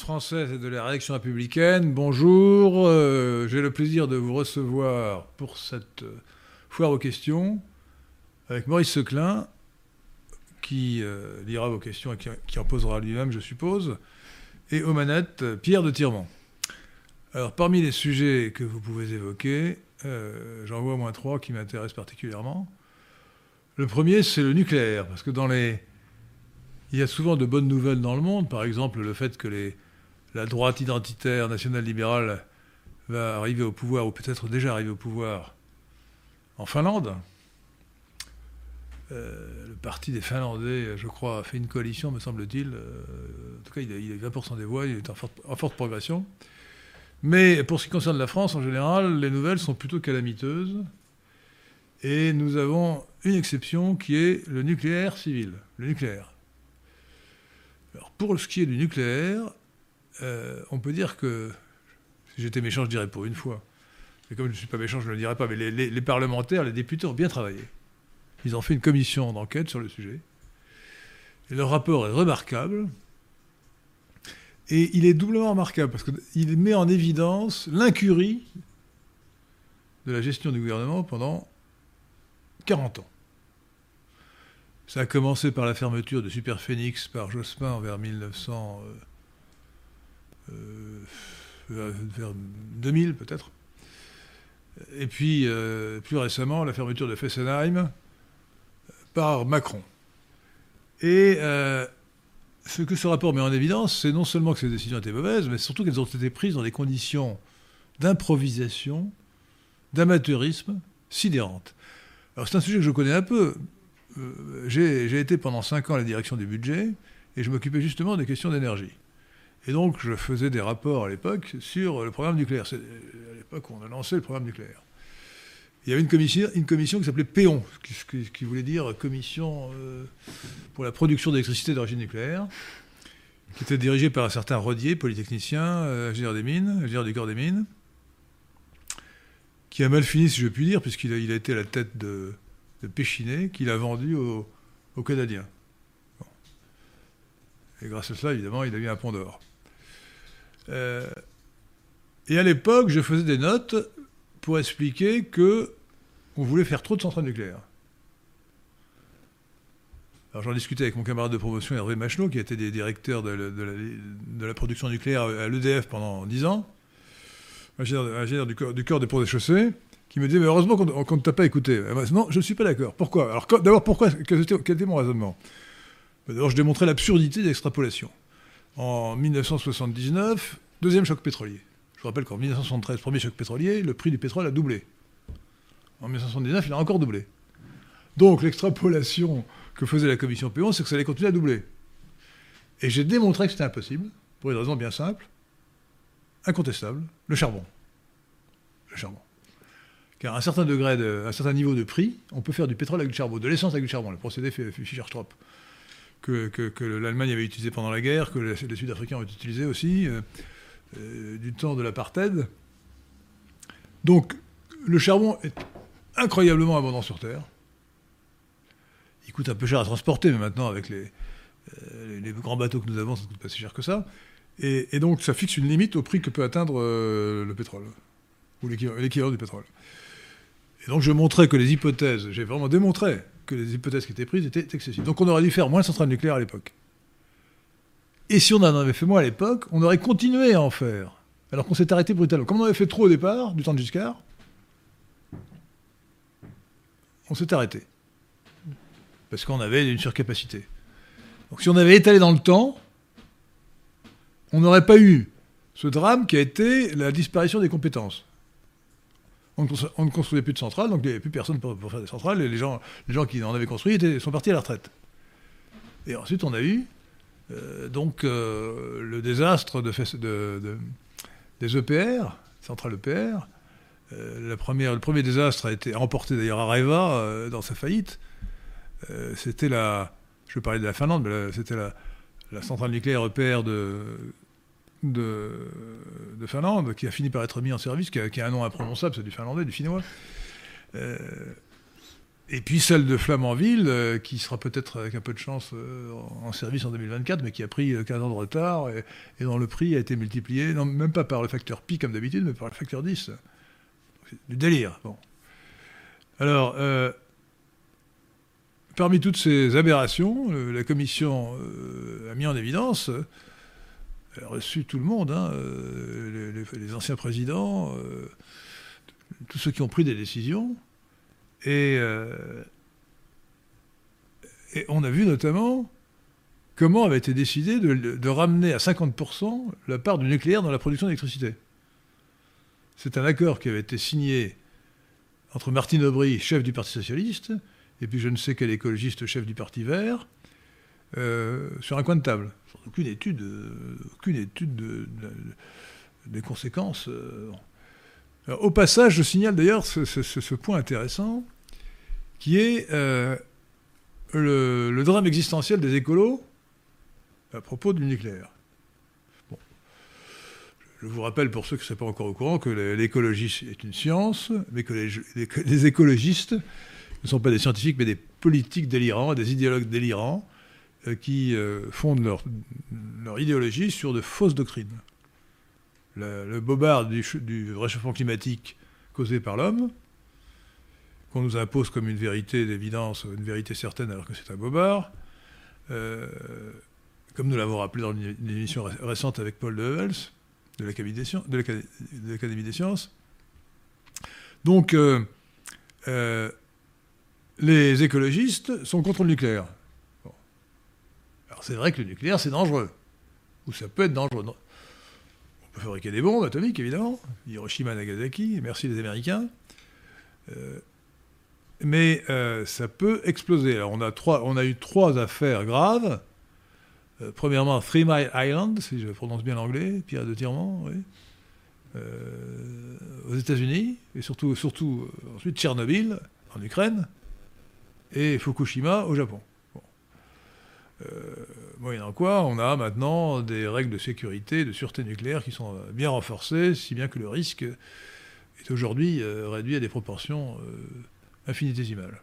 française et de la réaction républicaine. Bonjour, euh, j'ai le plaisir de vous recevoir pour cette euh, foire aux questions avec Maurice Seclin, qui euh, lira vos questions et qui, en posera lui-même, je suppose, et aux manettes, Pierre de Tirement. Alors, parmi les sujets que vous pouvez évoquer, j'en vois au moins trois qui m'intéressent particulièrement. Le premier, c'est le nucléaire, parce que dans les il y a souvent de bonnes nouvelles dans le monde, par exemple le fait que les, la droite identitaire nationale libérale va arriver au pouvoir, ou peut-être déjà arriver au pouvoir, en Finlande. Euh, le parti des Finlandais, je crois, a fait une coalition, me semble-t-il. Euh, en tout cas, il a, il a 20% des voix, il est en forte, progression. Mais pour ce qui concerne la France, en général, les nouvelles sont plutôt calamiteuses. Et nous avons une exception qui est le nucléaire civil. Le pour ce qui est du nucléaire, euh, on peut dire que, si j'étais méchant, je dirais pour une fois. Mais comme je ne suis pas méchant, je ne le dirais pas. Mais les, parlementaires, les députés ont bien travaillé. Ils ont fait une commission d'enquête sur le sujet. Et leur rapport est remarquable. Et il est doublement remarquable parce qu'il met en évidence l'incurie de la gestion du gouvernement pendant 40 ans. Ça a commencé par la fermeture de Super Phoenix par Jospin vers 1900, euh, euh, vers 2000 peut-être. Et puis, euh, plus récemment, la fermeture de Fessenheim par Macron. Et ce que ce rapport met en évidence, c'est non seulement que ces décisions étaient mauvaises, mais surtout qu'elles ont été prises dans des conditions d'improvisation, d'amateurisme sidérantes. Alors c'est un sujet que je connais un peu, euh, j'ai été pendant 5 ans à la direction du budget et je m'occupais justement des questions d'énergie. Et donc, je faisais des rapports à l'époque sur le programme nucléaire. C'est à l'époque on a lancé le programme nucléaire. Il y avait une commission, qui s'appelait PÉON, qui, qui, voulait dire Commission euh, pour la production d'électricité d'origine nucléaire, qui était dirigée par un certain Rodier, polytechnicien, euh, ingénieur des mines, ingénieur du corps des mines, qui a mal fini, si je puis dire, puisqu'il a, été à la tête de, de qu'il a vendu aux, Canadiens. Et grâce à cela, évidemment, il a eu un pont d'or. Euh, et à l'époque, je faisais des notes pour expliquer que on voulait faire trop de centrales nucléaires. Alors j'en discutais avec mon camarade de promotion Hervé Machelot, qui était des directeurs de, la, production nucléaire à l'EDF pendant 10 ans, ingénieur, du, corps, des ponts des chaussées qui me disait mais heureusement qu'on ne t'a pas écouté. non, je ne suis pas d'accord. Pourquoi? Alors d'abord, quel était, mon raisonnement? D'abord, je démontrais l'absurdité de l'extrapolation. En 1979, deuxième choc pétrolier. Je vous rappelle qu'en 1973, premier choc pétrolier, le prix du pétrole a doublé. En 1979, il a encore doublé. Donc l'extrapolation que faisait la commission Péon, c'est que ça allait continuer à doubler. Et j'ai démontré que c'était impossible, pour une raison bien simple, incontestable, le charbon. Le charbon. Car à un certain degré, un certain niveau de prix, on peut faire du pétrole avec du charbon, de l'essence avec du charbon, le procédé Fischer-Tropsch, que, l'Allemagne avait utilisé pendant la guerre, que les, Sud-Africains ont utilisé aussi, euh, euh, du temps de l'apartheid. Donc, le charbon est incroyablement abondant sur Terre. Il coûte un peu cher à transporter, mais maintenant, avec les, euh, les grands bateaux que nous avons, ça ne coûte pas si cher que ça. Et, donc, ça fixe une limite au prix que peut atteindre le pétrole, ou l'équivalent du pétrole. Et donc je montrais que les hypothèses, j'ai vraiment démontré que les hypothèses qui étaient prises étaient excessives. Donc on aurait dû faire moins de centrales nucléaires à l'époque. Et si on en avait fait moins à l'époque, on aurait continué à en faire. Alors qu'on s'est arrêté brutalement. Comme on avait fait trop au départ, du temps de Giscard, on s'est arrêté. Parce qu'on avait une surcapacité. Donc si on avait étalé dans le temps, on n'aurait pas eu ce drame qui a été la disparition des compétences on ne, construisait plus de centrales, donc il n'y avait plus personne pour, faire des centrales, et les gens, qui en avaient construit sont partis à la retraite. Et ensuite, on a eu euh, donc euh, le désastre de, de, des EPR, centrales EPR. Euh, le premier désastre a été remporté d'ailleurs à Reva dans sa faillite. c'était la, je parler de la Finlande, mais c'était la, la, centrale nucléaire EPR de, de, Finlande, qui a fini par être mis en service, qui a, un nom imprononçable, c'est du finlandais, du finnois. Euh, et puis celle de Flamanville, euh, qui sera peut-être avec un peu de chance euh, en service en 2024, mais qui a pris 15 ans de retard et, dont le prix a été multiplié, non, même pas par le facteur pi comme d'habitude, mais par le facteur 10. C'est du délire. Bon. Alors, parmi toutes ces aberrations, la commission a mis en évidence a reçu tout le monde, hein, les, anciens présidents, tous ceux qui ont pris des décisions. Et, euh, on a vu notamment comment avait été décidé de, ramener à 50% la part du nucléaire dans la production d'électricité. C'est un accord qui avait été signé entre Martine Aubry, chef du Parti Socialiste, et puis je ne sais quel écologiste, chef du Parti Vert, euh, sur un coin de table. Aucune étude, étude des conséquences. Euh, au passage, je signale d'ailleurs ce, point intéressant, qui est euh, le, drame existentiel des écolos à propos du nucléaire. Je vous rappelle, pour ceux qui ne sont pas encore au courant, que l'écologie est une science, mais que les, écologistes ne sont pas des scientifiques, mais des politiques délirants, des idéologues délirants, euh, qui euh, fondent leur, leur idéologie sur de fausses doctrines le, bobard du, réchauffement climatique causé par l'homme, qu'on nous impose comme une vérité d'évidence, une vérité certaine alors que c'est un bobard, euh, comme nous l'avons rappelé dans une émission récente avec Paul de de l'Académie des, Sciences. Donc, euh, euh, les écologistes sont contre le nucléaire. C'est vrai que le nucléaire, c'est dangereux. Ou ça peut être dangereux peut fabriquer des bombes atomiques, évidemment. Hiroshima, Nagasaki, merci les Américains. Euh, mais euh, ça peut exploser. Alors on a, trois, on a eu trois affaires graves. Euh, premièrement, Three Mile Island, si je prononce bien l'anglais, pierre de tirement, oui. aux États-Unis, et surtout, surtout ensuite Tchernobyl, en Ukraine, et Fukushima, au Japon. Euh, moyennant quoi, on a maintenant des règles de sécurité, de sûreté nucléaire qui sont bien renforcées, si bien que le risque est aujourd'hui euh, réduit à des proportions euh, infinitésimales.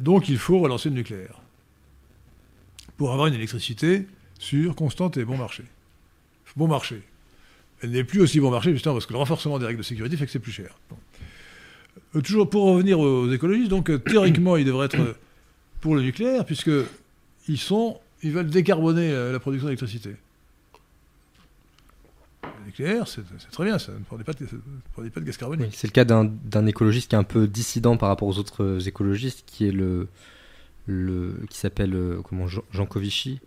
donc il faut relancer le nucléaire pour avoir une électricité sûre, constante et bon marché. Bon marché. Elle n'est plus aussi bon marché justement parce que le renforcement des règles de sécurité fait que c'est plus cher. toujours pour revenir aux écologistes, donc théoriquement il devrait être pour le nucléaire, puisqu'ils sont, ils veulent décarboner la, production d'électricité. Le nucléaire, c'est très bien, ça ne produit pas de, gaz carbonique. c'est le cas d'un écologiste qui est un peu dissident par rapport aux autres écologistes, qui est le, le qui s'appelle euh, comment Jean Covici.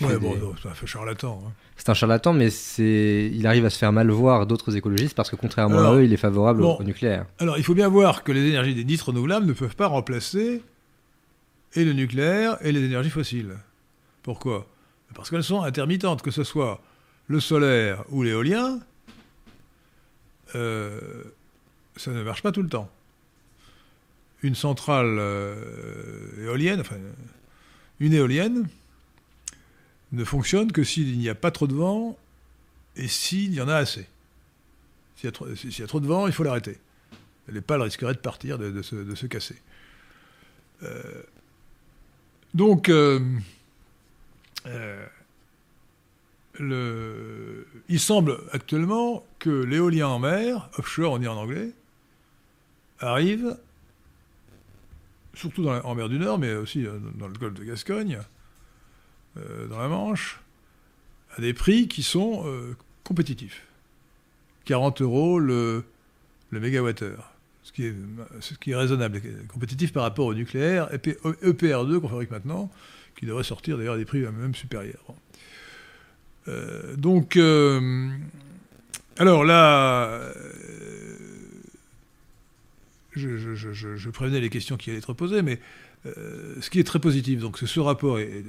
Ouais, bon, c'est un charlatan. Hein. C'est un charlatan, mais c'est, il arrive à se faire mal voir d'autres écologistes parce que contrairement à eux, il est favorable au, nucléaire. Alors, il faut bien voir que les énergies dites renouvelables ne peuvent pas remplacer et le nucléaire et les énergies fossiles. Pourquoi? Parce qu'elles sont intermittentes, que ce soit le solaire ou l'éolien, euh, ça ne marche pas tout le temps. Une centrale euh, éolienne, enfin une éolienne, ne fonctionne que s'il n'y a pas trop de vent et s'il y en a assez. S'il y, a trop de vent, il faut l'arrêter. Les pales risqueraient de partir, de, se, casser. Euh, donc, euh, euh, il semble actuellement que l'éolien en mer, offshore on dit en anglais, arrive, surtout en mer du Nord, mais aussi euh, dans le golfe de Gascogne, dans la Manche, à des prix qui sont compétitifs. 40 euros le, le mégawattheure ce qui est, raisonnable, compétitif par rapport au nucléaire, et EPR2 qu'on fabrique maintenant, qui devrait sortir d'ailleurs à des prix même supérieurs. Euh, donc, euh, alors là, euh, je, prévenais les questions qui allaient être posées, mais ce qui est très positif, donc ce rapport est,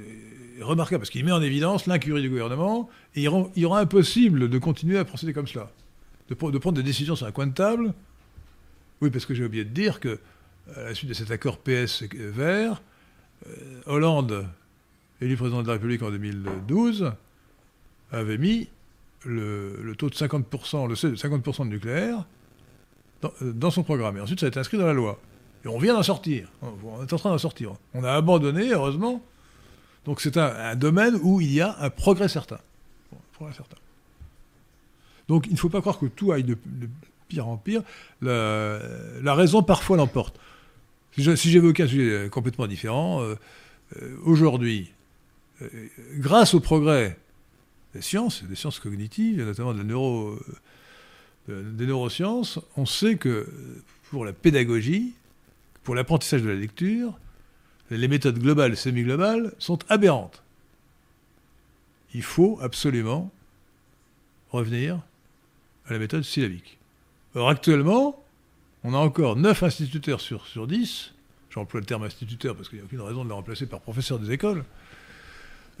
remarquable parce qu'il met en évidence l'incurie du gouvernement, et il rend, impossible de continuer à procéder comme cela, de prendre des décisions sur un coin de table oui, parce que j'ai oublié de dire que, à la suite de cet accord PS vert, euh, Hollande, élu président de la République en 2012, avait mis le, taux de 50%, le 50% de nucléaire dans, son programme. Et ensuite, ça a été inscrit dans la loi. Et on vient d'en sortir. On est en train d'en sortir. On a abandonné, heureusement. Donc c'est un, domaine où il y a un progrès certain. certain. Donc il ne faut pas croire que tout aille de, pire en pire. La, raison parfois l'emporte. Si j'évoquais un sujet complètement différent, euh, euh, aujourd'hui, euh, grâce au progrès des sciences, des sciences cognitives, notamment de la neuro, des neurosciences, on sait que pour la pédagogie, pour l'apprentissage de la lecture, les méthodes globales et semi-globales sont aberrantes. Il faut absolument revenir à la méthode syllabique. Or, actuellement, on a encore 9 instituteurs sur, sur 10, j'emploie le terme instituteur parce qu'il n'y a aucune raison de le remplacer par professeur des écoles,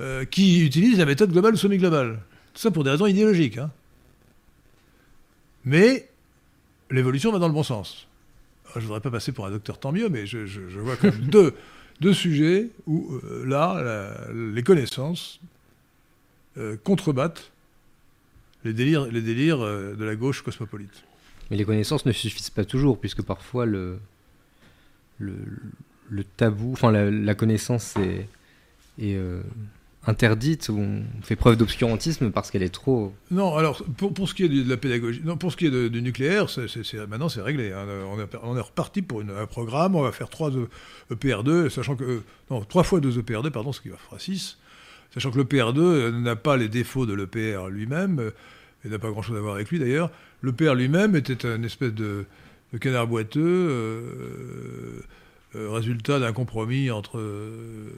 euh, qui utilisent la méthode globale ou semi-globale. Tout ça pour des raisons idéologiques. Hein. Mais l'évolution va dans le bon sens. je ne voudrais pas passer pour un docteur, tant mieux, mais je, vois quand même deux, deux, sujets où, euh, là, les connaissances euh, contrebattent les délires, les délires de la gauche cosmopolite. Mais les connaissances ne suffisent pas toujours, puisque parfois le, le, le tabou, enfin la, connaissance est, euh, interdite, ou on fait preuve d'obscurantisme parce qu'elle est trop. Non, alors pour, pour, ce qui est de la pédagogie, non, pour ce qui est du nucléaire, c'est, maintenant c'est réglé. Hein. On, est, reparti pour un programme, on va faire 3 EPR2, sachant que. non, 3 fois 2 EPR2, pardon, ce qui va faire 6. Sachant que l'EPR2 n'a pas les défauts de l'EPR lui-même, et n'a pas grand-chose à voir avec lui d'ailleurs. Le père lui-même était un espèce de, canard boiteux, euh, euh, résultat d'un compromis entre euh,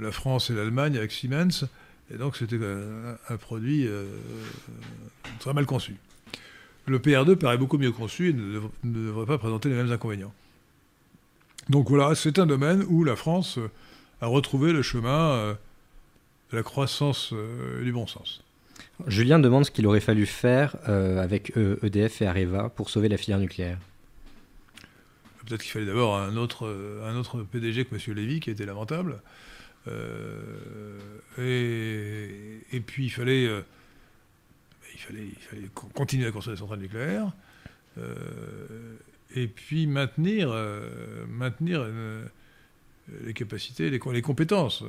la France et l'Allemagne avec Siemens. Et donc c'était un, produit très mal conçu. Le PR2 paraît beaucoup mieux conçu et ne, devrait pas présenter les mêmes inconvénients. Donc voilà, c'est un domaine où la France a retrouvé le chemin de la croissance du bon sens. Julien demande ce qu'il aurait fallu faire euh, avec EDF et Areva pour sauver la filière nucléaire. Peut-être qu'il fallait d'abord un autre, euh, un autre PDG que M. Lévy, qui était lamentable. Euh, et, puis il fallait, il, fallait, continuer à construire des centrales nucléaires. et puis maintenir, maintenir les capacités, les, compétences.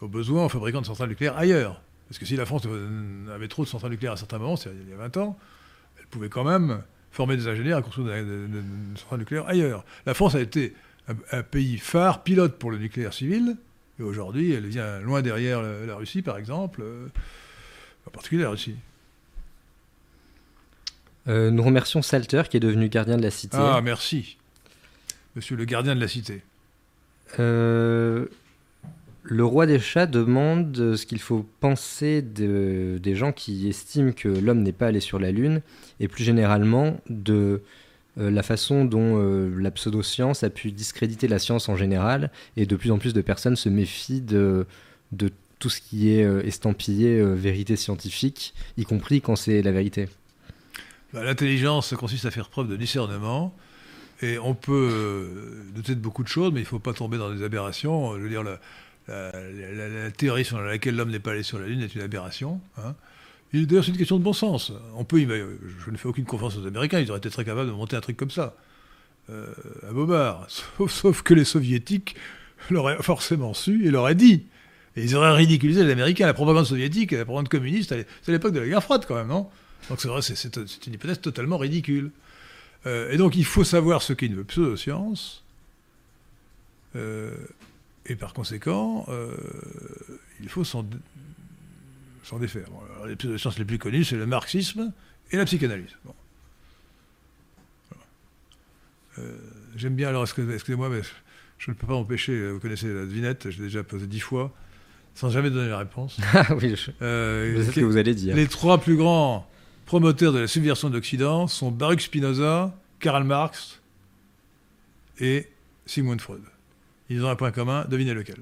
au besoin en fabriquant de centrales nucléaires ailleurs. Parce que si la France avait trop de centrales nucléaires à certains moments, il y a 20 ans, elle pouvait quand même former des ingénieurs à construire des, centrales nucléaires ailleurs. La France a été un, pays phare, pilote pour le nucléaire civil, et aujourd'hui, elle vient loin derrière la, Russie, par exemple, euh, en particulier la Russie. Euh, nous remercions Salter, qui est devenu gardien de la cité. Ah, merci. Monsieur le gardien de la cité. Euh, le roi des chats demande ce qu'il faut penser des gens qui estiment que l'homme n'est pas allé sur la Lune et plus généralement de euh, la façon dont euh, la pseudoscience a pu discréditer la science en général et de plus en plus de personnes se méfient de, tout ce qui est euh, estampillé vérité scientifique, y compris quand c'est la vérité. Bah, l'intelligence consiste à faire preuve de discernement. Et on peut douter de beaucoup de choses, mais il ne faut pas tomber dans des aberrations. Je veux dire, la, théorie sur laquelle l'homme n'est pas allé sur la Lune est une aberration. Hein. D'ailleurs, c'est une question de bon sens. On peut, je ne fais aucune confiance aux Américains, ils auraient été très capables de monter un truc comme ça. Euh, à Bobard. Sauf, que les Soviétiques l'auraient forcément su et l'auraient dit. Et ils auraient ridiculisé les Américains. La propagande soviétique la propagande communiste, c'est l'époque de la guerre froide quand même, non? Donc c'est vrai, c'est une hypothèse totalement ridicule. Euh, et donc il faut savoir ce qu'est une pseudo-science. Euh, et par conséquent, euh, il faut s'en défaire. les sciences les plus connues, c'est le marxisme et la psychanalyse. Euh, j'aime bien, alors excusez-moi, mais je ne peux pas m'empêcher, vous connaissez la devinette, j'ai déjà posé dix fois, sans jamais donner la réponse. Ah oui, je, euh, sais ce que vous allez dire. Les trois plus grands promoteurs de la subversion d'Occident sont Baruch Spinoza, Karl Marx et Sigmund Freud. Ils ont un point commun, devinez lequel.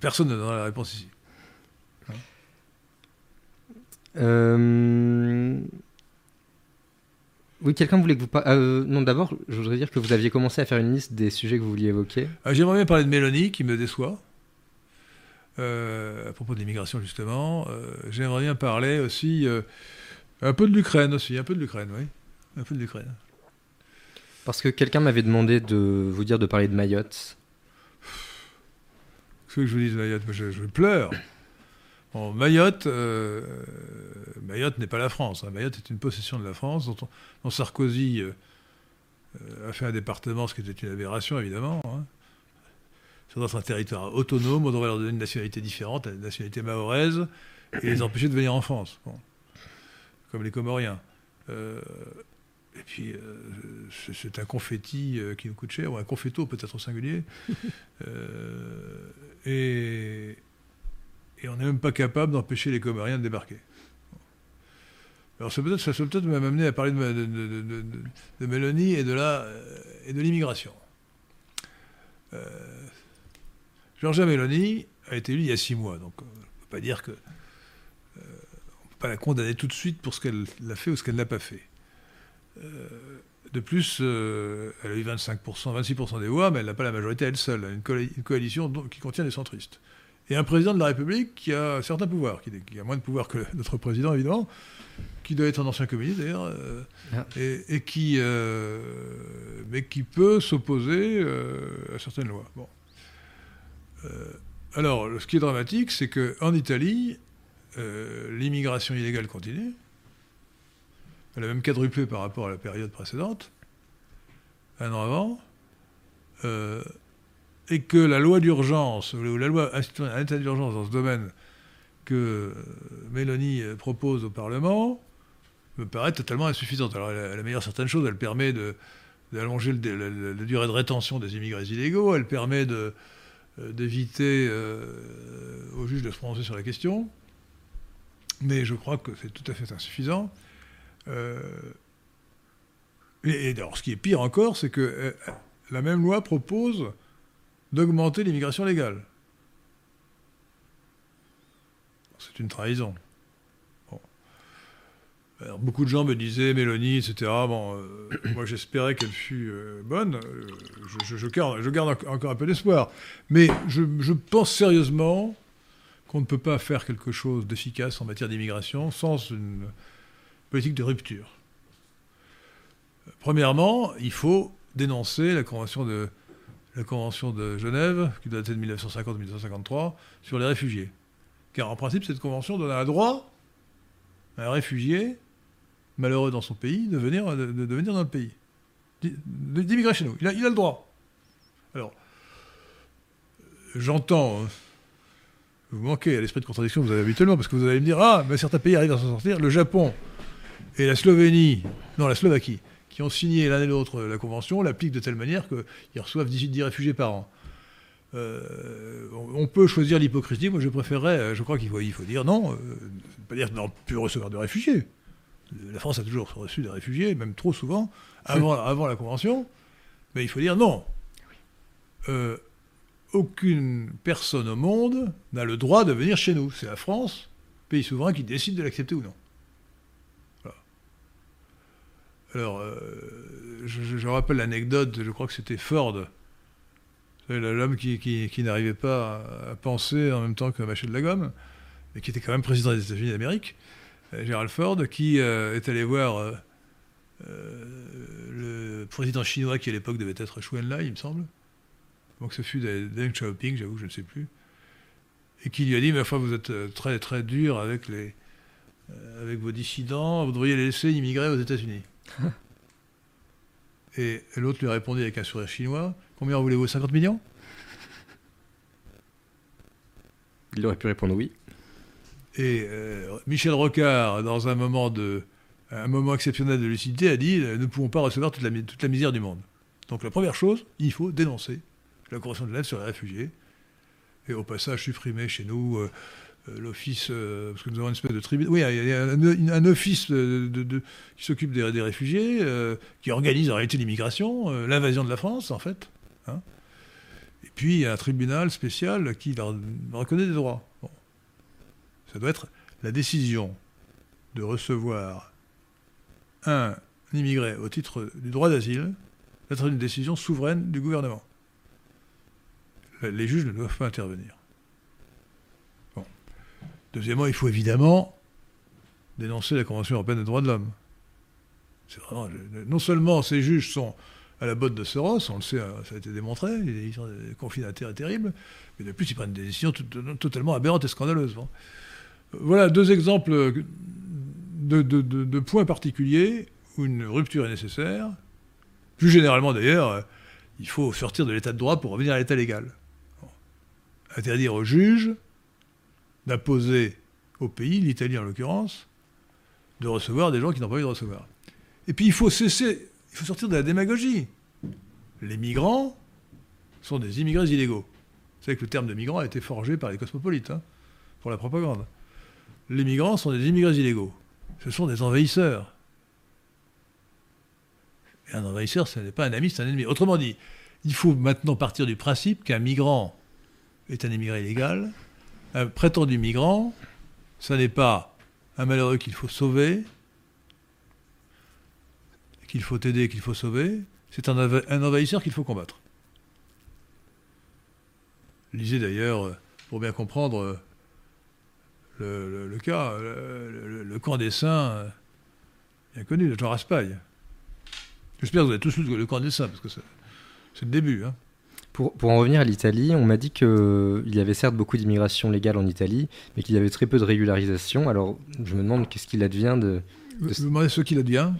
personne ne donnera la réponse ici. Hein euh, oui, quelqu'un voulait que vous euh, non, d'abord, je voudrais dire que vous aviez commencé à faire une liste des sujets que vous vouliez évoquer. Euh, j'aimerais bien parler de Mélanie, qui me déçoit. à propos de l'immigration, justement. J'aimerais bien parler aussi un peu de l'Ukraine aussi, un peu de l'Ukraine, oui. un peu de l'Ukraine. Parce que quelqu'un m'avait demandé de vous dire de parler de Mayotte. Ce que je vous dis de Mayotte, je, pleure. Bon, Mayotte, euh, Mayotte n'est pas la France. Hein. Mayotte est une possession de la France dont, Sarkozy euh, a fait un département, ce qui était une aberration évidemment. Hein. Ça un territoire autonome, on devrait leur donner une nationalité différente, une nationalité mahoraise, et les empêcher de venir en France. Comme les Comoriens. Euh, et puis, c'est un confetti qui nous coûte cher, ou un confetto peut-être au singulier. et, et on n'est même pas capable d'empêcher les Comoriens de débarquer. Alors ça peut-être, ça peut peut-être m'amener à parler de, de, de, Mélanie et de la et de l'immigration. Euh, Georgia Mélanie a été élue il y a six mois, donc euh, on ne peut pas dire que euh, on peut pas la condamner tout de suite pour ce qu'elle a fait ou ce qu'elle n'a pas fait. De plus, elle a eu 25%, 26% des voix, mais elle n'a pas la majorité elle seule. Elle a une, coalition qui contient des centristes et un président de la République qui a certains pouvoirs, qui, a moins de pouvoirs que notre président, évidemment, qui doit être un ancien communiste, d'ailleurs, euh, ah. et, qui, euh, mais qui peut s'opposer euh, à certaines lois. Bon. alors, ce qui est dramatique, c'est qu'en Italie, l'immigration illégale continue. Elle a même quadruplé par rapport à la période précédente, un an avant et que la loi d'urgence, ou la loi instituant un état d'urgence dans ce domaine que euh, Mélanie euh, propose au Parlement, me paraît totalement insuffisante. Alors, elle, a meilleure certaines choses. Elle permet d'allonger la, durée de rétention des immigrés illégaux. Elle permet euh, d'éviter aux juges de se prononcer sur la question. Mais je crois que c'est tout à fait insuffisant. Et, alors, ce qui est pire encore, c'est que la même loi propose d'augmenter l'immigration légale. C'est une trahison. beaucoup de gens me disaient Mélanie, etc. Bon, euh, moi j'espérais qu'elle fût euh, bonne. Euh, je, garde, encore un peu d'espoir. Mais je, pense sérieusement qu'on ne peut pas faire quelque chose d'efficace en matière d'immigration sans une politique de rupture. Premièrement, il faut dénoncer la Convention de la Convention de Genève, qui datait de 1950-1953, sur les réfugiés. Car en principe, cette convention donne un droit à un réfugié, malheureux dans son pays, de venir, de, venir dans le pays, d'immigrer chez nous. Il a, il a, le droit. Alors, j'entends, hein, vous manquez à l'esprit de contradiction que vous avez habituellement, parce que vous allez me dire, ah, mais certains pays arrivent à s'en sortir, le Japon et la Slovénie, non, la Slovaquie, qui ont signé l'un et l'autre la Convention l'appliquent de telle manière qu'ils reçoivent 18 réfugiés par an. Euh, on peut choisir l'hypocrisie. Moi, je préférerais, euh, je crois qu'il faut, il faut dire non, euh, pas dire qu'on ne peut recevoir de réfugiés. La France a toujours reçu des réfugiés, même trop souvent, avant, avant la Convention. Mais il faut dire non. aucune personne au monde n'a le droit de venir chez nous. C'est la France, pays souverain, qui décide de l'accepter ou non. Alors, euh, je, rappelle l'anecdote, je crois que c'était Ford, l'homme qui, n'arrivait pas à, penser en même temps que mâcher de la gomme, mais qui était quand même président des États-Unis d'Amérique, euh, Gerald Ford, qui euh, est allé voir le président chinois qui à l'époque devait être Xu Enlai, il me semble. Donc ce fut Deng Xiaoping, j'avoue, je ne sais plus. Et qui lui a dit, mais enfin, vous êtes très très dur avec, les, avec vos dissidents, vous devriez les laisser immigrer aux États-Unis. Et l'autre lui a répondu avec un sourire chinois Combien en voulez-vous 50 millions? Il aurait pu répondre oui. Et euh, Michel Rocard, dans un moment, de, un moment exceptionnel de lucidité, a dit Nous ne pouvons pas recevoir toute la, toute la misère du monde. Donc la première chose, il faut dénoncer la Convention de l'aide sur les réfugiés. Et au passage, supprimer chez nous euh, l'office, euh, parce que nous avons une espèce de tribunal. Oui, il y a un, office qui s'occupe des, réfugiés, euh, qui organise en réalité l'immigration, l'invasion de la France, en fait. Hein. Et puis, il y a un tribunal spécial qui leur, reconnaît des droits. Ça doit être la décision de recevoir un immigré au titre du droit d'asile, être une décision souveraine du gouvernement. Les juges ne doivent pas intervenir. Deuxièmement, il faut évidemment dénoncer la Convention européenne des droits de l'homme. non seulement ces juges sont à la botte de Soros, on le sait, hein, ça a été démontré, ils sont des d'intérêts terribles, mais de plus, ils prennent des décisions totalement aberrantes et scandaleuses. Voilà deux exemples de, points particuliers où une rupture est nécessaire. Plus généralement, d'ailleurs, il faut sortir de l'état de droit pour revenir à l'état légal. Interdire aux juges d'imposer au pays, l'Italie en l'occurrence, de recevoir des gens qui n'ont pas envie de recevoir. Et puis il faut cesser, il faut sortir de la démagogie. Les migrants sont des immigrés illégaux. Vous savez que le terme de migrant a été forgé par les cosmopolites, hein, pour la propagande. Les migrants sont des immigrés illégaux. Ce sont des envahisseurs. Et un envahisseur, ce n'est pas un ami, c'est un ennemi. Autrement dit, il faut maintenant partir du principe qu'un migrant est un immigré illégal. Un prétendu migrant, ce n'est pas un malheureux qu'il faut sauver, qu'il faut aider, qu'il faut sauver, c'est un, envahisseur qu'il faut combattre. Lisez d'ailleurs, pour bien comprendre le, cas, le, camp des saints, bien connu, de Jean Raspail. J'espère que vous avez tous lu le camp des saints, parce que c'est le début. Hein. Pour, pour, en revenir à l'Italie, on m'a dit qu'il y avait certes beaucoup d'immigration légale en Italie, mais qu'il y avait très peu de régularisation. Alors, je me demande qu'est-ce qu'il advient de... de... Vous me demandez ce qu'il advient?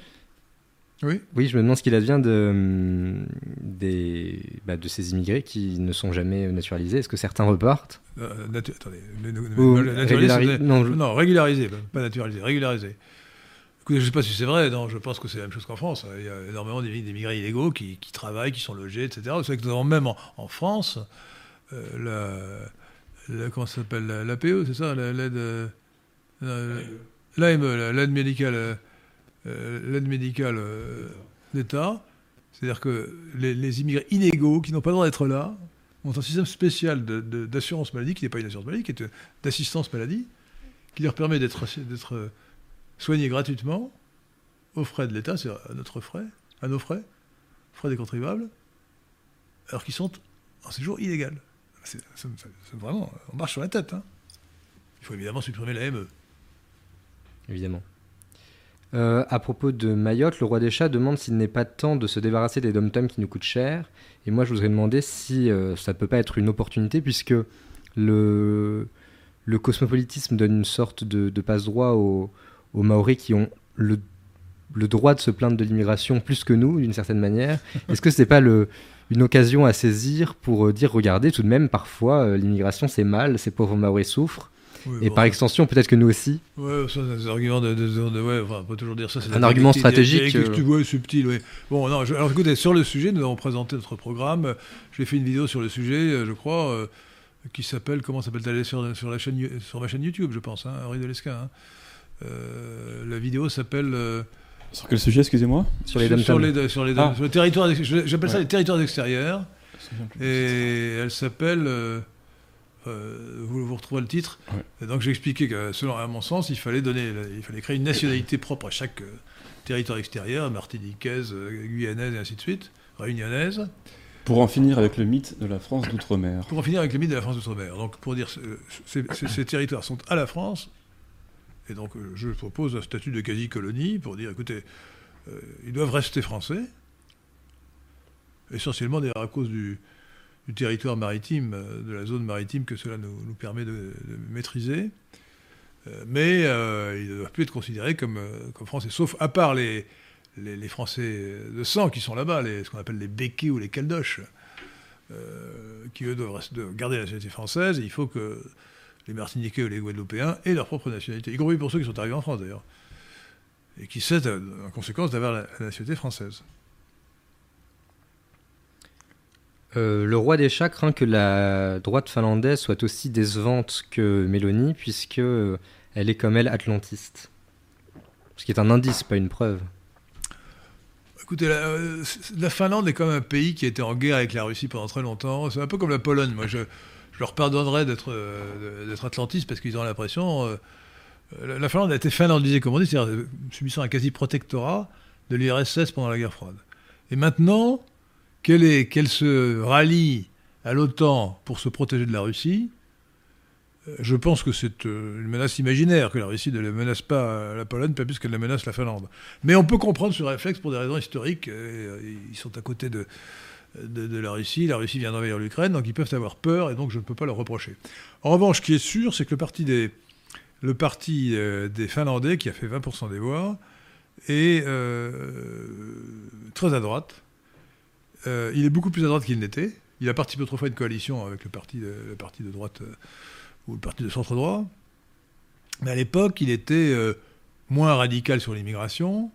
Oui. oui, je me demande ce qu'il advient de, hum, des, bah, de ces immigrés qui ne sont jamais naturalisés. Est-ce que certains repartent? Euh, Attendez, naturalisés non, non, régularisés, pas naturalisés, régularisés. Écoutez, je ne sais pas si c'est vrai, non, je pense que c'est la même chose qu'en France. Il y a énormément d'immigrés illégaux qui, qui, travaillent, qui sont logés, etc. Vous savez que nous avons même en, France euh, la, comment s'appelle l'APE, c'est ça L'aide. L'AME, l'aide médicale euh, l'aide médicale euh, d'État. C'est-à-dire que les, immigrés inégaux qui n'ont pas le droit d'être là ont un système spécial d'assurance maladie, qui n'est pas une assurance maladie, qui est d'assistance maladie, qui leur permet d'être soignés gratuitement aux frais de l'État, c'est à notre frais, à nos frais, frais des contribuables, alors qu'ils sont en séjour illégal. C'est vraiment, on marche sur la tête. Hein. Il faut évidemment supprimer la ME. Évidemment. Euh, à propos de Mayotte, le roi des chats demande s'il n'est pas temps de se débarrasser des dom qui nous coûtent cher. Et moi, je voudrais demander si euh, ça ne peut pas être une opportunité, puisque le, le cosmopolitisme donne une sorte de, passe-droit aux, aux, Maoris qui ont le, le, droit de se plaindre de l'immigration plus que nous, d'une certaine manière. Est-ce que ce n'est pas le, une occasion à saisir pour euh, dire, regardez, tout de même, parfois, l'immigration, c'est mal, ces pauvres Maoris souffrent et par extension, peut-être que nous aussi. Ouais, ça, c'est des arguments de, de, ouais, enfin, on peut toujours dire ça. C'est un argument stratégique. Euh... Ouais, subtil, oui. Bon, non, alors écoutez, sur le sujet, nous avons présenté notre programme. J'ai fait une vidéo sur le sujet, euh, je crois, euh, qui s'appelle, comment s'appelle-t-elle sur, sur, la chaîne, sur ma chaîne YouTube, je pense, hein, Henri Delesca. Hein. Euh, la vidéo s'appelle. sur quel sujet, excusez-moi? Sur les sur, sur, les, sur, les, ah. sur j'appelle ça les territoires extérieurs. Et elle s'appelle. Euh, vous, vous, retrouvez le titre. Donc j'ai expliqué que, selon à mon sens, il fallait donner, il fallait créer une nationalité propre à chaque euh, territoire extérieur, martiniquaise, euh, guyanaise et ainsi de suite, réunionnaise. Pour en finir avec le mythe de la France d'outre-mer. Pour en finir avec le mythe de la France d'outre-mer. Donc pour dire, ces, ces, territoires sont à la France, et donc je propose un statut de quasi-colonie pour dire, écoutez, ils doivent rester français, essentiellement à cause du, territoire maritime, euh, de la zone maritime que cela nous, permet de, maîtriser. Euh, mais euh, il ne doit plus être considéré comme, comme français, sauf à part les, les, Français de sang qui sont là-bas, ce qu'on appelle les béquets ou les caldoches, qui eux doivent, garder la nationalité française. il faut que les Martiniquais ou les Guadeloupéens aient leur propre nationalité, y compris pour ceux qui sont arrivés en France d'ailleurs, et qui cessent en conséquence d'avoir la nationalité française. Euh, le roi des chats craint que la droite finlandaise soit aussi décevante que Mélanie, puisque euh, elle est comme elle atlantiste. Ce qui est un indice, pas une preuve. Écoutez, euh, la, Finlande est comme un pays qui a été en guerre avec la Russie pendant très longtemps. C'est un peu comme la Pologne. Moi, je, leur pardonnerais d'être atlantiste parce qu'ils ont l'impression. la, Finlande a été finlandisée, comme on dit, c'est-à-dire subissant un quasi-protectorat de l'URSS pendant la guerre froide. Et maintenant, qu'elle se rallie à l'OTAN pour se protéger de la Russie, je pense que c'est une menace imaginaire, que la Russie ne menace pas la Pologne, pas plus qu'elle ne menace la Finlande. Mais on peut comprendre ce réflexe pour des raisons historiques. Ils sont à côté de, de, la Russie, la Russie vient d'envahir l'Ukraine, donc ils peuvent avoir peur, et donc je ne peux pas leur reprocher. En revanche, ce qui est sûr, c'est que le parti des, le parti, des Finlandais, qui a fait 20% des voix, est très à droite. il est beaucoup plus à droite qu'il n'était. Il a participé autrefois à une coalition avec le parti de, le parti de droite euh, ou le parti de centre droit. Mais à l'époque, il était euh, moins radical sur l'immigration,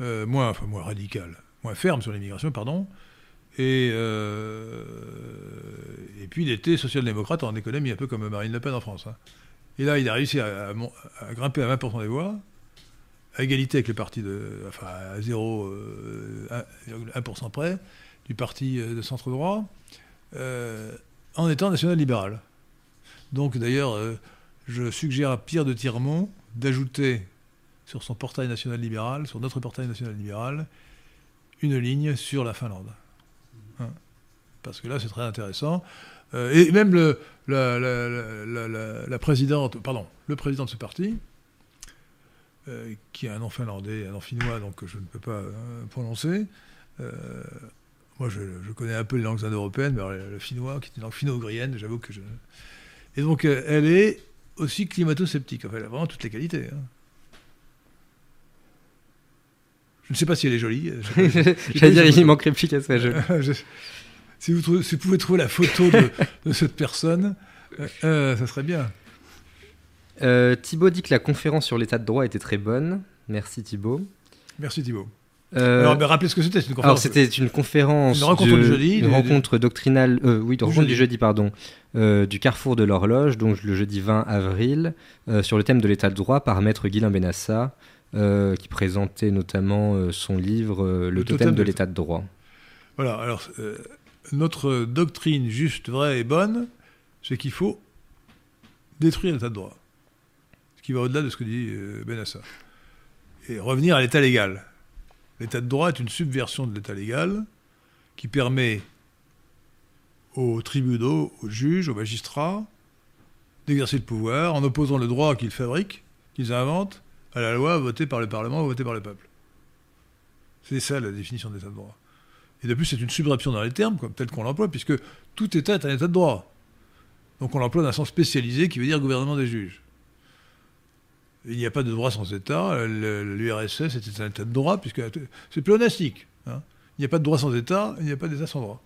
euh, moins, enfin moins radical, moins ferme sur l'immigration, pardon. Et, et puis il était social-démocrate en économie, un peu comme Marine Le Pen en France. Hein. Et là, il a réussi à, grimper à 20% des voix, à égalité avec le parti de. enfin à 0, 1%, près, du parti de centre droit. Euh, en étant national-libéral. Donc d'ailleurs, euh, je suggère à Pierre de Tirmont d'ajouter sur son portail national-libéral, sur notre portail national-libéral, une ligne sur la Finlande. Hein. Parce que là, c'est très intéressant. Euh, et même le, la, présidente, pardon, le président de ce parti, qui a un nom finlandais, un nom finnois, donc je ne peux pas prononcer, moi, je, connais un peu les langues indo-européennes, mais le, finnois, qui est une langue finno-ougrienne, j'avoue que je. Et donc, euh, elle est aussi climato-sceptique. Enfin, elle a vraiment toutes les qualités. Hein. Je ne sais pas si elle est jolie. J'allais dire, il manquerait plus qu'elle soit jolie. si, vous si, vous pouvez trouver la photo de, cette personne, euh, euh, ça serait bien. Thibaut dit que la conférence sur l'état de droit était très bonne. Merci Thibaut. Merci Thibaut. Euh, alors, rappelez ce que c'était, une conférence. Alors, c'était une conférence. Une rencontre du jeudi. Une rencontre doctrinale. Euh, oui, une rencontre du jeudi, pardon. Euh, du Carrefour de l'Horloge, donc le jeudi 20 avril, sur le thème de l'état de droit par maître Guilain Benassa, qui présentait notamment son livre Le, totem, de, l'état de droit. Voilà, alors, notre doctrine juste, vraie et bonne, c'est qu'il faut détruire l'état de droit. Ce qui va au-delà de ce que dit Benassa. Et revenir à l'état légal. L'état de droit est une subversion de l'état légal qui permet aux tribunaux, aux juges, aux magistrats d'exercer le pouvoir en opposant le droit qu'ils fabriquent, qu'ils inventent, à la loi votée par le Parlement ou votée par le peuple. C'est ça la définition de l'état de droit. Et de plus, c'est une subversion dans les termes, comme tel qu'on l'emploie, puisque tout État est un état de droit. Donc on l'emploie dans un sens spécialisé qui veut dire gouvernement des juges. Il n'y a pas de droit sans État. L'URSS était un État de droit, puisque c'est pléonastique. Hein. Il n'y a pas de droit sans État, il n'y a pas d'État sans droit.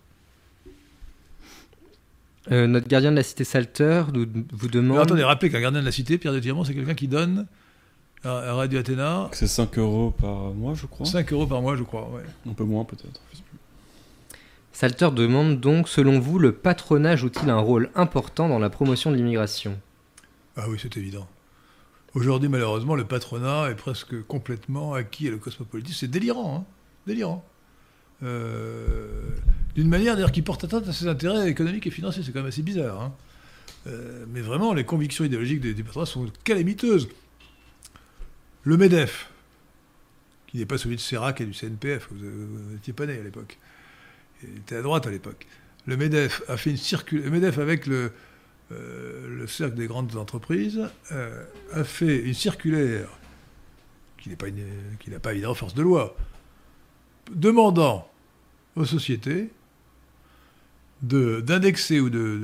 Euh, notre gardien de la cité Salter vous demande. Alors, attendez, rappelez qu'un gardien de la cité, Pierre de Tirmont, c'est quelqu'un qui donne à, Radio Athéna. C'est 5 euros par mois, je crois. 5 euros par mois, je crois, ouais. Un peu moins, peut-être. Salter demande donc, selon vous, le patronat joue-t-il un rôle important dans la promotion de l'immigration? Ah oui, c'est évident. Aujourd'hui, malheureusement, le patronat est presque complètement acquis à le cosmopolitisme. C'est délirant, hein délirant. Euh, d'une manière d'ailleurs qui porte atteinte à ses intérêts économiques et financiers. C'est quand même assez bizarre. Hein. Euh, mais vraiment, les convictions idéologiques des, patronats sont calamiteuses. Le MEDEF, qui n'est pas celui de Serac et du CNPF, vous n'étiez pas né à l'époque. Il était à droite à l'époque. Le MEDEF a fait une circulaire. Le MEDEF, avec le, euh, le cercle des grandes entreprises euh, a fait une circulaire qui n'est pas, qui n'a pas évidemment force de loi, demandant aux sociétés d'indexer ou de,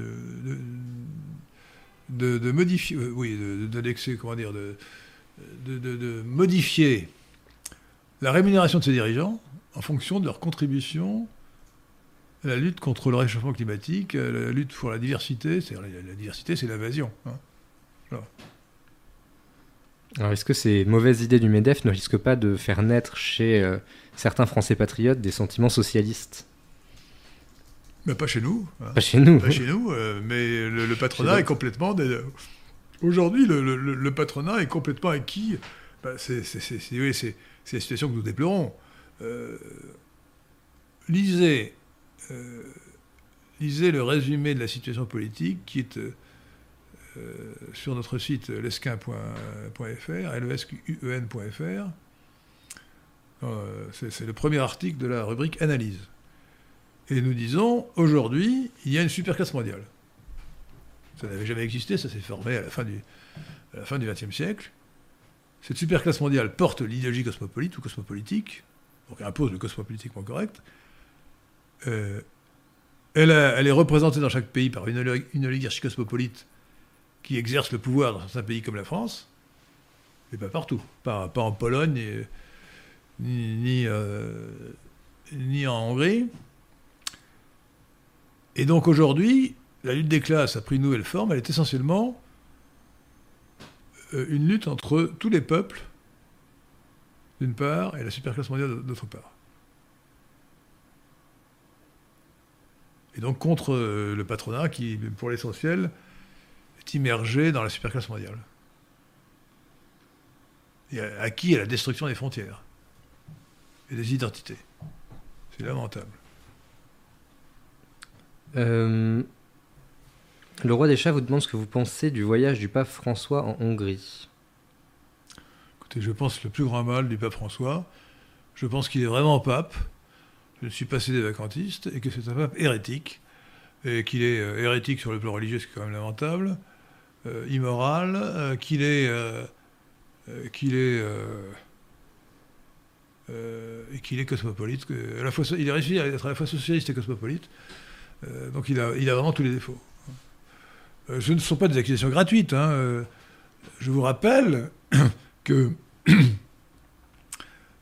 de, de, modifier, oui, d'indexer, comment dire, de, de, modifier la rémunération de ces dirigeants en fonction de leur contribution la lutte contre le réchauffement climatique, euh, la lutte pour la diversité, c'est la, la, diversité, c'est l'invasion. Hein. Alors, est-ce que ces mauvaises idées du MEDEF ne risquent pas de faire naître chez euh, certains Français patriotes des sentiments socialistes? Mais Pas chez nous. Hein. Pas chez nous. Pas chez nous, euh, mais le, patronat est complètement. Aujourd'hui, le, patronat est complètement acquis. Bah, c'est la situation que nous déplorons. lisez euh, lisez le résumé de la situation politique qui est euh, euh, sur notre site lesquin.fr, lesquen.fr. C'est le premier article de la rubrique Analyse. Et nous disons, aujourd'hui, il y a une super classe mondiale. Ça n'avait jamais existé, ça s'est formé à la fin du, XXe siècle. Cette superclasse mondiale porte l'idéologie cosmopolite ou cosmopolitique, donc impose le cosmopolitiquement correct. Euh, elle, est représentée dans chaque pays par une, oligarchie cosmopolite qui exerce le pouvoir dans certains pays comme la France, mais pas partout. Pas, en Pologne, ni, euh, ni, en Hongrie. Et donc aujourd'hui, la lutte des classes a pris une nouvelle forme. Elle est essentiellement euh, une lutte entre tous les peuples, d'une part, et la superclasse mondiale d'autre part. Et donc contre euh, le patronat qui, pour l'essentiel, est immergé dans la superclasse mondiale. Et acquis à la destruction des frontières et des identités. C'est lamentable. Euh, le roi des chats vous demande ce que vous pensez du voyage du pape François en Hongrie. Écoutez, je pense le plus grand mal du pape François. Je pense qu'il est vraiment pape. Je ne suis pas des vacantistes et que c'est un pape hérétique. Et qu'il est euh, hérétique sur le plan religieux, c'est quand même lamentable. Euh, immoral. Euh, qu'il est. qu'il est. et qu'il est cosmopolite. la fois, il a réussi à être à la fois socialiste et cosmopolite. donc il a, il a vraiment tous les défauts. Euh, ce ne sont pas des accusations gratuites. Hein. Euh, je vous rappelle que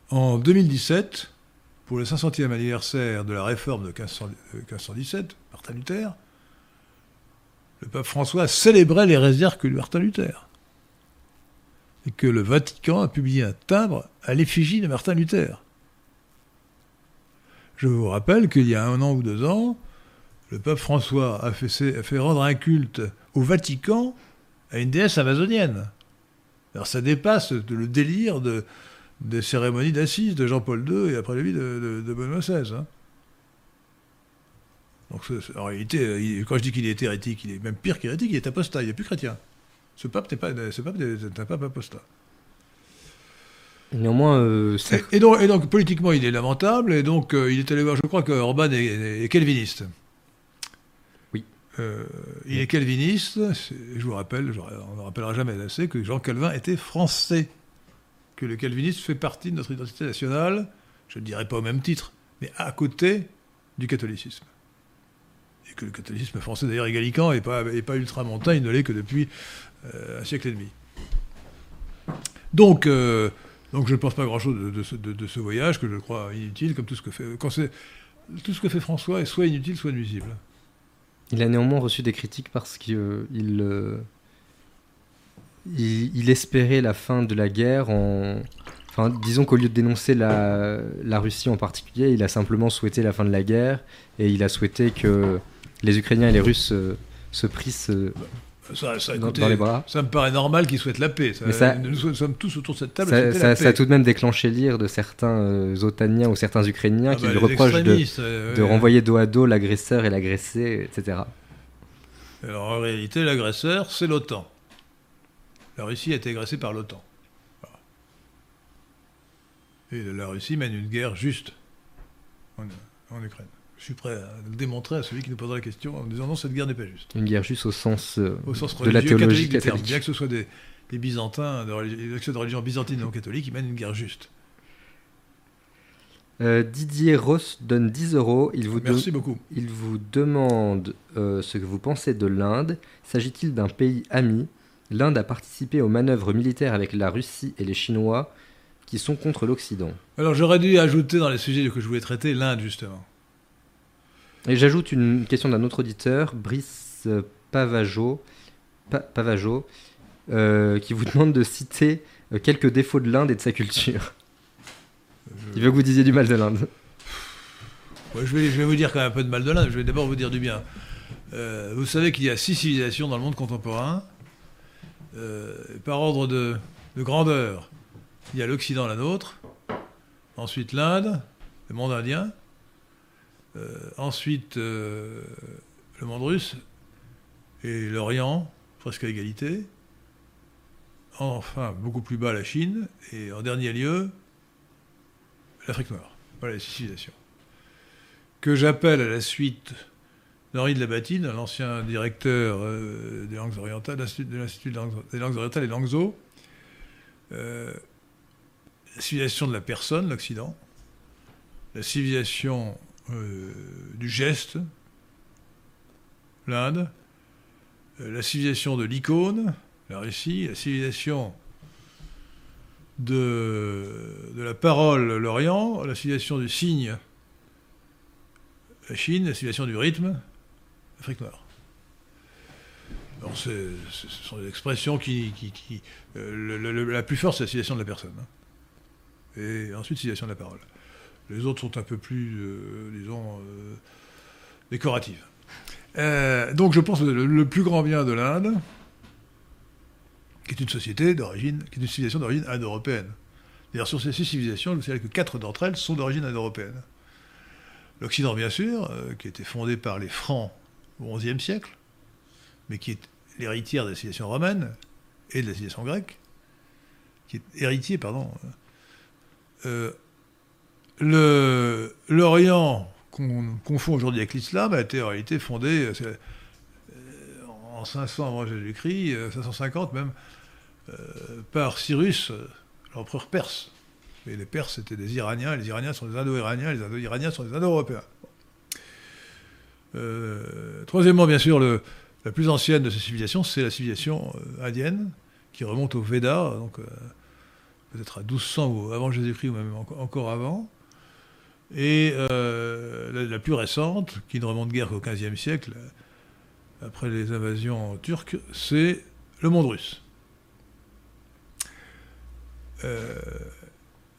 en 2017, pour le 500e anniversaire de la réforme de 1517, Martin Luther, le pape François célébrait les réserves que lui Martin Luther. Et que le Vatican a publié un timbre à l'effigie de Martin Luther. Je vous rappelle qu'il y a un an ou deux ans, le pape François a fait, rendre un culte au Vatican à une déesse amazonienne. Alors ça dépasse le délire de, des cérémonies d'assises de Jean-Paul II et après lui de, de, Benoît XVI. Hein. Donc en réalité, quand je dis qu'il est hérétique, il est même pire qu'hérétique, il est apostat, il n'est plus chrétien. Ce pape n'est pas, un pape apostat. Néanmoins, euh, et, donc, et, donc, politiquement, il est lamentable, et donc euh, il est allé voir, je crois que Orban est calviniste. Euh, il est calviniste, je vous rappelle, on ne rappellera jamais assez, que Jean Calvin était français, que le calvinisme fait partie de notre identité nationale, je ne dirais pas au même titre, mais à côté du catholicisme. Et que le catholicisme français, d'ailleurs, est gallican et pas, et pas ultramontain, il ne l'est que depuis euh, un siècle et demi. Donc, euh, donc je ne pense pas grand-chose de, ce voyage, que je crois inutile, comme tout ce que fait... Tout ce que fait François est soit inutile, soit nuisible. Il a néanmoins reçu des critiques parce qu'il euh, il, espérait la fin de la guerre en... Enfin, disons qu'au lieu de dénoncer la, la, Russie en particulier, il a simplement souhaité la fin de la guerre et il a souhaité que les Ukrainiens et les Russes euh, se prissent euh, ça, ça, dans, les bras. Ça me paraît normal qu'ils souhaitent la paix. nous sommes tous autour de cette table. Ça, ça a tout de même déclenché l'ire de certains otaniens ou certains Ukrainiens ah qui bah, lui reprochent de, de renvoyer dos à dos l'agresseur et l'agressé, etc. Alors en réalité, l'agresseur, c'est l'OTAN. La Russie a été agressée par l'OTAN. Et la Russie mène une guerre juste en, Ukraine. Je suis prêt à le démontrer à celui qui nous posera la question en disant non, cette guerre n'est pas juste. Une guerre juste au sens, euh, de la théologie catholique. Bien que ce soit des, Byzantins, de, de religion byzantine non catholique, ils mènent une guerre juste. Euh, Didier Ross donne 10 euros. Il vous Merci beaucoup. Il vous demande euh, ce que vous pensez de l'Inde. S'agit-il d'un pays ami? L'Inde a participé aux manœuvres militaires avec la Russie et les Chinois qui sont contre l'Occident. Alors j'aurais dû ajouter dans les sujets que je voulais traiter l'Inde justement. Et j'ajoute une question d'un autre auditeur, Brice Pavajo, Pavajo euh, qui vous demande de citer quelques défauts de l'Inde et de sa culture. Il veut que vous disiez du mal de l'Inde. je, vais, vous dire quand même un peu de mal de l'Inde. Je vais d'abord vous dire du bien. Euh, vous savez qu'il y a six civilisations dans le monde contemporain. Euh, par ordre de, grandeur, il y a l'Occident, la nôtre. Ensuite l'Inde, le monde indien. Euh, ensuite le monde russe et l'Orient, presque à égalité. Enfin, beaucoup plus bas la Chine. Et en dernier lieu, l'Afrique noire. Voilà les civilisations. Que j'appelle à la suite d'Henri de la Batine, l'ancien directeur des langues orientales, de l'Institut des langues orientales et Langso. la civilisation de la personne, l'Occident, la civilisation du geste, l'Inde, la civilisation de l'icône, la Russie, la civilisation de, de la parole, l'Orient, la civilisation du signe, la Chine, la civilisation du rythme, l'Afrique noire. Ce sont des expressions qui. qui, euh, la plus forte, c'est la civilisation de la personne. Hein. Et ensuite, civilisation de la parole. Les autres sont un peu plus, euh, disons, euh, décoratives. donc, je pense que le plus grand bien de l'Inde, qui est une société d'origine, qui est une civilisation d'origine indo-européenne. D'ailleurs, sur ces six civilisations, vous savez que quatre d'entre elles sont d'origine indo-européenne. L'Occident, bien sûr, euh, qui a été fondé par les Francs au XIe siècle, mais qui est l'héritière de la civilisation romaine et de la civilisation grecque, qui est héritier, pardon. Euh, L'Orient, qu'on confond aujourd'hui avec l'islam, a été en réalité fondé euh, en 500 avant Jésus-Christ, 550 même, euh, par Cyrus, l'empereur perse. Et les Perses étaient des Iraniens, les Iraniens sont des Indo-Iraniens, les Indo-Iraniens sont des Indo-Européens. Euh, troisièmement, bien sûr, la plus ancienne de ces civilisations, c'est la civilisation euh, indienne, qui remonte au Veda, donc peut-être à 1200 ou avant Jésus-Christ, ou même encore avant. Et la, plus récente, qui ne remonte guère qu'au XVe siècle, après les invasions turques, c'est le monde russe. Euh,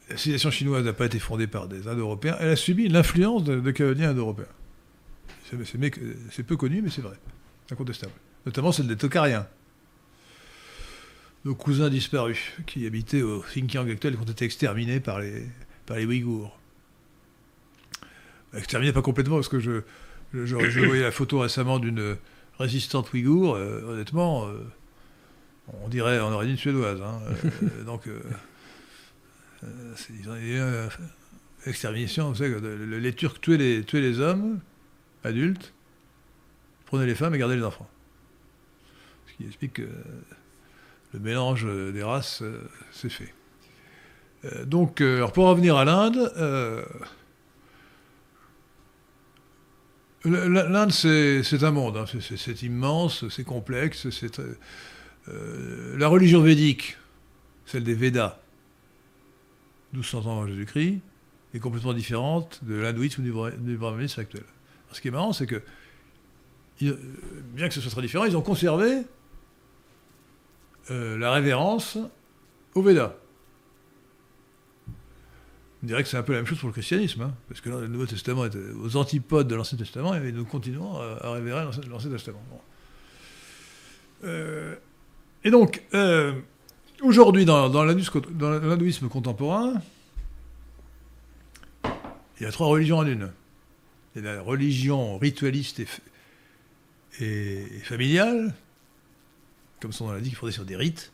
la civilisation chinoise n'a pas été fondée par des Indo-Européens, elle a subi l'influence de, de Canadiens Indo-Européens. C'est peu connu, mais c'est vrai, incontestable. Notamment celle des Tokariens, nos cousins disparus, qui habitaient au Xinjiang actuel et qui ont été exterminés par les, par les Ouïghours. Exterminés pas complètement, parce que je, je, voyais la photo récemment d'une résistante ouïghour, euh, honnêtement, euh, on dirait en origine suédoise. Hein, donc, euh, eu une extermination. Vous savez, les Turcs tuaient les, tuaient les hommes adultes, prenaient les femmes et gardaient les enfants. Ce qui explique que le mélange des races s'est fait. Donc, alors pour revenir à l'Inde, l'Inde c'est un monde, hein. c'est immense, c'est complexe, c'est la religion védique, celle des Védas, 1200 ans avant Jésus-Christ, est complètement différente de l'hindouisme ou du brahmanisme actuel. ce qui est marrant, c'est que, bien que ce soit très différent, ils ont conservé euh, la révérence au Veda. On dirait que c'est un peu la même chose pour le christianisme, hein, parce que le Nouveau Testament est aux antipodes de l'Ancien Testament, et nous continuons à, révérer l'Ancien Testament. Euh, et donc, euh, Aujourd'hui, dans, l'hindouisme contemporain, il y a trois religions en une. Il y a la religion ritualiste et, familiale, comme son nom l'indique, fondée sur des rites.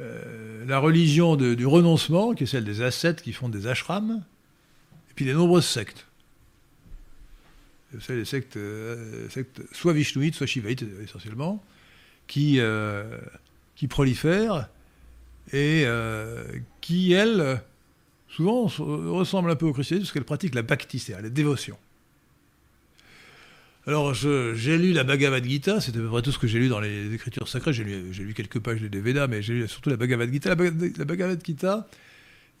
Euh, la religion du renoncement, qui est celle des ascètes qui font des ashrams, et puis les nombreuses sectes. Vous savez, les sectes, euh, soit vishnouites, soit shivaïtes essentiellement, qui, euh, qui prolifèrent et qui, elles, souvent ressemblent un peu au christianisme parce qu'elles pratiquent la bhakti, la dévotion. Alors, j'ai lu la Bhagavad Gita, c'est à peu près tout ce que j'ai lu dans les écritures sacrées. J'ai lu, quelques pages des Védas, mais j'ai lu surtout la Bhagavad Gita. La, Bhagavad Gita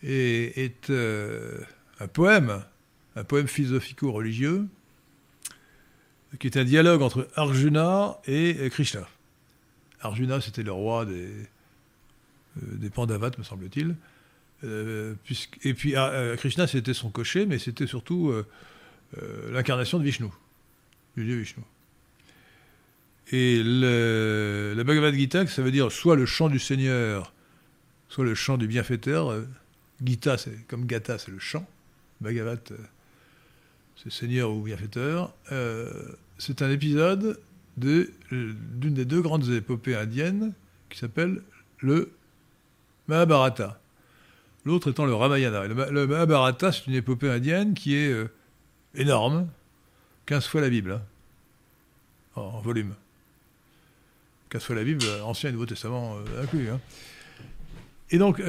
est, euh, un poème, un poème philosophico-religieux, qui est un dialogue entre Arjuna et Krishna. Arjuna, c'était le roi des, euh, Pandavas, me semble-t-il. Euh, et puis ah, euh, Krishna, c'était son cocher, mais c'était surtout l'incarnation de Vishnu, Et la Bhagavad Gita, ça veut dire soit le chant du Seigneur, soit le chant du bienfaiteur. Gita, c'est comme Gata, c'est le chant. Bhagavat, c'est Seigneur ou bienfaiteur. c'est un épisode d'une des deux grandes épopées indiennes qui s'appelle le Mahabharata. L'autre étant le Ramayana. Le, Mahabharata, c'est une épopée indienne qui est euh, énorme, 15 fois la Bible, hein, en, volume. 15 fois la Bible, Ancien et Nouveau Testament inclus. Hein. Et donc,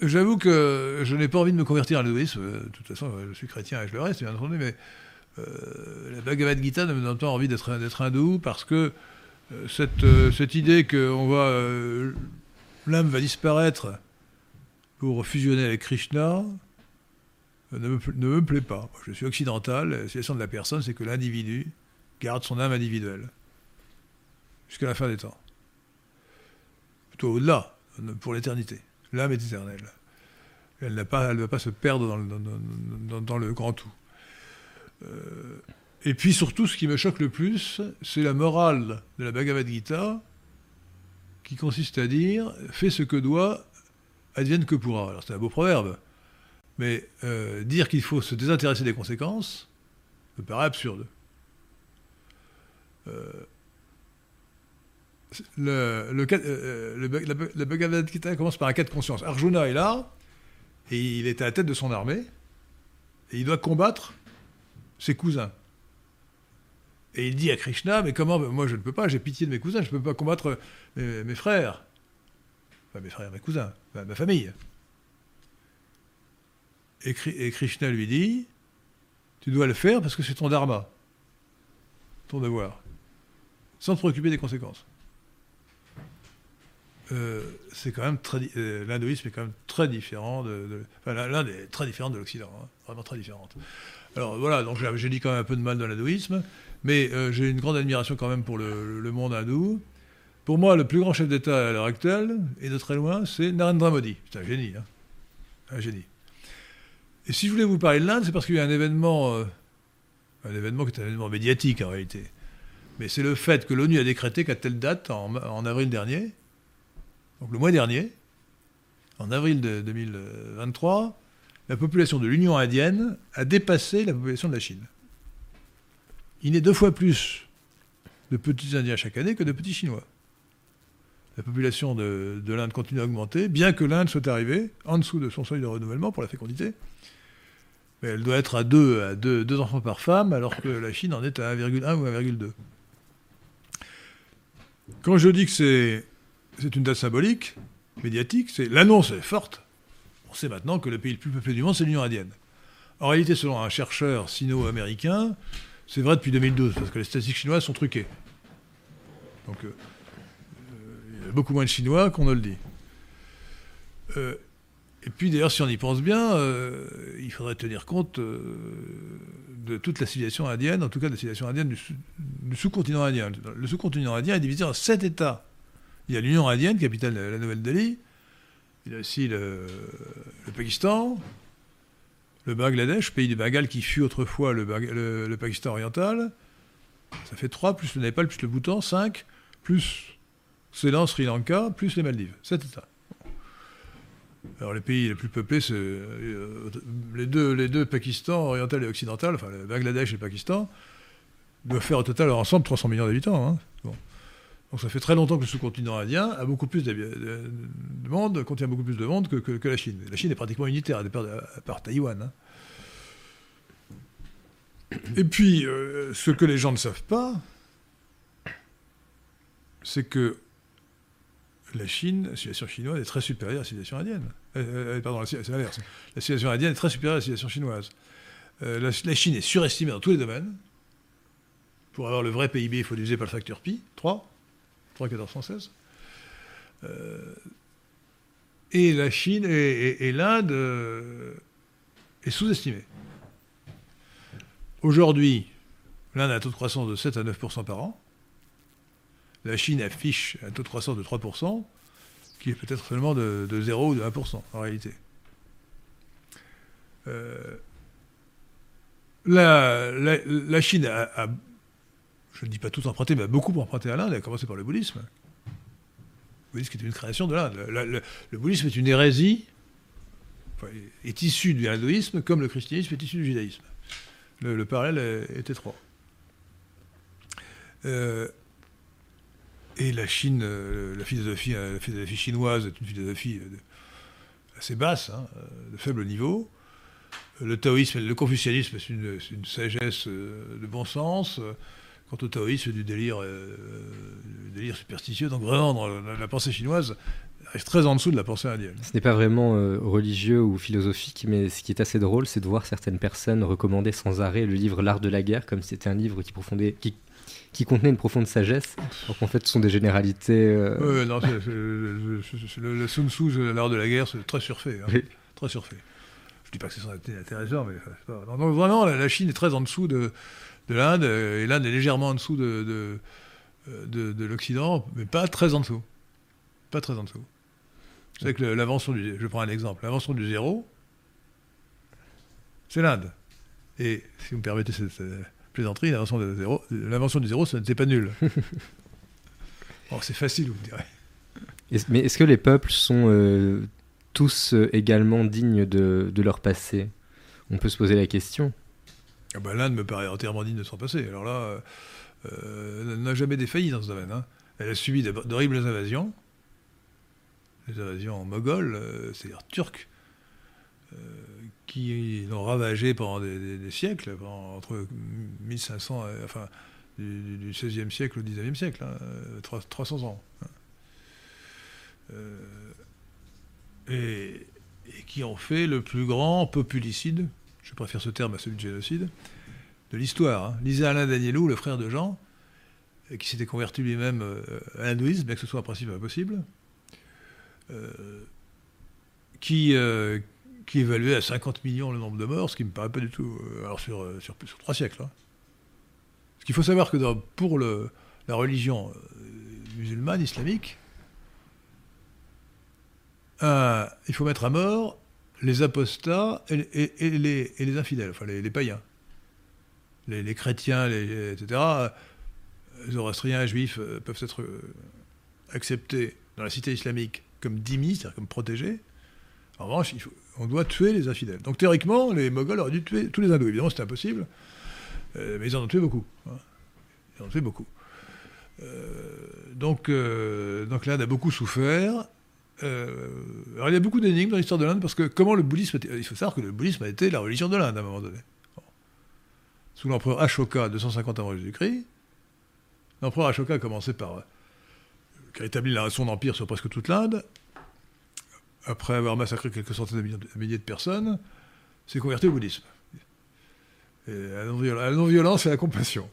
j'avoue que je n'ai pas envie de me convertir à l'hindouisme. De toute façon, je suis chrétien et je le reste, bien entendu, mais la Bhagavad Gita ne me donne pas envie d'être hindou parce que cette, idée que l'âme va disparaître pour fusionner avec Krishna ne me, plaît pas. je suis occidental, la situation de la personne, c'est que l'individu garde son âme individuelle jusqu'à la fin des temps. Plutôt au-delà, pour l'éternité. L'âme est éternelle. Elle ne va pas se perdre dans le, grand tout. Euh, et puis surtout, ce qui me choque le plus, c'est la morale de la Bhagavad Gita, qui consiste à dire fais ce que doit, advienne que pourra. Alors c'est un beau proverbe, mais euh, dire qu'il faut se désintéresser des conséquences me paraît absurde. Euh, euh, la, Bhagavad Gita commence par un cas de conscience. Arjuna est là, et il est à la tête de son armée, et il doit combattre ses cousins. Et il dit à Krishna, mais comment, moi je ne peux pas, j'ai pitié de mes cousins, je ne peux pas combattre mes, frères. Enfin, mes frères, mes cousins, ma, famille. Et, Krishna lui dit, tu dois le faire parce que c'est ton dharma, ton devoir, sans te préoccuper des conséquences. Euh, c'est quand même très, euh, l'hindouisme est quand même très différent de, enfin, l'Inde est très différente de l'Occident, hein, vraiment très différente. Alors voilà, donc j'ai dit quand même un peu de mal dans l'hindouisme. Mais euh, j'ai une grande admiration quand même pour le, monde hindou. Pour moi, le plus grand chef d'État à l'heure actuelle, et de très loin, c'est Narendra Modi. C'est un génie. Hein. un génie. Et si je voulais vous parler de l'Inde, c'est parce qu'il y a un événement, euh, un événement qui est un événement médiatique en réalité. Mais c'est le fait que l'ONU a décrété qu'à telle date, en, avril dernier, donc le mois dernier, en avril de 2023, la population de l'Union indienne a dépassé la population de la Chine il naît deux fois plus de petits Indiens chaque année que de petits Chinois. La population de, l'Inde continue à augmenter, bien que l'Inde soit arrivée en dessous de son seuil de renouvellement pour la fécondité. Elle doit être à 2 à deux, enfants par femme, alors que la Chine en est à 1,1 ou 1,2. Quand je dis que c'est, c'est une date symbolique, médiatique, c'est l'annonce est forte. On sait maintenant que le pays le plus peuplé du monde, c'est l'Union indienne. En réalité, selon un chercheur sino-américain, c'est vrai depuis 2012, parce que les statistiques chinoises sont truquées. Donc, euh, il y a beaucoup moins de Chinois qu'on ne le dit. Euh, et puis, d'ailleurs, si on y pense bien, euh, il faudrait tenir compte de toute la civilisation indienne, en tout cas de la civilisation indienne du, sous-continent indien. Le sous-continent indien est divisé en sept États. Il y a l'Union indienne, capitale de la Nouvelle-Delhi. Il y a aussi le Pakistan, le Bangladesh, pays du Bengale qui fut autrefois le, Pakistan oriental, ça fait 3, plus le Népal, plus le Bhoutan, 5, plus Ceylan, Sri Lanka, plus les Maldives. 7 États. Alors les pays les plus peuplés, c'est euh, les, deux, les deux Pakistan oriental et occidental, enfin le Bangladesh et le Pakistan, doivent faire au total ensemble 300 millions d'habitants. Hein. Donc ça fait très longtemps que le sous-continent indien a beaucoup plus de, monde, contient beaucoup plus de monde que, la Chine. La Chine est pratiquement unitaire, à part, Taïwan. Hein. Et puis, euh, ce que les gens ne savent pas, c'est que la Chine, la civilisation chinoise est très supérieure à la civilisation indienne. Euh, euh, pardon, c'est l'inverse. La civilisation indienne est très supérieure à la civilisation chinoise. La, Chine est surestimée dans tous les domaines. Pour avoir le vrai PIB, il faut diviser par le facteur pi, 3. 3,1416. Euh, et la Chine et, l'Inde euh, est sous-estimée. Aujourd'hui, l'Inde a un taux de croissance de 7 à 9% par an. La Chine affiche un taux de croissance de 3% qui est peut-être seulement de, 0 ou de 1% en réalité. Euh, la, Chine a je ne dis pas tout emprunté, mais beaucoup emprunté à l'Inde, a commencé par le bouddhisme. Le bouddhisme est une création de l'Inde. Le, bouddhisme est une hérésie, est issu du hindouisme, comme le christianisme est issu du judaïsme. Le, parallèle est, étroit. Euh, et la Chine, euh, la philosophie, euh, la philosophie chinoise est une philosophie assez basse, hein, de faible niveau. le taoïsme, le confucianisme, c'est une, sagesse de bon sens. Quant au taoïsme, c'est du délire, délire superstitieux. Donc vraiment, la pensée chinoise, reste très en dessous de la pensée indienne. Ce n'est pas vraiment euh, religieux ou philosophique, mais ce qui est assez drôle, c'est de voir certaines personnes recommander sans arrêt le livre L'art de la guerre, comme c'était un livre qui, qui, qui, contenait une profonde sagesse, alors qu'en fait ce sont des généralités. Euh... non, le, le, Sun Tzu, L'art de la guerre, c'est très surfait. Hein. Très surfait. Je ne dis pas que c'est intéressant, mais pas... non, vraiment, la, Chine est très en dessous de, de l'Inde, et l'Inde est légèrement en dessous de, de, de, de l'Occident, mais pas très en dessous. Pas très en dessous. Savez que l'invention du... Je prends un exemple. L'invention du zéro, c'est l'Inde. Et si vous me permettez cette, plaisanterie, l'invention du zéro, l'invention du zéro, ça n'était pas nul. bon, c'est facile, vous me direz. mais est-ce que les peuples sont euh, tous euh, également dignes de, leur passé? On peut se poser la question. Ah bah, L'Inde me paraît entièrement digne de son passé. Alors là, euh, n'a jamais défailli dans ce domaine. Hein. Elle a subi d'horribles invasions les invasions mogholes, euh, c'est-à-dire turques, euh, qui l'ont ravagé pendant des, siècles, entre 1500, enfin, du, XVIe siècle au XIXe siècle, 300 hein, ans. Hein. Euh, et, qui ont fait le plus grand populicide, je préfère ce terme à celui de génocide, de l'histoire. Hein. Lisez Alain Danielou, le frère de Jean, qui s'était converti lui-même à l'hindouisme, bien que ce soit un principe impossible, euh, qui, euh, qui évaluait à 50 millions le nombre de morts, ce qui me paraît pas du tout. Euh, alors sur, sur, sur, trois siècles. Hein. Ce qu'il faut savoir que pour le, la religion musulmane, islamique, il faut mettre à mort les apostats et, les, infidèles, enfin les, païens. Les, chrétiens, etc., zoroastriens, juifs peuvent être acceptés dans la cité islamique comme dhimmi, c'est-à-dire comme protégé. En revanche, on doit tuer les infidèles. Donc théoriquement, les Moghols auraient dû tuer tous les hindous. Évidemment, c'était impossible, euh, mais ils en ont tué beaucoup. Hein. Ils en ont tué beaucoup. Euh, donc, euh, donc l'Inde a beaucoup souffert. alors il y a beaucoup d'énigmes dans l'histoire de l'Inde parce que comment le bouddhisme, il faut savoir que le bouddhisme a été la religion de l'Inde à un moment donné. Sous l'empereur Ashoka, 250 avant Jésus-Christ, l'empereur Ashoka a commencé par qui a établi son empire sur presque toute l'Inde, après avoir massacré quelques centaines de milliers de personnes, s'est converti au bouddhisme. Et la non-violence et la compassion.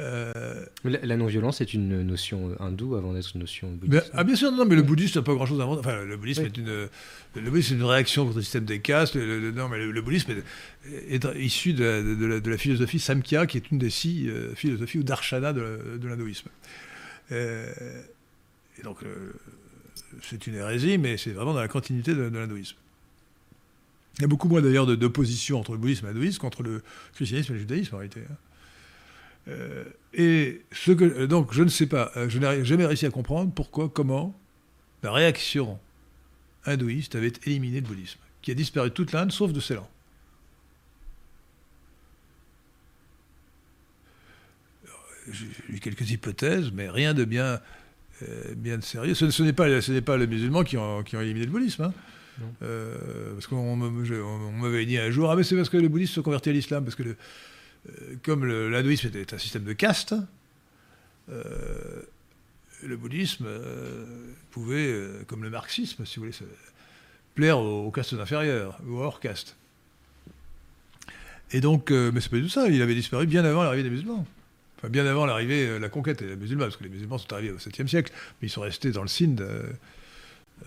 Euh, la, non-violence est une notion hindoue avant d'être une notion bouddhiste. ah bien sûr, non, mais le bouddhisme n'a pas grand-chose à. Enfin, le bouddhisme, est une, le bouddhisme est une réaction contre le système des castes. Le, non, mais le, bouddhisme est, issu de la, philosophie Samkhya, qui est une des six euh, philosophies ou darshana de, l'hindouisme. Euh, et donc, euh, c'est une hérésie, mais c'est vraiment dans la continuité de, l'hindouisme. Il y a beaucoup moins d'ailleurs d'opposition entre le bouddhisme et l'hindouisme qu'entre le christianisme et le judaïsme en réalité. Hein. Euh, et ce que, donc, je ne sais pas, je n'ai jamais réussi à comprendre pourquoi, comment la réaction hindouiste avait éliminé le bouddhisme, qui a disparu de toute l'Inde sauf de Ceylan. J'ai eu quelques hypothèses, mais rien de bien, euh, bien sérieux. Ce, n'est pas, ce pas les musulmans qui ont, qui ont éliminé le bouddhisme. Hein. Euh, parce qu'on m'avait dit un jour, ah mais c'est parce que le bouddhisme se convertit à l'islam, parce que le, euh, comme l'hindouisme est un système de caste, le bouddhisme pouvait, comme le marxisme, si vous voulez, plaire aux, castes inférieures, ou hors caste. Et donc, mais c'est pas du tout ça, il avait disparu bien avant l'arrivée des musulmans bien avant l'arrivée, euh, la conquête des musulmans, parce que les musulmans sont arrivés au 7e siècle, mais ils sont restés dans le Sindh, euh,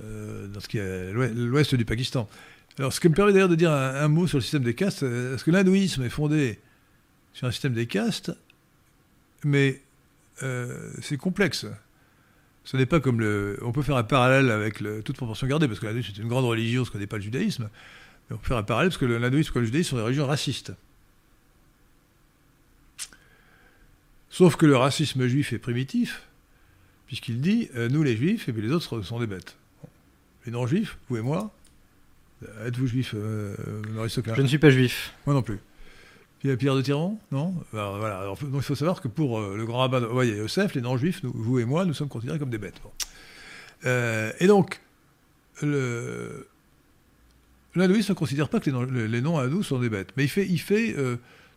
euh, dans ce qui est l'ouest du Pakistan. Alors, ce qui me permet d'ailleurs de dire un, mot sur le système des castes, parce que l'hindouisme est fondé sur un système des castes, mais c'est complexe. Ce n'est pas comme le. On peut faire un parallèle avec toute proportion gardée, parce que l'hindouisme est une grande religion, ce qu'on n'est pas le judaïsme. Mais on peut faire un parallèle parce que l'hindouisme et le judaïsme sont des religions racistes. Sauf que le racisme juif est primitif, puisqu'il dit euh, nous les juifs, et puis les autres sont des bêtes. Les non-juifs, vous et moi, euh, êtes-vous juif, euh, Je ne suis pas juif. Moi non plus. Pierre de Tyran Non? Voilà. donc il faut savoir que pour le grand rabbin de Yosef, les non-juifs, vous et moi, nous sommes considérés comme des bêtes. et donc, le, l'hindouisme ne considère pas que les noms, hindous sont des bêtes, mais il fait, il fait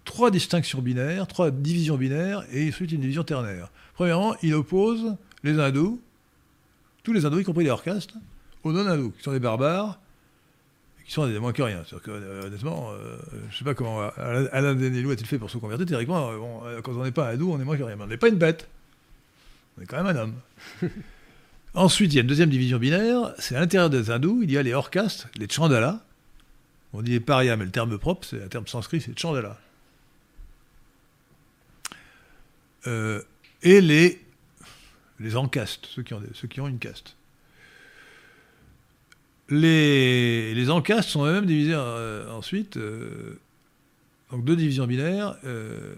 trois distinctions binaires, trois divisions binaires, et ensuite une division ternaire. Premièrement, il oppose les hindous, tous les hindous, y compris les hors aux non-hindous, qui sont des barbares, qui sont des moins que rien. Que, euh, honnêtement, euh, je ne sais pas comment Alain Denelou a-t-il fait pour se convertir. Théoriquement, euh, quand on n'est pas un hindou, on est moins que rien. Mais on n'est pas une bête. On est quand même un homme. Ensuite, il y a une deuxième division binaire. C'est à l'intérieur des hindous, il y a les hors les chandala. On dit les parias, mais le terme propre, c'est un terme sanskrit, c'est chandala. Et les, les encastes, ceux qui, ont ceux qui ont une caste. Les, les encastes sont eux-mêmes divisés euh, ensuite, euh, donc deux divisions binaires euh,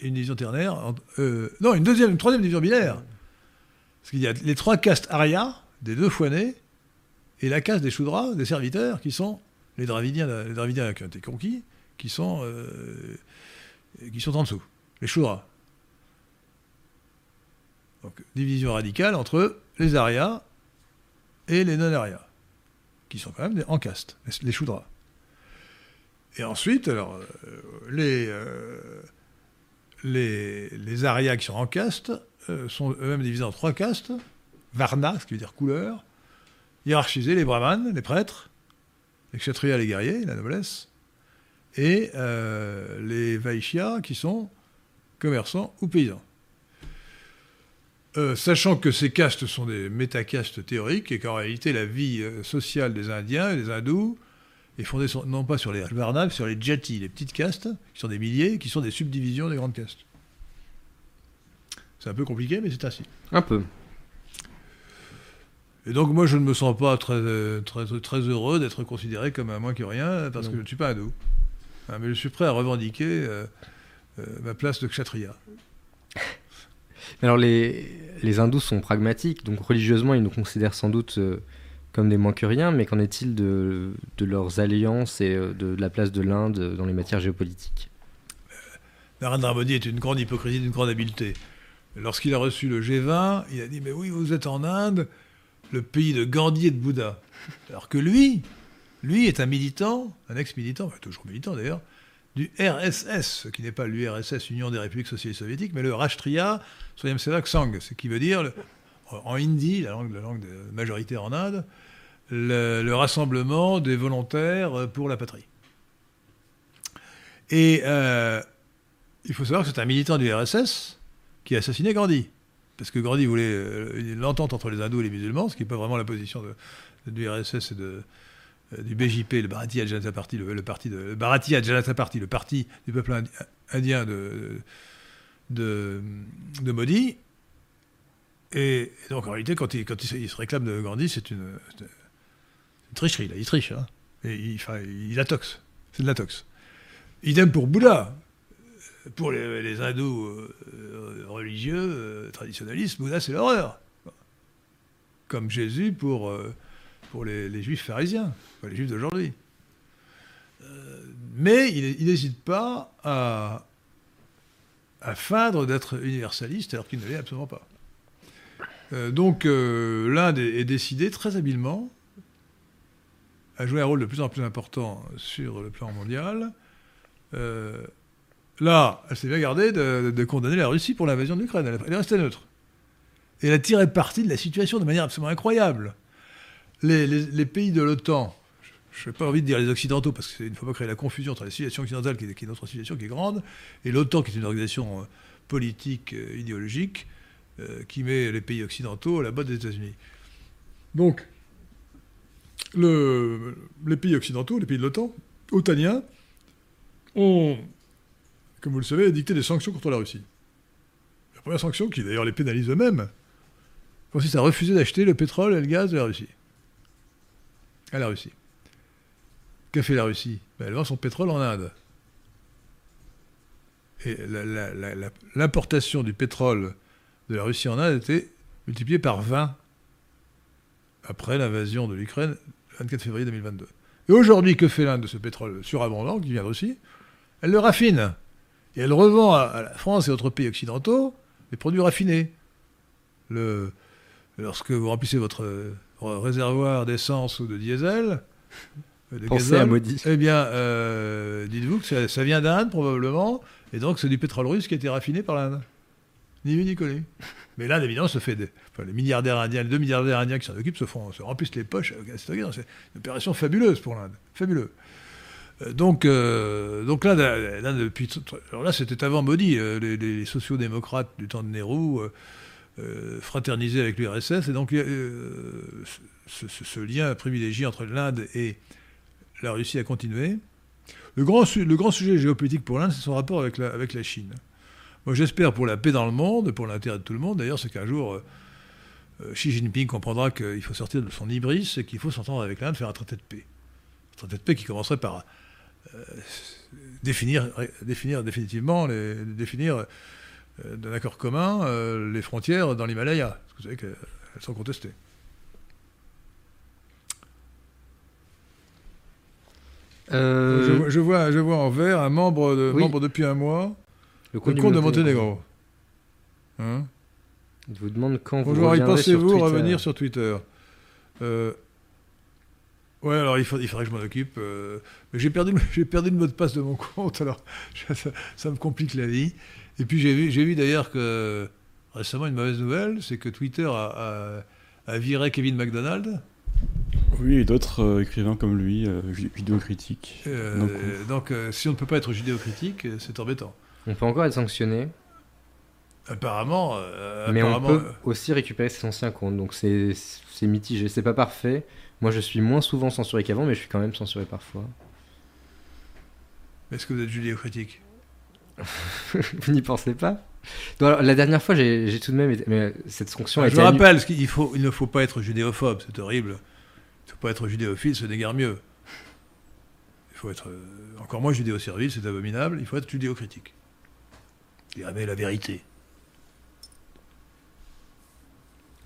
et une division ternaire. non, une deuxième, une troisième division binaire. Parce qu'il y a les trois castes Arya, des deux nés et la caste des Shudras, des serviteurs, qui sont les Dravidiens, les Dravidiens qui ont été conquis, qui sont, qui sont en dessous, les Shudras. Donc, division radicale entre les Aryas et les non-Aryas qui sont quand même des, en caste, les, choudras. Et ensuite, euh, les, euh, les, les arias qui sont en caste euh, sont eux-mêmes divisés en trois castes Varna, ce qui veut dire couleur, hiérarchisés, les brahmanes, les prêtres, les kshatriyas, les guerriers, la noblesse, et les vaishyas qui sont commerçants ou paysans. Euh, sachant que ces castes sont des métacastes théoriques et qu'en réalité la vie euh, sociale des Indiens et des hindous est fondée non pas sur les Varnas, mais sur les Jati, les petites castes, qui sont des milliers, qui sont des subdivisions des grandes castes. C'est un peu compliqué, mais c'est ainsi. Un peu. Et donc moi je ne me sens pas très, euh, très, très heureux d'être considéré comme un moins que rien, parce que je ne suis pas hindou. Hein, mais je suis prêt à revendiquer ma place de kshatriya. Alors les, les hindous sont pragmatiques, donc religieusement ils nous considèrent sans doute euh, comme des moins que rien, mais qu'en est-il de, de, leurs alliances et euh, de, la place de l'Inde dans les matières géopolitiques? Narendra Modi est une grande hypocrisie, d'une grande habileté. Lorsqu'il a reçu le G20, il a dit Mais oui, vous êtes en Inde, le pays de Gandhi et de Bouddha. Alors que lui, lui est un militant, un ex-militant, toujours militant d'ailleurs, du RSS, qui n'est pas l'URSS, Union des Républiques Socialistes Soviétiques, mais le Rashtriya Swayamsevak Sangh, ce qui veut dire, en hindi, la langue, la langue majoritaire en Inde, le, rassemblement des volontaires pour la patrie. Et euh, il faut savoir que c'est un militant du RSS qui a assassiné Gandhi. Parce que Gandhi voulait euh, l'entente entre les hindous et les musulmans, ce qui n'est pas vraiment la position du RSS et de, euh, du BJP, le Bharatiya Janata Party, le, parti de, le Janata Party, le parti du peuple indien de, de, Modi. Et, donc en réalité, quand il, se réclame de Gandhi, c'est une, tricherie, là. il triche. Hein. Et il, enfin, il. C'est de l'atox. Idem pour Bouddha. Pour les, hindous euh, religieux, euh, traditionnalistes, Bouddha c'est l'horreur. Comme Jésus pour pour les, juifs pharisiens, les juifs d'aujourd'hui. Euh, mais il n'hésite pas à, feindre d'être universaliste alors qu'il ne l'est absolument pas. Euh, donc euh, l'Inde est, décidée très habilement à jouer un rôle de plus en plus important sur le plan mondial. là, elle s'est bien gardée de, condamner la Russie pour l'invasion de l'Ukraine. Elle est restée neutre. Et elle a tiré parti de la situation de manière absolument incroyable les, pays de l'OTAN, je n'ai pas envie de dire les Occidentaux, parce qu'il ne faut pas créer la confusion entre la civilisation occidentale, qui est, notre civilisation qui est grande, et l'OTAN, qui est une organisation euh, politique, euh, idéologique, euh, qui met les pays occidentaux à la botte des États-Unis. Donc, les pays occidentaux, les pays de l'OTAN, otaniens, ont, comme vous le savez, dicté des sanctions contre la Russie. La première sanction, qui d'ailleurs les pénalise eux-mêmes, consiste à refuser d'acheter le pétrole et le gaz de la Russie à la Russie. Qu'a fait la Russie? Ben, Elle vend son pétrole en Inde. Et l'importation du pétrole de la Russie en Inde été multipliée par 20 après l'invasion de l'Ukraine le 24 février 2022. Et aujourd'hui, que fait l'Inde de ce pétrole surabondant qui vient de Russie? Elle le raffine. Et elle revend à, la France et autres pays occidentaux des produits raffinés. Lorsque vous remplissez votre réservoir d'essence ou de diesel, de Pensez gazole. à maudit. Eh bien, euh, dites-vous que ça, ça vient d'Inde, probablement, et donc c'est du pétrole russe qui a été raffiné par l'Inde. Ni vu ni connu. Mais l'Inde, évidemment, se fait des. Enfin, les milliardaires indiens, les deux milliardaires indiens qui s'en occupent se, font, se remplissent les poches. stockage. C'est une opération fabuleuse pour l'Inde. Fabuleux. Euh, Donc, euh, donc là, là, là, depuis, alors là, c'était avant maudit. euh, les, les sociaux-démocrates du temps de Nehru euh, fraternisaient avec l'URSS, et donc euh, ce, lien privilégié entre l'Inde et la Russie a continué. Le grand, le grand sujet géopolitique pour l'Inde, c'est son rapport avec la, avec la Chine. Moi, j'espère pour la paix dans le monde, pour l'intérêt de tout le monde, d'ailleurs, c'est qu'un jour, euh, Xi Jinping comprendra qu'il faut sortir de son hybris et qu'il faut s'entendre avec l'Inde, faire un traité de paix. Un traité de paix qui commencerait par définir, définir définitivement, les, définir d'un accord commun euh, les frontières dans l'Himalaya. Parce que vous savez qu'elles sont contestées. Euh, Je, vois- je vois, je vois en vert un membre, de, Oui. membre depuis un mois, le comte de Monténégro. Hein Il vous demande quand vous Bonjour, pensez-vous revenir sur Twitter Euh, Ouais, alors il, faut- il faudrait que je m'en occupe. euh, mais j'ai perdu, perdu le mot de passe de mon compte, alors ça, ça me complique la vie. Et puis j'ai vu, d'ailleurs que récemment une mauvaise nouvelle, c'est que Twitter a, a- a viré Kevin McDonald. Oui, et d'autres euh, écrivains comme lui, euh, vidéocritiques. Euh, Donc, donc euh, si on ne peut pas être judéocritique, euh, c'est embêtant. On peut encore être sanctionné, Apparemment, euh, mais on peut aussi récupérer ses anciens comptes. Donc c'est mitigé. C'est pas parfait. Moi, je suis moins souvent censuré qu'avant, mais je suis quand même censuré parfois. euh, est-ce que vous êtes judéocritique vous n'y pensez pas? Non, alors, La dernière fois, j'ai tout de même mais cette sanction a Ah, Je été rappelle, qu'il faut, il ne faut pas être judéophobe, c'est horrible. Il ne faut pas être judéophile, ce n'est guère mieux. Il faut être euh, encore moins judéo-servile, c'est abominable. Il faut être judéocritique. Dire mais la vérité.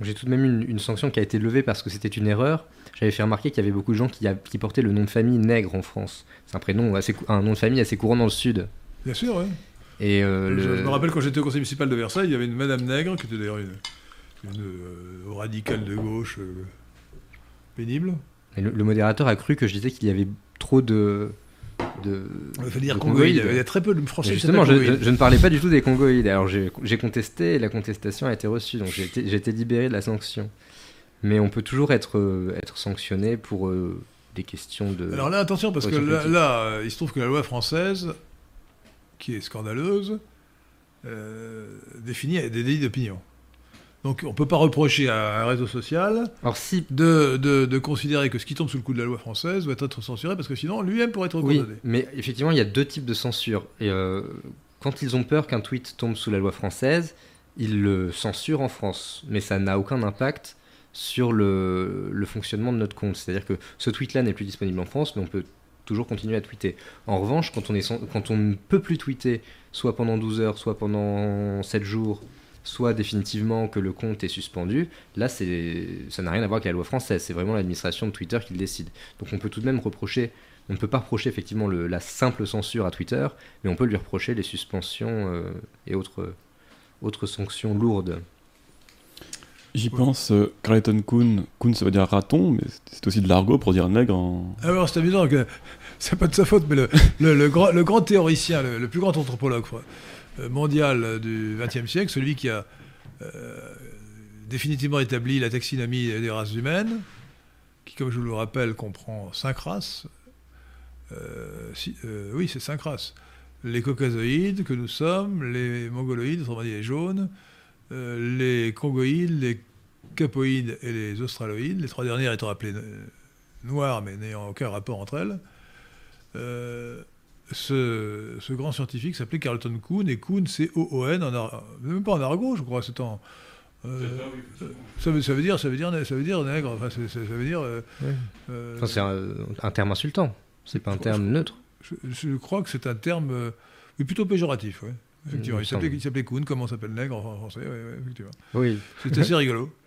J'ai tout de même une, une sanction qui a été levée parce que c'était une erreur. J'avais fait remarquer qu'il y avait beaucoup de gens qui, a- qui portaient le nom de famille Nègre en France. C'est un prénom assez, un nom de famille assez courant dans le sud. Bien sûr, oui. Et euh, Je, le- je me rappelle quand j'étais au conseil municipal de Versailles, il y avait une Madame Nègre, qui était d'ailleurs une, une, euh, radicale de gauche euh, pénible. et le- le modérateur a cru que je disais qu'il y avait trop de. de Il fallait dire de congoïde. Il y congoïdes. avait très peu de Français Et justement, je, s'appellent je- congoïdes. je ne parlais pas du tout des congoïdes. Alors j'ai contesté et la contestation a été reçue. Donc j'ai été, libéré de la sanction. Mais on peut toujours être, être sanctionné pour des questions de. Alors là, attention, parce que là, il se trouve que la loi française, qui est scandaleuse, euh, définit des délits d'opinion. Donc on ne peut pas reprocher à un réseau social Alors si de, de- de considérer que ce qui tombe sous le coup de la loi française doit être censuré, parce que sinon lui-même pourrait être Oui, condamné. mais effectivement, il y a deux types de censure. Et euh, quand ils ont peur qu'un tweet tombe sous la loi française, ils le censurent en France. Mais ça n'a aucun impact sur le, le fonctionnement de notre compte. C'est-à-dire que ce tweet-là n'est plus disponible en France, mais on peut toujours continuer à tweeter. En revanche, quand on, est, quand on ne peut plus tweeter, soit pendant 12 heures, soit pendant 7 jours, soit définitivement que le compte est suspendu, là, c'est, ça n'a rien à voir avec la loi française. C'est vraiment l'administration de Twitter qui le décide. Donc on peut tout de même reprocher on ne peut pas reprocher effectivement le- la simple censure à Twitter, mais on peut lui reprocher les suspensions euh, et autres, autres sanctions lourdes. J'y pense, euh, Carleton Coon, Coon ça veut dire raton, mais c'est- c'est aussi de l'argot pour dire nègre en... Alors c'est amusant que c'est pas de sa faute, mais le, grand, théoricien, le, plus grand anthropologue euh, mondial euh, du XXe siècle, celui qui a euh, définitivement établi la taxinomie des races humaines, qui, comme je vous le rappelle, comprend cinq races. Oui, c'est cinq races. Les caucasoïdes que nous sommes, les mongoloïdes, autrement dit les jaunes, les congoïdes, les capoïdes et les australoïdes, les trois dernières étant appelées noires mais n'ayant aucun rapport entre elles. Euh, ce, ce grand scientifique s'appelait Carlton Kuhn, et Kuhn, c'est O-O-N, même pas en argot, je crois, c'est en. euh, ça, veut, ça veut dire, ça veut dire, ça veut dire nègre. Enfin, ça veut dire. euh, Ouais. euh, Enfin, c'est un, un terme insultant, c'est pas un Je- terme neutre. je, je crois que c'est un terme, euh, plutôt péjoratif, ouais. Effectivement, Il me il s'appelait, semble. il s'appelait Kuhn, comme on s'appelle nègre en français, ouais, ouais, effectivement. Oui. C'est assez rigolo.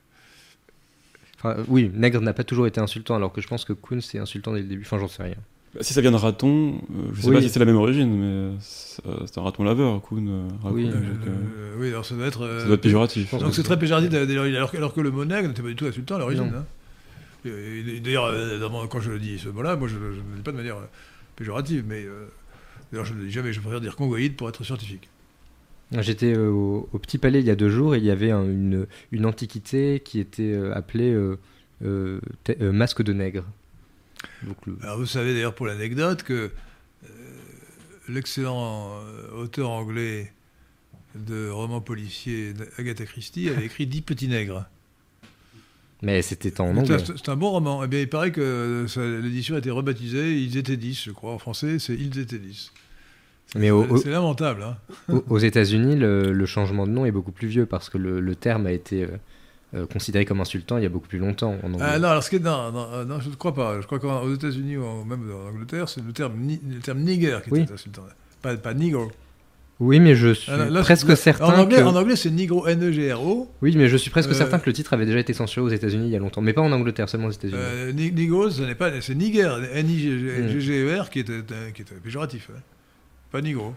Enfin, oui, nègre n'a pas toujours été insultant, alors que je pense que Kuhn c'est insultant dès le début. Enfin, j'en sais rien. Bah, Si ça vient de raton, euh, je sais Oui. pas si c'est la même origine, mais c'est c'est un raton laveur, euh, raton, Oui. donc, Euh, euh, oui, alors ça doit être. euh, ça doit être péjoratif. Donc que c'est très péjoratif alors, que- alors que le mot nègre n'était pas du tout insultant à l'origine. Hein. Et- et D'ailleurs, euh, quand je le dis ce mot-là, moi je ne le dis pas de manière euh, péjorative, mais euh, d'ailleurs je ne le dis jamais, je préfère dire congoïde pour être scientifique. J'étais euh, au, au Petit Palais il y a deux jours et il y avait un- une, une antiquité qui était euh, appelée euh, euh, euh, masque de nègre. Donc, le- Alors vous savez d'ailleurs pour l'anecdote que euh, l'excellent euh, auteur anglais de romans policiers Agatha Christie avait écrit Dix petits nègres. Mais c'était en anglais. C'est un bon roman. Eh bien, il paraît que ça- l'édition a été rebaptisée Ils étaient 10, je crois. En français, c'est Ils étaient 10. Mais au- au- C'est lamentable. Hein. Aux, aux États-Unis, le, le changement de nom est beaucoup plus vieux parce que le, le terme a été euh, euh, considéré comme insultant il y a beaucoup plus longtemps en anglais. Ah, non, alors ce qui est. Non, non, euh, non, je ne crois pas. Je crois qu'aux États-Unis ou en- même en Angleterre, c'est le terme, ni- le terme nigger qui Oui. était insultant. Pas, pas negro. Oui, mais je suis Ah, là, presque là, certain En anglais, que... en anglais c'est negro, N-E-G-R-O. Oui, mais je suis presque Euh, certain que le titre avait déjà été censuré aux États-Unis il y a longtemps, mais pas en Angleterre, seulement aux États-Unis. Euh, Negro, ce n'est pas. C'est Niger, Hmm. N-I-G-G-E-R, qui était, qui était péjoratif. hein. Pas Negro.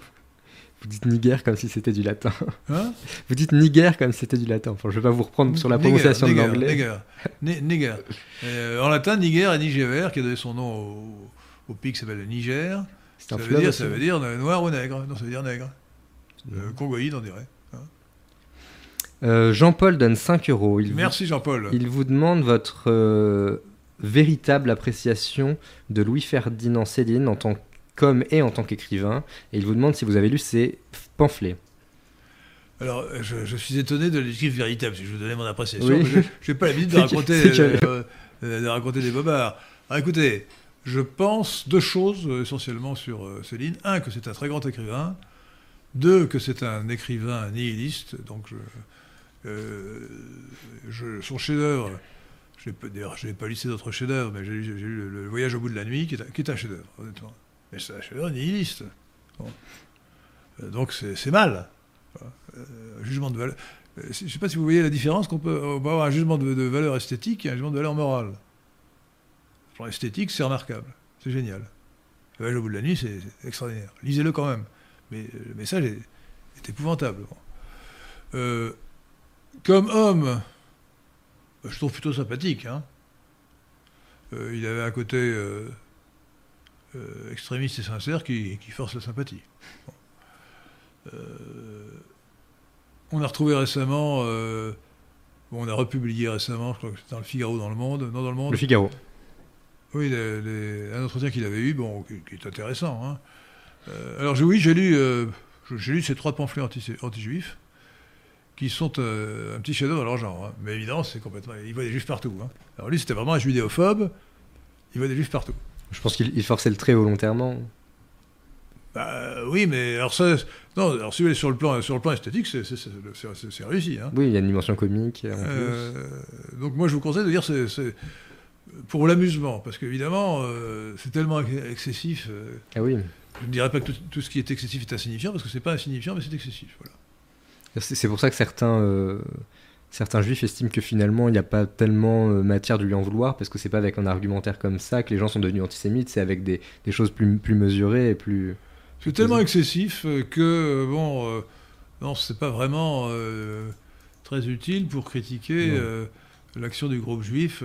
Vous dites Niger comme si c'était du latin. Hein Vous dites Niger comme si c'était du latin. Enfin, je vais pas vous reprendre sur la prononciation Niger, de l'anglais. Niger. Ni- Niger. Euh, en latin, Niger et Niger, qui a donné son nom au, au pays qui s'appelle le Niger. Ça veut, dire, ça veut dire noir ou nègre. Non, ça veut dire nègre. Euh, congoïde, on dirait. Euh, Jean-Paul donne 5 euros. Il vous- Merci Jean-Paul. Il vous demande votre euh, véritable appréciation de Louis-Ferdinand Céline en tant qu'homme et en tant qu'écrivain. Et il vous demande si vous avez lu ses pamphlets. Alors, je, je suis étonné de l'équipe véritable, si je vous donnais mon appréciation. Oui. Je n'ai pas l'habitude de raconter, euh, euh, de raconter des bobards. Alors, écoutez, je pense deux choses euh, essentiellement sur euh, Céline. Un, que c'est un très grand écrivain. Deux, que c'est un écrivain nihiliste. Donc, je, je- son chef-d'œuvre, je n'ai pas- d'ailleurs, je n'ai pas listé d'autres chefs-d'œuvre, mais j'ai lu, lu le, le Voyage au bout de la nuit, qui est, un- qui est un chef-d'œuvre, honnêtement. Mais c'est un chef-d'œuvre nihiliste. Euh, donc, c'est mal. Euh, jugement de valeur. Euh, Je ne sais pas si vous voyez la différence qu'on peut, avoir un jugement de, valeur esthétique et un jugement de valeur morale. Sur l'esthétique, c'est remarquable, c'est génial. Le voyage au bout de la nuit, c'est extraordinaire. Lisez-le quand même. Mais le message est, épouvantable. Comme homme, je trouve plutôt sympathique. hein. Il avait un côté euh, extrémiste et sincère qui, qui force la sympathie. Bon. Euh, on a retrouvé récemment, euh, bon, on a republié récemment, je crois que c'était dans le Figaro, dans le Monde, non dans le Monde? Le Figaro. Oui, les- les- un entretien qu'il avait eu, bon, qui, qui est intéressant. hein. Euh, alors oui, j'ai lu, j'ai lu ces trois pamphlets anti- anti-juifs, qui sont un petit chef-d'œuvre à leur genre. hein. Mais évidemment, c'est complètement, il voit des juifs partout. hein. Alors lui, c'était vraiment un judéophobe. Il voit des juifs partout. Je pense qu'il il forçait le trait volontairement. Bah, oui, mais alors ça, non, alors si vous voulez sur le plan, sur le plan esthétique, c'est, réussi. hein. Oui, il y a une dimension comique. en plus. Euh, donc moi je vous conseille de dire c'est, c'est pour l'amusement, parce qu'évidemment euh, c'est tellement ex- excessif. euh, Ah oui. je ne dirais pas que tout, tout ce qui est excessif est insignifiant, parce que c'est pas insignifiant, mais c'est excessif. Voilà. C'est pour ça que certains, euh, certains juifs estiment que finalement il n'y a pas tellement euh, matière de lui en vouloir, parce que c'est pas avec un argumentaire comme ça que les gens sont devenus antisémites, c'est avec des, des choses plus, plus mesurées et plus. C'est tellement excessif euh, que euh, bon, non, c'est pas vraiment très utile pour critiquer l'action du groupe juif,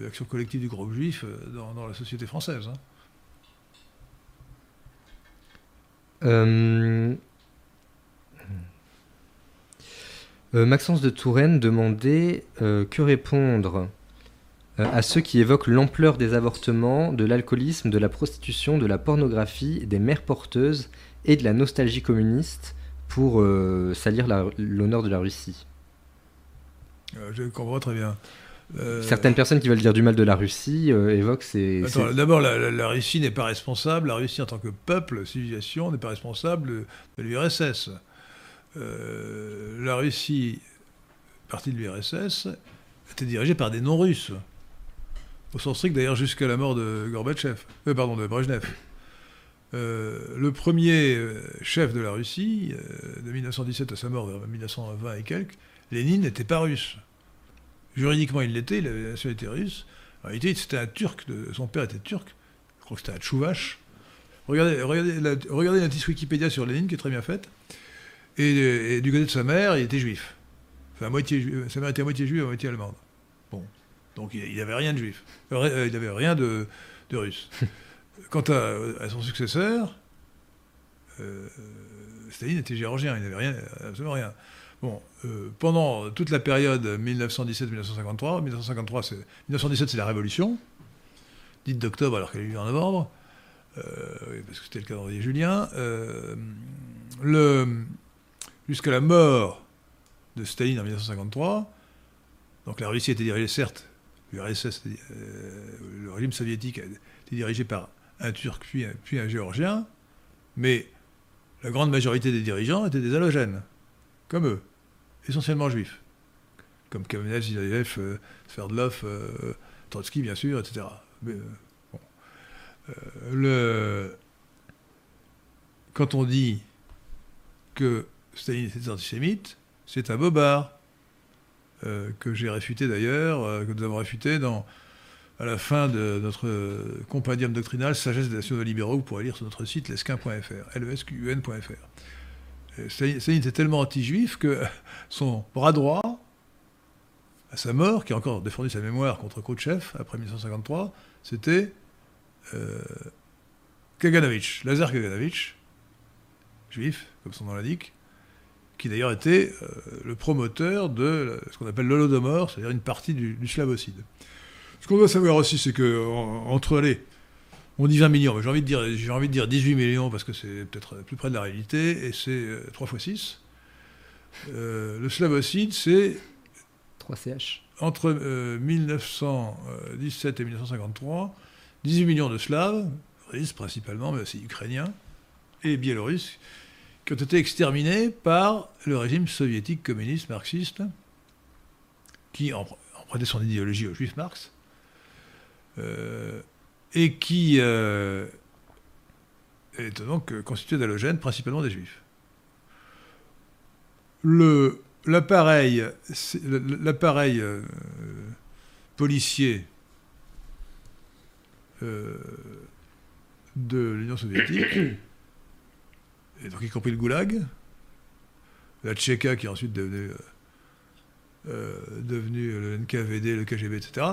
l'action collective du groupe juif dans, dans la société française. hein. Euh, euh, Maxence de Touraine demandait euh, que répondre euh, à ceux qui évoquent l'ampleur des avortements, de l'alcoolisme, de la prostitution, de la pornographie, des mères porteuses et de la nostalgie communiste pour euh, salir l'honneur de la Russie. Euh, je comprends très bien. Euh, Certaines personnes qui veulent dire du mal de la Russie euh, évoquent ces... Attends, ces- D'abord, la, la- la Russie n'est pas responsable. La Russie, en tant que peuple, civilisation, n'est pas responsable de, de l'URSS. Euh, la Russie, partie de l'URSS, était dirigée par des non-russes. Au sens strict, d'ailleurs, jusqu'à la mort de Gorbatchev. Euh, pardon, de Brezhnev. Euh, le premier chef de la Russie, de 1917 à sa mort vers 1920 et quelques, Lénine n'était pas russe. Juridiquement, il l'était, il avait la nationalité russe. En réalité, c'était un Turc, son père était turc, je crois que c'était un Tchouvache. Regardez, regardez, la, regardez la Wikipédia sur Lénine, qui est très bien faite. Et, et du côté de sa mère, il était juif. Enfin, à moitié, ju- sa mère était à moitié juive, à moitié allemande. Bon. Donc il n'avait rien de juif. Il n'avait rien de, de russe. Quant à, son successeur, Staline était géorgien, il n'avait rien, absolument rien. Bon, pendant toute la période 1917-1953, 1953, 1917 c'est la Révolution, dite d'octobre alors qu'elle est eu en novembre, euh, parce que c'était le calendrier julien, euh, jusqu'à la mort de Staline en 1953, donc la Russie était dirigée, certes, euh, le régime soviétique était dirigé par un Turc puis un, Géorgien, mais la grande majorité des dirigeants étaient des halogènes, comme eux, essentiellement juifs, comme Kamenev, Zilaev, Sverdlov, Trotsky, bien sûr, etc. Euh, le... quand on dit que Staline était antisémite, c'est un bobard, euh, que j'ai réfuté d'ailleurs, euh, que nous avons réfuté à la fin de notre compendium doctrinal Sagesse des nationaux libéraux, vous pourrez lire sur notre site lesquin.fr, lesqun.fr. Staline était tellement anti-juif que son bras droit, à sa mort, qui a encore défendu sa mémoire contre Khrouchtchev après 1953, c'était euh, Kaganovich, Lazar Kaganovich, juif, comme son nom l'indique, qui d'ailleurs était euh, le promoteur de ce qu'on appelle l'Holodomor, c'est-à-dire une partie du, slavocide. Ce qu'on doit savoir aussi, c'est que entre les, on dit 20 millions, mais j'ai envie de dire, j'ai envie de dire 18 millions parce que c'est peut-être plus près de la réalité, et c'est 3 fois 6. le slavocide, c'est 3 CH. Entre 1917 et 1953, 18 millions de Slaves, russes principalement, mais aussi ukrainiens, et biélorusses, qui ont été exterminés par le régime soviétique communiste marxiste, qui empruntait son idéologie au juif Marx, euh, et qui euh, est donc constitué d'halogènes, principalement des juifs. l'appareil, euh, policier euh, de l'Union soviétique, et donc y compris le goulag, la Tchéka qui est ensuite devenue, euh, devenu le NKVD, le KGB, etc.,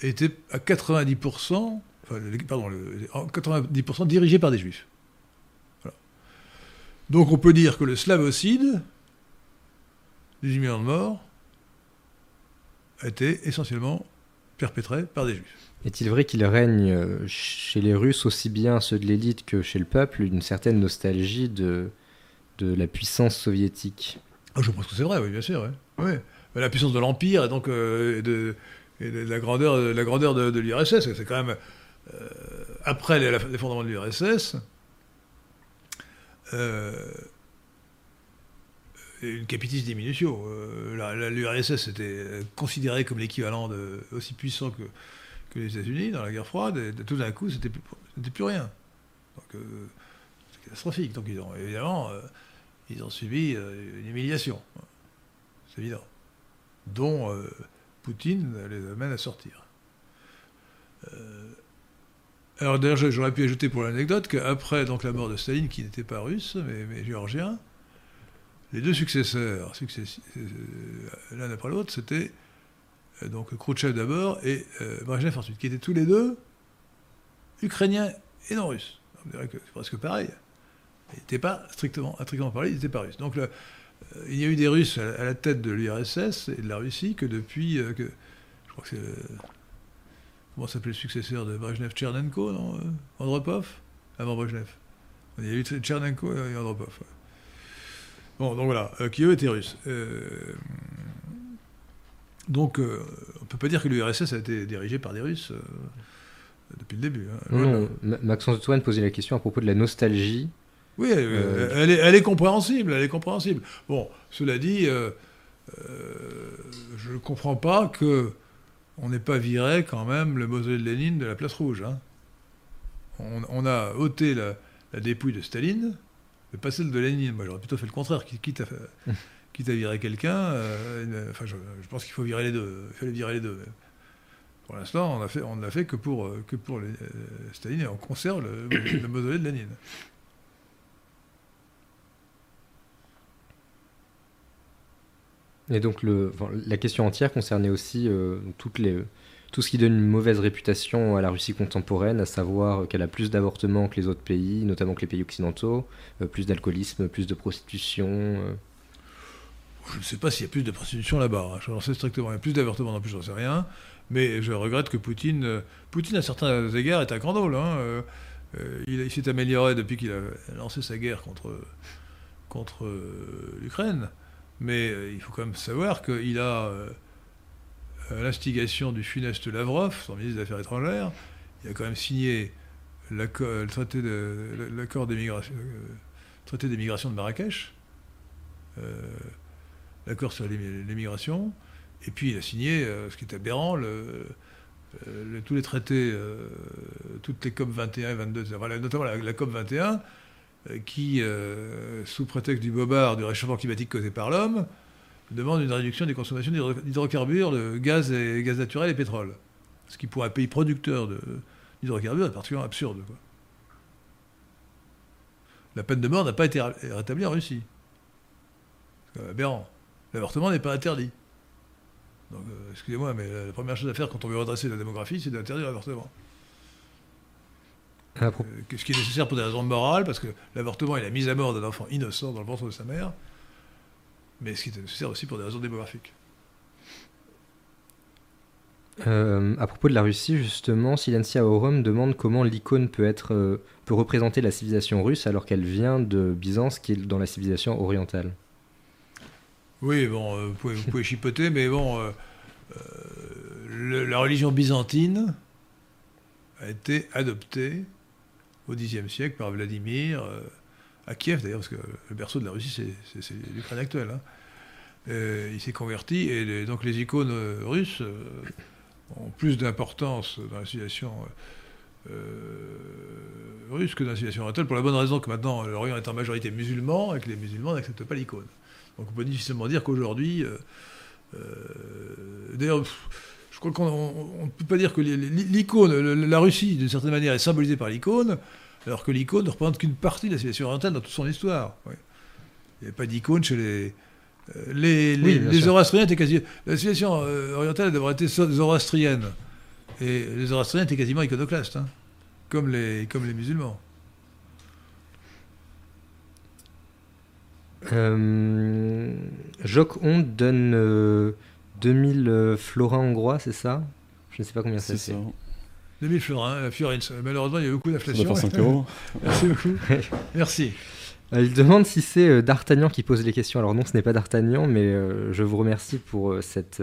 était à 90%, enfin, pardon, 90% dirigé par des juifs. Donc on peut dire que le slavocide, 18 millions de morts, a été essentiellement perpétré par des juifs. Est-il vrai qu'il règne euh, chez les Russes, aussi bien ceux de l'élite que chez le peuple, une certaine nostalgie de, la puissance soviétique? Ah, Je pense que c'est vrai, oui, bien sûr. La puissance de l'Empire et donc euh, de, la grandeur, la grandeur de, l'URSS, c'est quand même, euh, après l'effondrement de l'URSS, une capitis diminutio. L'URSS était considéré comme l'équivalent aussi puissant que, que les États-Unis dans la guerre froide, tout d'un coup, c'était plus, plus rien. Donc, euh, c'est catastrophique. Donc, ils ont, évidemment, euh, ils ont subi euh, une humiliation. C'est évident. Dont Poutine les amène à sortir. alors, d'ailleurs, j'aurais pu ajouter pour l'anecdote qu'après la mort de Staline, qui n'était pas russe, mais, mais géorgien, les deux successeurs, l'un après l'autre, c'était donc Khrouchtchev d'abord et euh, Brezhnev ensuite, qui étaient tous les deux ukrainiens et non russes. On dirait que c'est presque pareil. Ils n'étaient pas strictement, strictement ils n'étaient pas russes. Donc euh, il y a eu des Russes à, la tête de l'URSS et de la Russie que depuis je crois que c'est comment s'appelait le successeur de Brezhnev, Tchernenko, non Andropov? Avant Brezhnev. Il y a eu Tchernenko et Andropov. Bon, donc voilà, qui eux étaient russes. Donc, euh, on ne peut pas dire que l'URSS a été dirigé par des Russes euh, depuis le début. Hein. Non, Maxence Antoine posait la question à propos de la nostalgie. Oui, euh, elle, est, elle, est, compréhensible, elle est compréhensible. Bon, cela dit, je ne comprends pas que on n'ait pas viré quand même le mausolée de Lénine de la place rouge. Hein. On, a ôté la, dépouille de Staline, mais pas celle de Lénine. Moi, j'aurais plutôt fait le contraire, quitte à, quitte à virer quelqu'un, euh, enfin, je, pense qu'il faut virer les deux. Il fallait virer les deux. Pour l'instant, on a fait, on ne l'a fait que pour, euh, que pour euh, Staline et on conserve le, le mausolée de Lénine. Et donc le, la question entière concernait aussi toutes les, tout ce qui donne une mauvaise réputation à la Russie contemporaine, à savoir qu'elle a plus d'avortements que les autres pays, notamment que les pays occidentaux, plus d'alcoolisme, plus de prostitution. Je ne sais pas s'il y a plus de prostitution là-bas, hein. je n'en sais strictement. A plus d'avortements non plus, j'en sais rien. Mais je regrette que Poutine, Poutine à certains égards, est un grand. Hein. il s'est amélioré depuis qu'il a lancé sa guerre contre, contre l'Ukraine. Mais euh, il faut quand même savoir qu'il a, euh, à l'instigation du funeste Lavrov, son ministre des Affaires étrangères, il a quand même signé le l'accord euh, traité d'émigration de Marrakech, l'accord sur l'émigration, et puis il a signé, ce qui est aberrant, le, tous les traités, toutes les COP 21 et 22, notamment la, COP 21, euh, qui, euh, sous prétexte du bobard du réchauffement climatique causé par l'homme, demande une réduction des consommations d'hydrocarbures, de gaz, et, gaz naturel et pétrole. Ce qui, pour un pays producteur d'hydrocarbures, est particulièrement absurde. La peine de mort n'a pas été rétablie en Russie. C'est aberrant. L'avortement n'est pas interdit. Donc, euh, excusez-moi, mais la première chose à faire quand on veut redresser la démographie, c'est d'interdire l'avortement. Euh, ce qui est nécessaire pour des raisons morales, parce que l'avortement est la mise à mort d'un enfant innocent dans le ventre de sa mère, mais ce qui est nécessaire aussi pour des raisons démographiques. Euh, à propos de la Russie, justement, Silencia Aurum demande comment l'icône peut, être, euh, peut représenter la civilisation russe alors qu'elle vient de Byzance, qui est dans la civilisation orientale. Oui, bon, vous, pouvez, vous, pouvez, chipoter, mais bon, la religion byzantine a été adoptée au Xe siècle par Vladimir, euh, à Kiev d'ailleurs, parce que le berceau de la Russie, c'est l'Ukraine actuelle. Hein. Euh, il s'est converti, et donc les icônes euh, russes ont plus d'importance dans la civilisation russe que dans la civilisation orientale, pour la bonne raison que maintenant l'Orient est en majorité musulman, et que les musulmans n'acceptent pas l'icône. Donc on peut difficilement dire qu'aujourd'hui... d'ailleurs je crois qu'on ne peut pas dire que l'icône, la Russie, d'une certaine manière, est symbolisée par l'icône, alors que l'icône ne représente qu'une partie de la civilisation orientale dans toute son histoire. Il n'y a pas d'icône chez les. Euh, les, les, Zoroastriens étaient quasi. La civilisation euh, orientale devrait être zoroastrienne. Et les Zoroastriens étaient quasiment iconoclastes, hein, comme, les, comme les musulmans. Euh, Joc Honde donne euh, 2000 euh, florins hongrois, c'est ça? Je ne sais pas combien ça fait. 2000 florins, euh, Fiorins. Malheureusement, il y a beaucoup d'inflation. 5 euros. Merci beaucoup. Merci. Euh, il demande si c'est D'Artagnan qui pose les questions. Alors non, ce n'est pas D'Artagnan, mais je vous remercie pour cette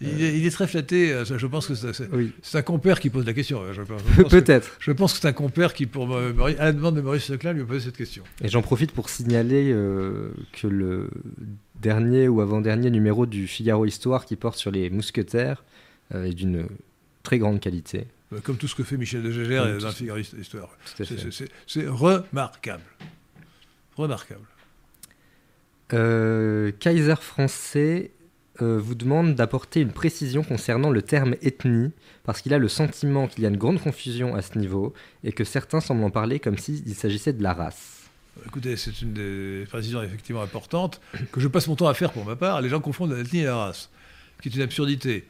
il est, très flatté. Euh, je pense que c'est un compère qui pose la question. Peut-être. Je pense que c'est un compère qui, pour à la demande de Maurice Leclerc, lui a posé cette question. Et j'en profite pour signaler euh, que le dernier ou avant-dernier numéro du Figaro Histoire qui porte sur les mousquetaires euh, est d'une très grande qualité. Comme tout ce que fait Michel de Gégère dans le Figaro Histoire. C'est remarquable. Remarquable. Kaiser français euh, vous demande d'apporter une précision concernant le terme ethnie, parce qu'il a le sentiment qu'il y a une grande confusion à ce niveau, et que certains semblent en parler comme s'il s'agissait de la race. Écoutez, c'est une des précisions effectivement importantes que je passe mon temps à faire pour ma part. Les gens confondent l'ethnie et la race, ce qui est une absurdité.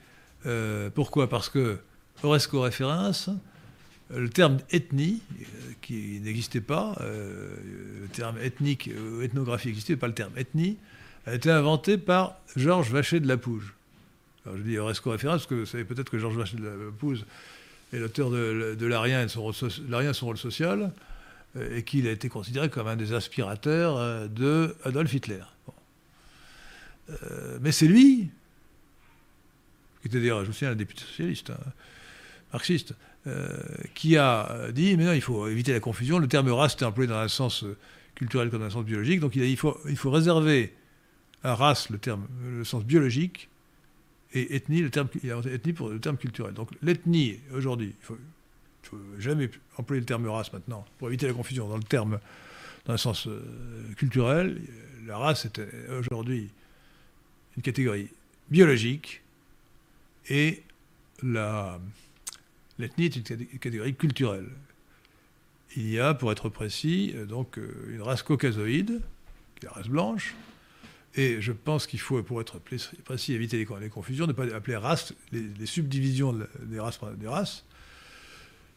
Euh, pourquoi? Parce que Oresco référence, le terme ethnie, euh, qui n'existait pas, le terme ethnique ou ethnographie n'existait pas, le terme ethnie, a été inventé par Georges Vacher de la Pouge. Alors je dis Oresco référence parce que vous savez peut-être que Georges Vacher de la Pouge est l'auteur de, l'Arien et son rôle, social, euh, et qu'il a été considéré comme un des aspirateurs euh, de Adolf Hitler. Euh, mais c'est lui, qui était d'ailleurs, je me souviens, un député socialiste, hein, marxiste, qui a dit mais non, il faut éviter la confusion. Le terme race était employé dans un sens culturel comme dans un sens biologique, donc il, a, il, faut, il faut réserver race le terme, le sens biologique, et ethnie, le terme, ethnie pour le terme culturel. Donc l'ethnie, aujourd'hui, il ne faut, jamais employer le terme race maintenant, pour éviter la confusion dans le terme, dans sens euh, culturel. La race est aujourd'hui une catégorie biologique, et l'ethnie est une catégorie culturelle. Il y a, pour être précis, euh, donc euh, une race caucasoïde, qui est la race blanche, Et je pense qu'il faut, pour être précis, éviter les, confusions, ne pas appeler race les, subdivisions des races, races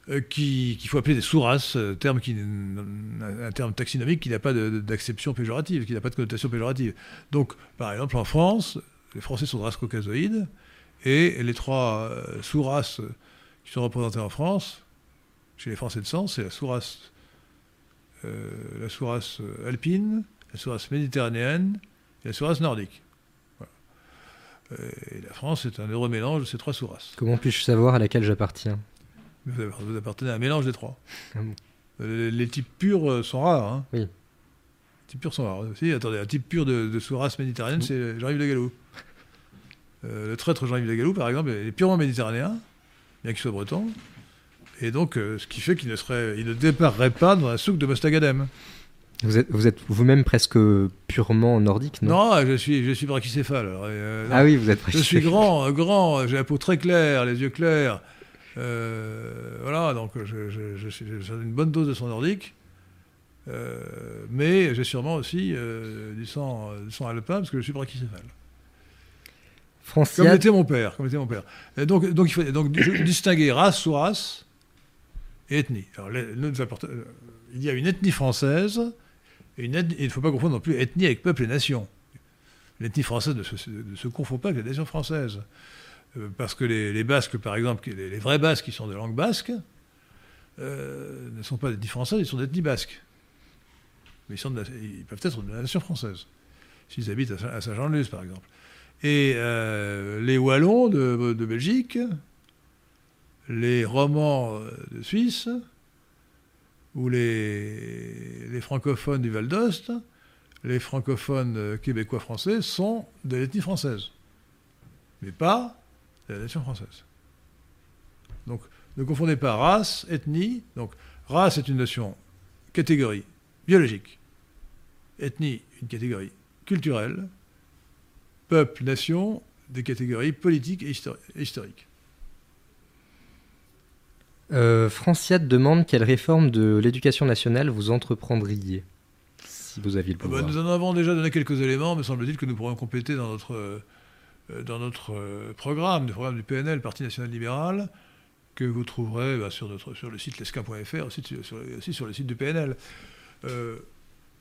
euh, qu'il faut appeler des sous-races, euh, terme qui, un terme taxinomique qui n'a pas d'acception péjorative, qui n'a pas de connotation péjorative. Donc, par exemple, en France, les Français sont de race caucasoïde, et les trois euh, sous-races qui sont représentées en France, chez les Français de sang, c'est la sous-race la sous-race alpine, la sous-race méditerranéenne et la sous-race nordique. Et la France est un heureux mélange de ces trois sous-races. Comment puis-je savoir à laquelle j'appartiens? Vous appartenez à un mélange des trois. Ah euh, les, types purs euh, sont rares. Hein. Oui. Les types purs sont rares. Si, attendez, un type pur de, sous-race méditerranéenne, c'est Jean-Yves Le Gallou. Euh, le traître Jean-Yves Le Gallou, par exemple, est purement méditerranéen, bien qu'il soit breton. Et donc, ce qui fait qu'il ne, serait, il ne déparerait pas dans un souk de Mostagadem. Vous êtes, vous êtes vous-même presque purement nordique, non? Non, je suis, je suis brachycéphale. ah oui, vous êtes brachycéphale. Je suis grand, grand, j'ai la peau très claire, les yeux clairs. Euh, voilà, donc j'ai une bonne dose de sang nordique. Euh, mais j'ai sûrement aussi euh, du, sang, du sang alpin parce que je suis brachycéphale. Comme était mon père. Comme était mon père. donc, donc il faut donc, distinguer race sous race et ethnie. Alors, il y a une ethnie française il ne faut pas confondre non plus ethnie avec peuple et nation. L'ethnie française ne se, ne confond pas avec la nation française. Euh, parce que les, Basques, par exemple, les, vrais Basques qui sont de langue basque, euh, ne sont pas d'ethnie française, ils sont d'ethnie basque. Mais ils, peuvent être de la nation française, s'ils habitent à Saint-Jean-de-Luz, par exemple. Et euh, les Wallons de, Belgique, les Romans de Suisse, ou les, francophones du Val d'Ost, les francophones québécois-français sont de l'ethnie française. Mais pas la nation française. Donc, ne confondez pas race, ethnie. Donc, race est une notion, catégorie biologique. Ethnie, une catégorie culturelle. Peuple, nation, des catégories politiques et, historiques. Euh, Franciade demande quelle réforme de l'éducation nationale vous entreprendriez si vous aviez le ah bah, pouvoir. nous en avons déjà donné quelques éléments, me semble-t-il, que nous pourrions compléter dans notre euh, dans notre euh, programme, le programme du PNL, Parti national libéral, que vous trouverez bah, sur, notre, sur le site lesquin.fr, aussi sur, aussi sur le site du PNL. Euh,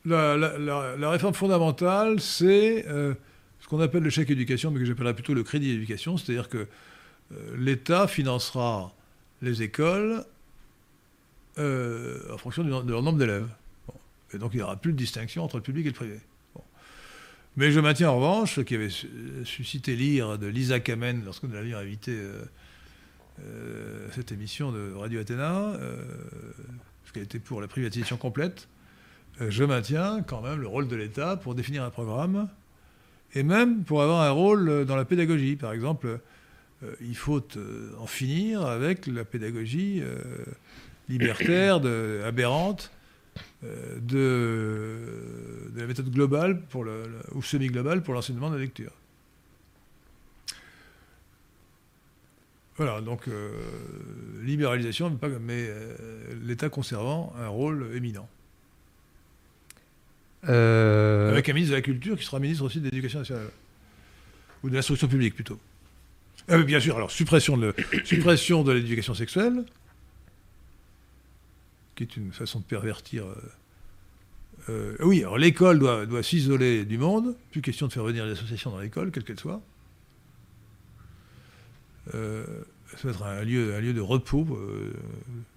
la, réforme fondamentale, c'est ce qu'on appelle le chèque éducation, mais que j'appellerais plutôt le crédit éducation, c'est-à-dire que l'État financera les écoles en fonction de leur nombre d'élèves. Et donc il n'y aura plus de distinction entre le public et le privé. Mais je maintiens en revanche ce qui avait suscité l'ire de Lisa Kamen lorsque nous l'avions invité euh, euh, à cette émission de Radio Athéna, euh, parce qu'elle était pour la privatisation complète. je maintiens quand même le rôle de l'État pour définir un programme et même pour avoir un rôle dans la pédagogie. Par exemple, il faut en finir avec la pédagogie libertaire, aberrante, euh, de, la méthode globale pour le, ou semi-globale pour l'enseignement de la lecture. Voilà, donc euh, libéralisation, mais, pas, mais euh, l'État conservant un rôle éminent. Avec un ministre de la Culture qui sera ministre aussi de l'Éducation nationale. Ou de l'instruction publique plutôt. Bien sûr, alors suppression de, l'éducation sexuelle, qui est une façon de pervertir. Euh, euh, oui, alors l'école doit, s'isoler du monde, plus question de faire venir les associations dans l'école, quelle qu'elle soit. Euh, ça doit être un lieu, de repos,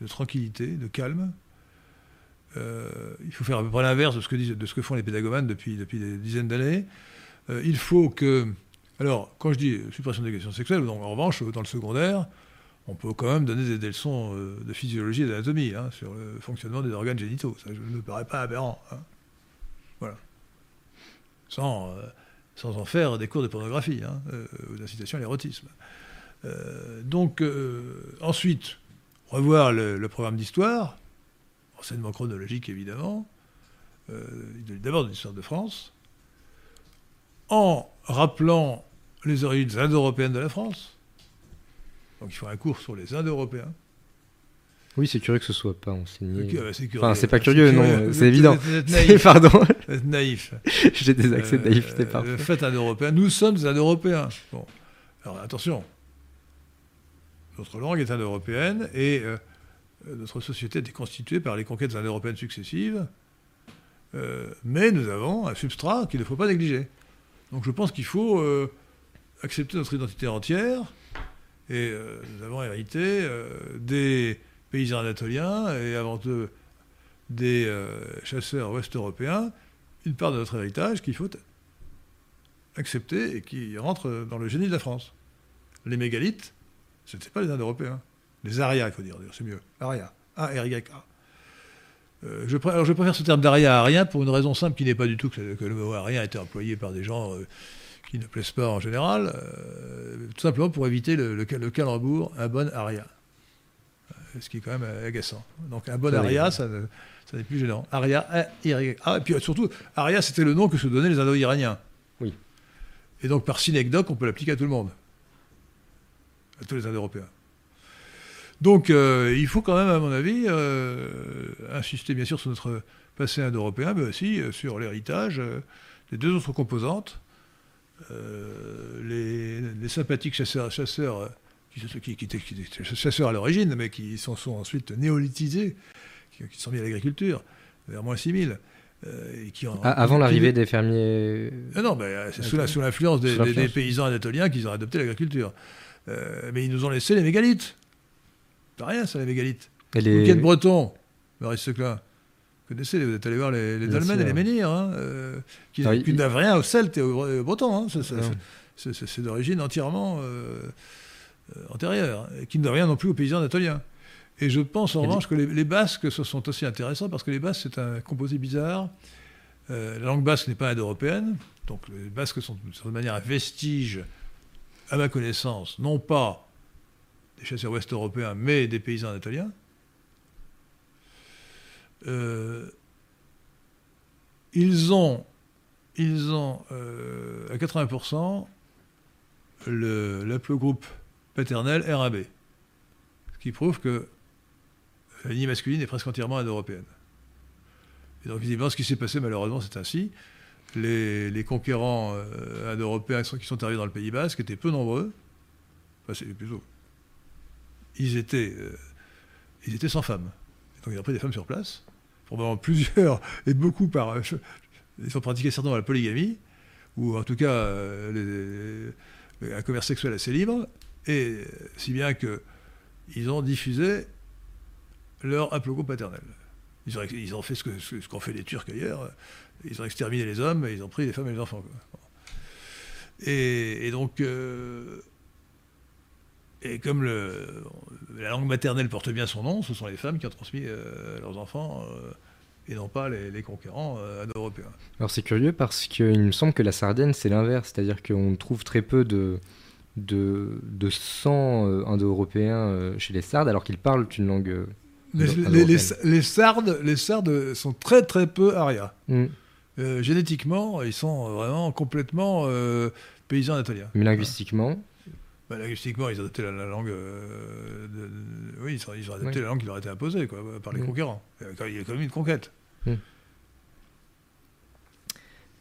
de tranquillité, de calme. il faut faire à peu près l'inverse de, ce que font les pédagogues depuis des dizaines d'années. il faut que. Alors, quand je dis suppression de l'éducation sexuelle, en revanche, dans le secondaire, on peut quand même donner des, leçons euh, de physiologie et d'anatomie hein, sur le fonctionnement des organes génitaux. Ça ne me paraît pas aberrant. Hein. Voilà. Sans, euh, sans en faire des cours de pornographie hein, euh, ou d'incitation à l'érotisme. donc, ensuite, revoir le, programme d'histoire, enseignement chronologique évidemment, d'abord de l'histoire de France, en rappelant les origines indo-européennes de la France donc il faut un cours sur les Indo-Européens. Oui, c'est curieux que ce soit pas enseigné. Euh, c'est curieux. Enfin, c'est pas curieux, non, c'est évident. Vous êtes C'est- naïf. Pardon, Vous êtes naïf. j'ai des accès de Euh, naïveté euh, parfois. Faites un Européen. Nous sommes Indo-Européens. Bon. Alors attention. Notre langue est indo-européenne et euh, notre société est constituée par les conquêtes indo-européennes successives. Euh, mais nous avons un substrat qu'il ne faut pas négliger. Donc je pense qu'il faut euh, accepter notre identité entière. Et euh, nous avons hérité euh, des paysans anatoliens et avant tout des chasseurs ouest-européens une part de notre héritage qu'il faut accepter et qui rentre dans le génie de la France. Les mégalithes, ce n'étaient pas les Indo-Européens. Les Arias, il faut dire, c'est mieux. Aria. A-R-Y-A. Euh, je, alors, je préfère ce terme d'Aria à Arien pour une raison simple qui n'est pas du tout que, que le mot Arien a été employé par des gens euh, qui ne plaisent pas en général, euh, tout simplement pour éviter le, le, le calembour, un bon Aria. Ce qui est quand même agaçant. Donc un bon Aria, ça, ne- ça n'est plus gênant. Aria, A-Y. Ah, et puis surtout, Aria, c'était le nom que se donnaient les Indo-Iraniens. Oui. Et donc par synecdoque, on peut l'appliquer à tout le monde. À tous les Indo-Européens. Donc euh, il faut quand même, à mon avis, euh, insister bien sûr sur notre passé indo-européen, mais aussi euh, sur l'héritage des deux autres composantes. Les, les sympathiques chasseurs, chasseurs qui, qui- qui étaient, chasseurs à l'origine, mais qui sont, sont ensuite néolithisés, qui, qui sont mis à l'agriculture, vers moins 6000. euh, et qui ont- Ah, avant l'arrivée des fermiers. ah non, mais c'est sous l'influence des, paysans anatoliens qu'ils ont adopté l'agriculture. Euh, mais ils nous ont laissé les mégalithes. Pas rien, ça. Et Vous les... qui êtes breton, Maurice Seclin, vous connaissez, vous êtes allé voir les, les sûr. et les menhirs, hein, euh, qui, Ah, qui il- rien aux Celtes et aux, aux Bretons. hein, Non. c'est- d'origine entièrement euh, euh, antérieure, et qui ne doivent rien non plus aux paysans anatoliens. Et je pense en revanche que les, les Basques sont aussi intéressants parce que les Basques, c'est un composé bizarre. La langue basque n'est pas indo-européenne, donc les Basques sont d'une certaine manière un vestige, à ma connaissance, non pas chasseurs ouest-européens, mais des paysans anatoliens. Euh, ils ont, ils ont euh, à 80% le- l'aplogroupe paternel RAB, ce qui prouve que la lignée masculine est presque entièrement indo-européenne. Et donc, visiblement, ce qui s'est passé, malheureusement, c'est ainsi. Les, conquérants euh, indo-européens qui sont arrivés dans le Pays Basque étaient peu nombreux. Enfin, c'est plutôt. Ils étaient, euh, ils étaient sans femmes. Donc, ils ont pris des femmes sur place, probablement plusieurs, et beaucoup par. euh, ils ont pratiqué certainement la polygamie, ou en tout cas euh, un commerce sexuel assez libre, et si bien que ils ont diffusé leur haplogroupe paternel. Ils ont, fait ce qu'ont fait les Turcs ailleurs. Ils ont exterminé les hommes et ils ont pris les femmes et les enfants. Et, donc, et comme le, la langue maternelle porte bien son nom, ce sont les femmes qui ont transmis euh, leurs enfants euh, et non pas les, les conquérants euh, indo-européens. Alors c'est curieux parce qu'il me semble que la Sardaigne c'est l'inverse, c'est-à-dire qu'on trouve très peu de, de, de sang euh, indo-européen euh, chez les Sardes alors qu'ils parlent une langue. Les, les- les- Sardes, les Sardes sont très très peu arias. Euh, génétiquement, ils sont vraiment complètement paysans anatoliens. Mais linguistiquement, Bah, linguistiquement, ils ont adopté la, la langue. euh, de- de- oui, ils ont, ils ont adopté Oui. la langue qui leur a été imposée quoi, par les conquérants. Il y a quand- même une conquête.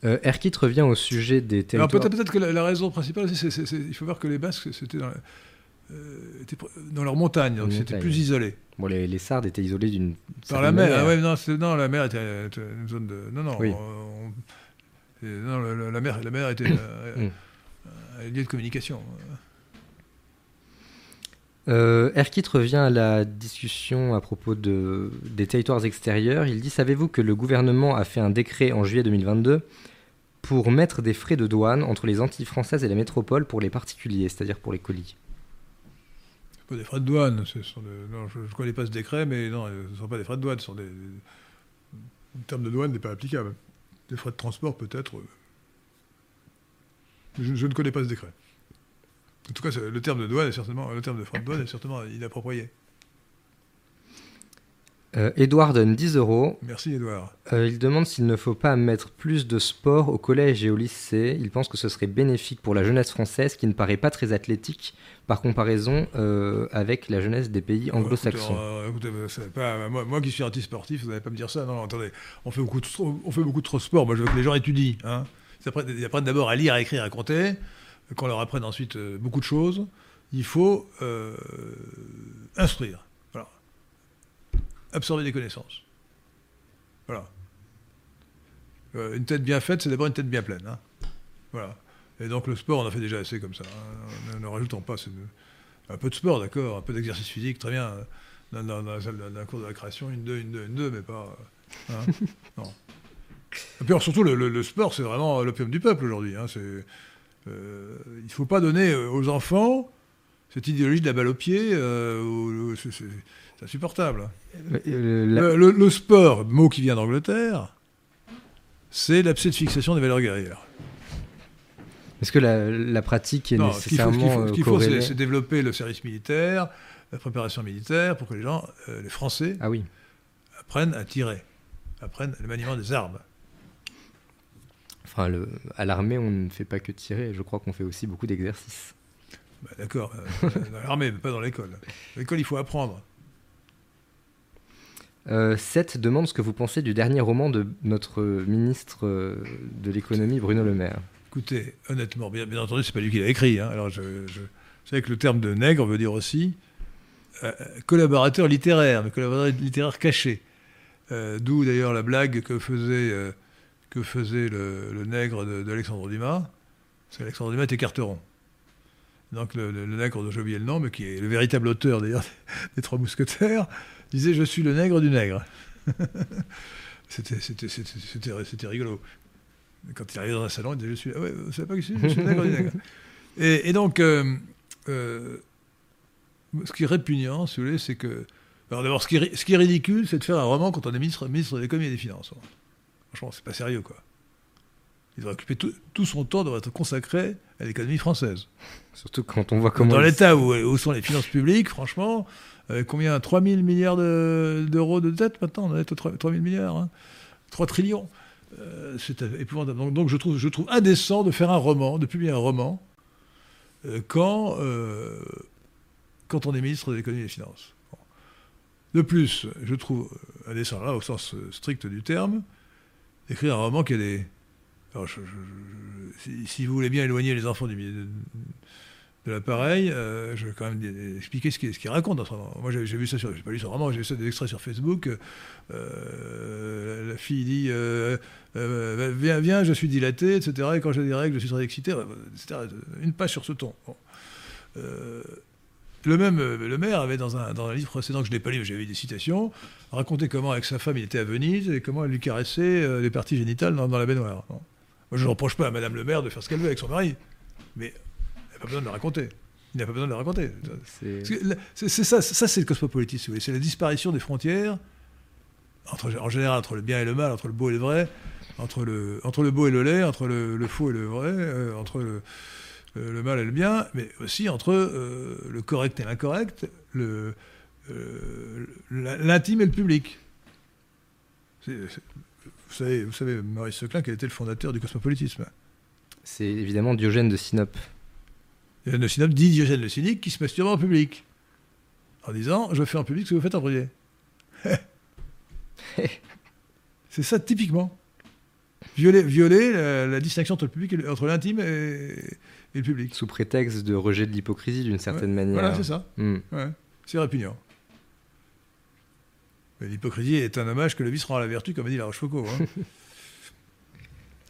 euh, Erkit revient au sujet des Alors territoires. peut-être peut-être que la, la raison principale, c'est- il faut voir que les Basques, c'était dans, euh, étaient pr- dans leur montagne, donc c'était plus isolé. Bon, les, les Sardes étaient isolés d'une. Par la mer, ah ouais, non, non, la mer était, une zone de. Non, non, Oui. on- on- et non, la mer, la mer était euh, Mm. un lieu de communication. Euh, Erkit revient à la discussion à propos de, des territoires extérieurs. Il dit Savez-vous que le gouvernement a fait un décret en juillet 2022 pour mettre des frais de douane entre les Antilles françaises et la métropole pour les particuliers, c'est-à-dire pour les colis? C'est pas des frais de douane. ce sont je ne connais pas ce décret, mais ce ne sont pas des frais de douane. Ce sont des, le terme de douane n'est pas applicable. Des frais de transport, peut-être. euh. Je ne connais pas ce décret. En tout cas, le terme de douane est certainement, le terme de de douane est certainement inapproprié. Euh, Edouard donne 10 euros. Merci, Edouard. Euh, il demande s'il ne faut pas mettre plus de sport au collège et au lycée. Il pense que ce serait bénéfique pour la jeunesse française qui ne paraît pas très athlétique par comparaison euh, avec la jeunesse des pays anglo-saxons. Euh, c'est pas- moi, moi qui suis anti-sportif, vous n'allez pas me dire ça. Non, attendez, on fait beaucoup de, trop- on fait beaucoup de trop sport. Moi, je veux que les gens étudient. Hein. Ils, apprennent, ils apprennent d'abord à lire, à écrire, à compter. Qu'on leur apprenne ensuite euh, beaucoup de choses. Il faut euh, instruire. Voilà. Absorber des connaissances. Voilà. Euh, une tête bien faite, c'est d'abord une tête bien pleine. hein. Voilà. Et donc le sport, on en fait déjà assez comme ça. hein. Ne, ne rajoutons pas un peu de sport, d'accord, un peu d'exercice physique, très bien. Dans, dans- dans la salle d'un cours de la création, une, deux, une, deux, une, deux, mais pas. hein, non. Et puis alors, surtout, le, le- le sport, c'est vraiment l'opium du peuple aujourd'hui. hein, c'est, euh, il ne faut pas donner euh, aux enfants cette idéologie de la balle au pied. euh, c'est, insupportable. Le, le- le sport, mot qui vient d'Angleterre, c'est l'abcès de fixation des valeurs guerrières. Est-ce que la, la pratique est Non, ce qu'il faut, ce qu'il nécessairement ce qu'il faut, c'est, développer le service militaire, la préparation militaire, pour que les gens, les Français, Ah oui. apprennent à tirer, apprennent le maniement des armes. Enfin, le- à l'armée, on ne fait pas que tirer. Je crois qu'on fait aussi beaucoup d'exercices. Bah, d'accord, euh, dans l'armée, mais pas dans l'école. L'école, il faut apprendre. Euh, Seth demande ce que vous pensez du dernier roman de notre ministre euh, de l'économie, Bruno Le Maire. Écoutez, honnêtement, bien, bien entendu, c'est pas lui qui l'a écrit. hein. Alors, je, je, je sais que le terme de nègre veut dire aussi euh, collaborateur littéraire, mais collaborateur littéraire caché. Euh, D'où d'ailleurs la blague que faisait, euh, que faisait le, le nègre d'Alexandre Dumas. Parce qu'Alexandre Dumas était carteron. Donc le, le- le nègre dont j'ai oublié le nom, mais qui est le véritable auteur d'ailleurs des Trois Mousquetaires, disait Je suis le nègre du nègre. C'était rigolo. Quand il arrivait dans un salon, il disait Je suis. Ah ouais, vous savez pas qui suis Je suis le nègre du nègre. Et, et donc, euh, euh, ce qui est répugnant, si vous voulez, c'est que. Alors d'abord, ce, qui est ri- ce qui est ridicule, c'est de faire un roman quand on est ministre, ministre de l'économie et des finances. Franchement, c'est pas sérieux, quoi. Il devrait occuper tout, tout son temps devrait être consacré à l'économie française. Surtout quand on voit comment. Dans l'état où, où sont les finances publiques, franchement, euh, combien? 3 000 milliards de- d'euros de, dette maintenant? On en est à 3, 000 milliards. hein. 3 trillions. Euh, c'est épouvantable. Donc, donc je, trouve, je trouve indécent de faire un roman, de publier un roman, euh, quand, quand on est ministre de l'économie et des finances. Bon. De plus, je trouve indécent, là, au sens strict du terme, d'écrire un roman qui a des. Si, vous voulez bien éloigner les enfants du de, de l'appareil, euh, je vais quand même expliquer ce qu'il raconte dans ce roman. Moi, j'ai vu ça sur. J'ai pas lu ce roman, j'ai vu ça des extraits sur Facebook. Euh, la fille dit euh, Viens, viens, je suis dilaté, etc. Et quand j'ai des règles, je suis très excité, euh, etc. Une page sur ce ton. Le même, euh, le maire avait dans un, dans un livre précédent que je n'ai pas lu, mais j'ai vu des citations, raconté comment avec sa femme il était à Venise et comment elle lui caressait euh, les parties génitales dans, dans la baignoire. Moi je ne reproche pas à Madame le maire de faire ce qu'elle veut avec son mari, mais elle n'a pas besoin de le raconter. Il n'a pas besoin de le raconter. c'est- ça, ça c'est le cosmopolitisme, c'est la disparition des frontières, entre, en général entre le bien et le mal, entre le beau et le vrai, entre le, entre le beau et le laid, entre le, le faux et le vrai, euh, entre le, le- le mal et le bien, mais aussi entre euh, le correct et l'incorrect, le, euh, l'intime et le public. Vous, savez, vous savez, Maurice Seclin, quel était le fondateur du cosmopolitisme? C'est évidemment Diogène de Sinope. Diogène le Cynique dit Diogène le cynique qui se masturbe en public. En disant Je fais en public ce que vous faites en privé. C'est ça typiquement. Violer, violer la, la distinction entre le public et entre l'intime et, et le public. Sous prétexte de rejet de l'hypocrisie d'une certaine manière. Voilà, c'est ça. Hmm. Ouais. C'est répugnant. Mais L'hypocrisie est un hommage que le vice rend à la vertu, comme a dit la Rochefoucauld. Hein.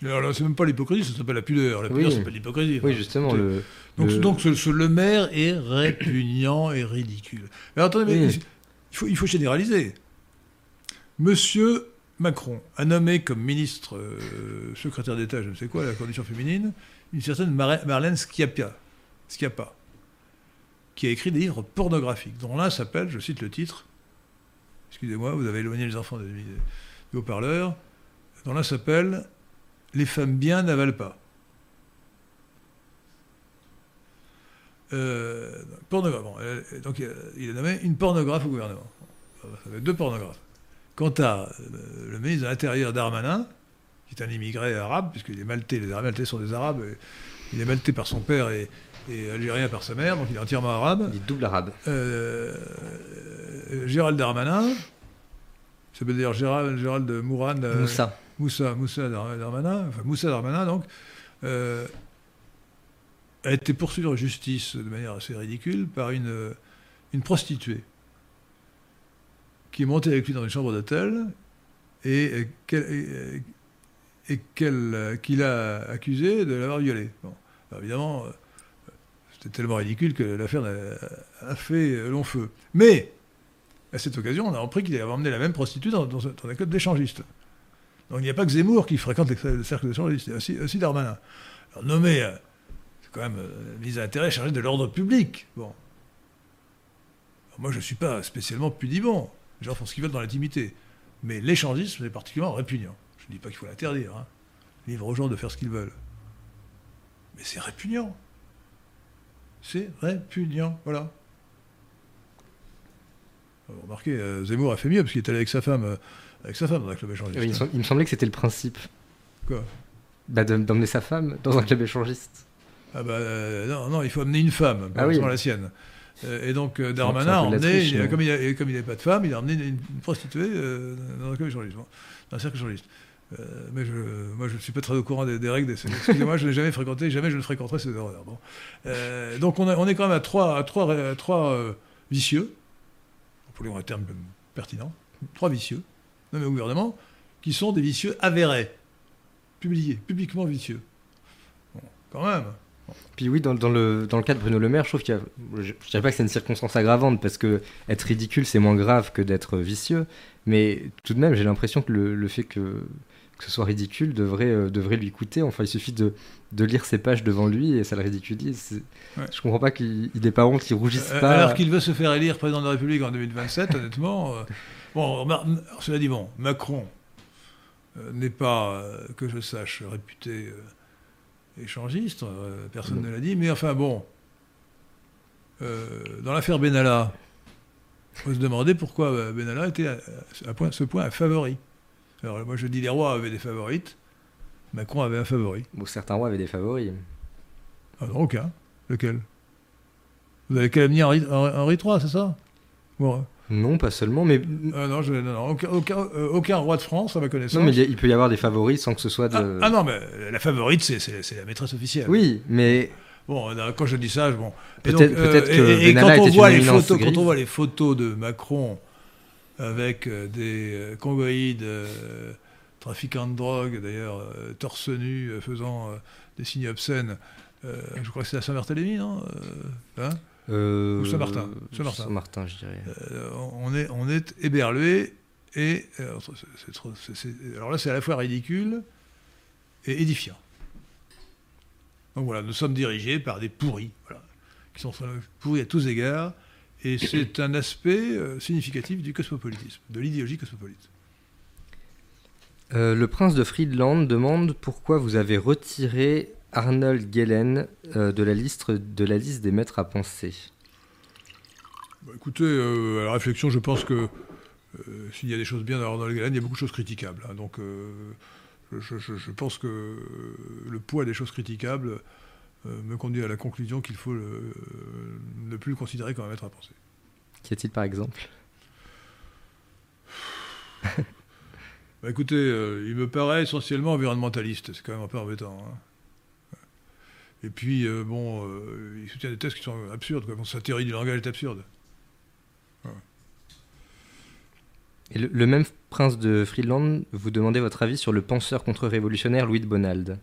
Alors là, c'est même pas l'hypocrisie, ça s'apppelle la pudeur. La pudeur, Oui. ça s'appelle l'hypocrisie. Oui, justement. c'est- Le... Donc, le- donc ce, ce Le Maire est répugnant et ridicule. Mais attendez, mais il, faut, il faut généraliser. Monsieur Macron a nommé comme ministre, euh, secrétaire d'État, je ne sais quoi, à la condition féminine, une certaine Mar- Marlène Schiappa, qui a écrit des livres pornographiques, dont l'un s'appelle, je cite le titre, excusez-moi, vous avez éloigné les enfants des haut-parleurs, dont l'un s'appelle Les femmes bien n'avalent pas. Euh, euh, donc euh, il a nommé une pornographe au gouvernement. Deux pornographes. Quant à le ministre de l'Intérieur Darmanin, est un immigré arabe, puisqu'il est maltais, les Maltais sont des Arabes, il est maltais par son père et, et algérien par sa mère, donc il est entièrement arabe. Il est double arabe. Euh, Gérald Darmanin, ça s'appelle d'ailleurs Gérald, Gérald Mouran, euh, Moussa. Moussa, Moussa Dar- Darmanin, enfin Moussa Darmanin donc, euh, a été poursuivi en justice de manière assez ridicule par une, une prostituée qui est montée avec lui dans une chambre d'hôtel et, et euh, qu'il a accusé de l'avoir violée. Bon. Alors, évidemment, euh, c'était tellement ridicule que l'affaire a, fait euh, long feu. Mais, à cette occasion, on a appris qu'il avait emmené la même prostituée dans, dans dans un club d'échangistes. Donc il n'y a pas que Zemmour qui fréquente le cercle d'échangistes, il y a aussi, Darmanin. Alors nommé, c'est quand même mise à intérêt chargé de l'ordre public. Bon. Moi, je ne suis pas spécialement pudibond. Les gens font ce qu'ils veulent dans l'intimité. Mais l'échangisme est particulièrement répugnant. Ne dis pas qu'il faut l'interdire. Hein. Livre aux gens de faire ce qu'ils veulent. Mais c'est répugnant. C'est répugnant. Voilà. Euh, Remarquez, euh, Zemmour a fait mieux parce qu'il est allé avec sa femme, euh, avec sa femme dans un club échangiste. Oui, il, me semblait que c'était le principe. Quoi? Bah, de- D'emmener sa femme dans un club échangiste. Ah bah euh, non, non, il faut amener une femme, pas Ah oui. forcément la sienne. Et donc Darmanin a emmené, il- mais- comme il n'avait pas de femme, il a emmené une, prostituée dans un club échangiste, bon, dans un cercle échangiste. Euh, mais je, moi, je ne suis pas très au courant des, des règles. Des, excusez-moi, je n'ai jamais fréquenté, jamais je ne fréquenterai ces horreurs. Bon. Euh, donc on, est quand même à trois, à trois, à trois euh, vicieux, pour les un terme pertinent, trois vicieux, nommés au gouvernement, qui sont des vicieux avérés, publiés, publiquement vicieux. Quand même. Puis oui, dans, le, dans le cas de Bruno Le Maire, je trouve qu'il. Je, dirais pas que c'est une circonstance aggravante, parce que être ridicule, c'est moins grave que d'être vicieux. Mais tout de même, j'ai l'impression que le fait que, que ce soit ridicule devrait, euh, devrait lui coûter. Enfin, il suffit de, de lire ses pages devant lui et ça le ridiculise. Ouais. Je comprends pas qu'il il ait pas honte, qu'il rougisse Euh, pas. Alors qu'il veut se faire élire président de la République en 2027, honnêtement. euh, bon, cela dit, bon, Macron n'est pas, que je sache, réputé échangiste, personne Non. ne l'a dit, mais enfin bon, dans l'affaire Benalla, on peut se demander pourquoi Benalla était à, à point- ce point un favori. Alors moi je dis les rois avaient des favorites, Macron avait un favori. Bon, certains rois avaient des favoris. Ah non, aucun. Lequel? Vous avez calomnié Henri, Henri III, c'est ça? Bon, Non, pas seulement, mais. Ah non, je- non, non, aucun, aucun, euh, aucun roi de France, à ma connaissance. Non, mais il y a- il peut y avoir des favoris sans que ce soit de. ah, ah non, mais la favorite, c'est- la maîtresse officielle. Oui, mais Bon, euh, quand je dis ça, je- bon. Peut-être- euh, peut-être que et- et quand on voit les photos, quand on voit les photos de Macron avec euh, des euh, congoïdes, euh, trafiquants de drogue, d'ailleurs, torse nu, faisant des signes obscènes, je crois que c'est à Saint-Barthélemy, non hein? Euh, Ou Saint-Martin. Saint-Martin. Je dirais. On, est, on est éberlué et c'est- alors là c'est à la fois ridicule et édifiant. Donc voilà, nous sommes dirigés par des pourris, voilà, qui sont pourris à tous égards, et c'est un aspect euh, significatif du cosmopolitisme, de l'idéologie cosmopolite. Euh, le prince de Friedland demande pourquoi vous avez retiré Arnold Gellen euh, de, la liste, de la liste des maîtres à penser. Bah, écoutez, euh, à la réflexion, je pense que s'il y a des choses bien dans Arnold Galen, il y a beaucoup de choses critiquables. hein. donc, je, je- je pense que le poids des choses critiquables me conduit à la conclusion qu'il faut le- ne plus le considérer comme un maître à penser. Qu'y a-t-il par exemple? Bah, écoutez, euh, il me paraît essentiellement environnementaliste. C'est quand même un peu embêtant. hein. Et puis, euh, bon, euh, il soutient des thèses qui sont absurdes. Quoi. Bon, sa théorie du langage est absurde. Et le, le même prince de Friedland vous demandait votre avis sur le penseur contre-révolutionnaire Louis de Bonald?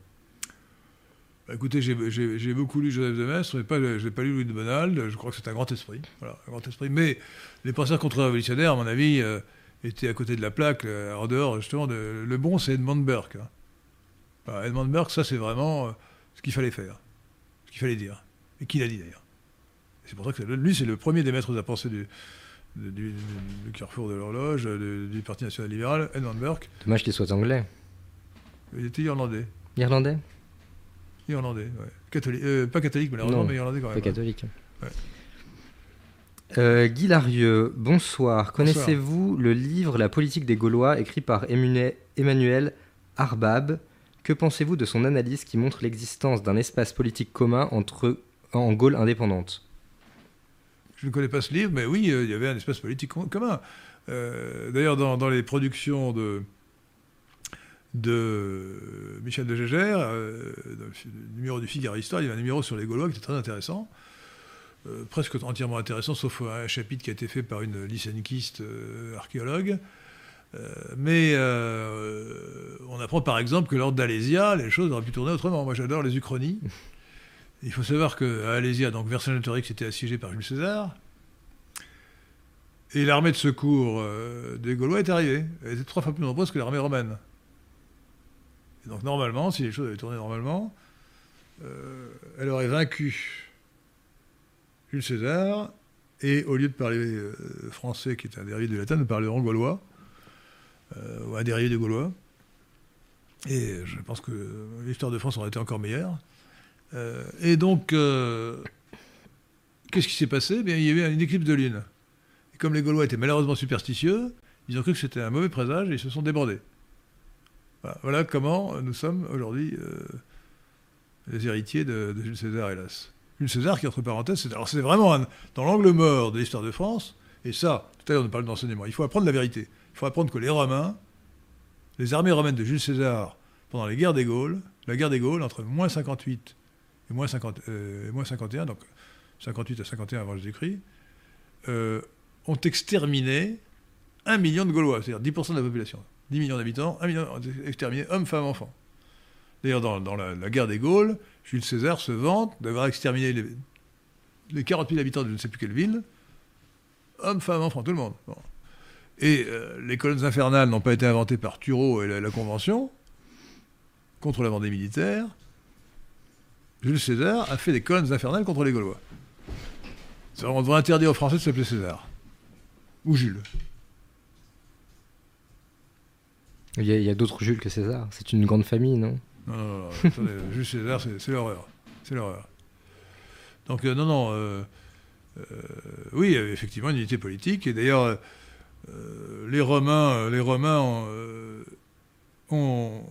Bah, écoutez, j'ai- beaucoup lu Joseph de Maistre, mais pas, je n'ai pas lu Louis de Bonald. Je crois que c'est un grand esprit. Voilà, un grand esprit. Mais les penseurs contre-révolutionnaires, à mon avis, euh, étaient à côté de la plaque, euh, en dehors, justement, de, le bon, c'est Edmund Burke. hein. Edmund Burke, ça, c'est vraiment euh, ce qu'il fallait faire, ce qu'il fallait dire, et qu'il a dit d'ailleurs. C'est pour ça que lui, c'est le premier des maîtres à penser du, du, du- du carrefour de l'horloge, du, du Parti national libéral, Edmund Burke. Dommage qu'il soit anglais. Il était irlandais. Irlandais? Irlandais, ouais. Catholique, euh, pas catholique, malheureusement, Non, mais irlandais quand même. Pas ouais. catholique. Euh, Guy Larieux, bonsoir. Connaissez-vous le livre La politique des Gaulois écrit par Emmanuel Arbab? Que pensez-vous de son analyse qui montre l'existence d'un espace politique commun entre, en Gaule indépendante? Je ne connais pas ce livre, mais oui, euh, il y avait un espace politique com- commun. D'ailleurs, dans, dans les productions de, de Michel de Gégère, euh, dans le numéro du Figaro Histoire, il y avait un numéro sur les Gaulois qui était très intéressant. Euh, presque entièrement intéressant, sauf un chapitre qui a été fait par une lycénikiste euh, archéologue. Euh, mais euh, on apprend par exemple que lors d'Alésia, les choses auraient pu tourner autrement. Moi j'adore les Uchronies. Il faut savoir qu'à Alésia, donc Vercingétorix était assiégé par Jules César. Et l'armée de secours euh, des Gaulois est arrivée. Elle était trois fois plus nombreuse que l'armée romaine. Et donc normalement, si les choses avaient tourné normalement, euh, elle aurait vaincu Jules César, et au lieu de parler euh, français, qui est un dérivé du latin, nous parlerons gaulois, euh, ou un dérivé du gaulois. Et je pense que l'histoire de France aurait été encore meilleure. Et donc, qu'est-ce qui s'est passé? Bien, Il y avait une éclipse de lune. Et comme les Gaulois étaient malheureusement superstitieux, ils ont cru que c'était un mauvais présage et ils se sont débordés. Voilà, Voilà comment nous sommes aujourd'hui euh, les héritiers de, Jules César, hélas. Jules César, qui entre parenthèses, c'est, alors c'est vraiment dans l'angle mort de l'histoire de France, et ça, tout à l'heure on parle d'enseignement, il faut apprendre la vérité. Il faut apprendre que les Romains, les armées romaines de Jules César, pendant les guerres des Gaules, la guerre des Gaules, entre moins 58 et moins, 50, euh, 51, donc 58 à 51 avant Jésus-Christ, euh, ont exterminé un million de Gaulois, c'est-à-dire 10% de la population. 10 millions d'habitants, 1 million exterminés, hommes, femmes, enfants. D'ailleurs, dans, la, guerre des Gaules, Jules César se vante d'avoir exterminé les, les 40 000 habitants de je ne sais plus quelle ville, hommes, femmes, enfants, tout le monde. Et euh, les colonnes infernales n'ont pas été inventées par Thureau et la, Convention contre la Vendée militaire. Jules César a fait des colonnes infernales contre les Gaulois. On devrait interdire aux Français de s'appeler César. Ou Jules. Il y a, d'autres Jules que César. C'est une grande famille, non? Non, non, non, attendez, Jules César, c'est l'horreur. C'est l'horreur. Donc, euh, non, non. euh, euh, oui, il y avait effectivement une unité politique. Et d'ailleurs, euh, euh, les Romains, euh, les Romains ont, euh, ont,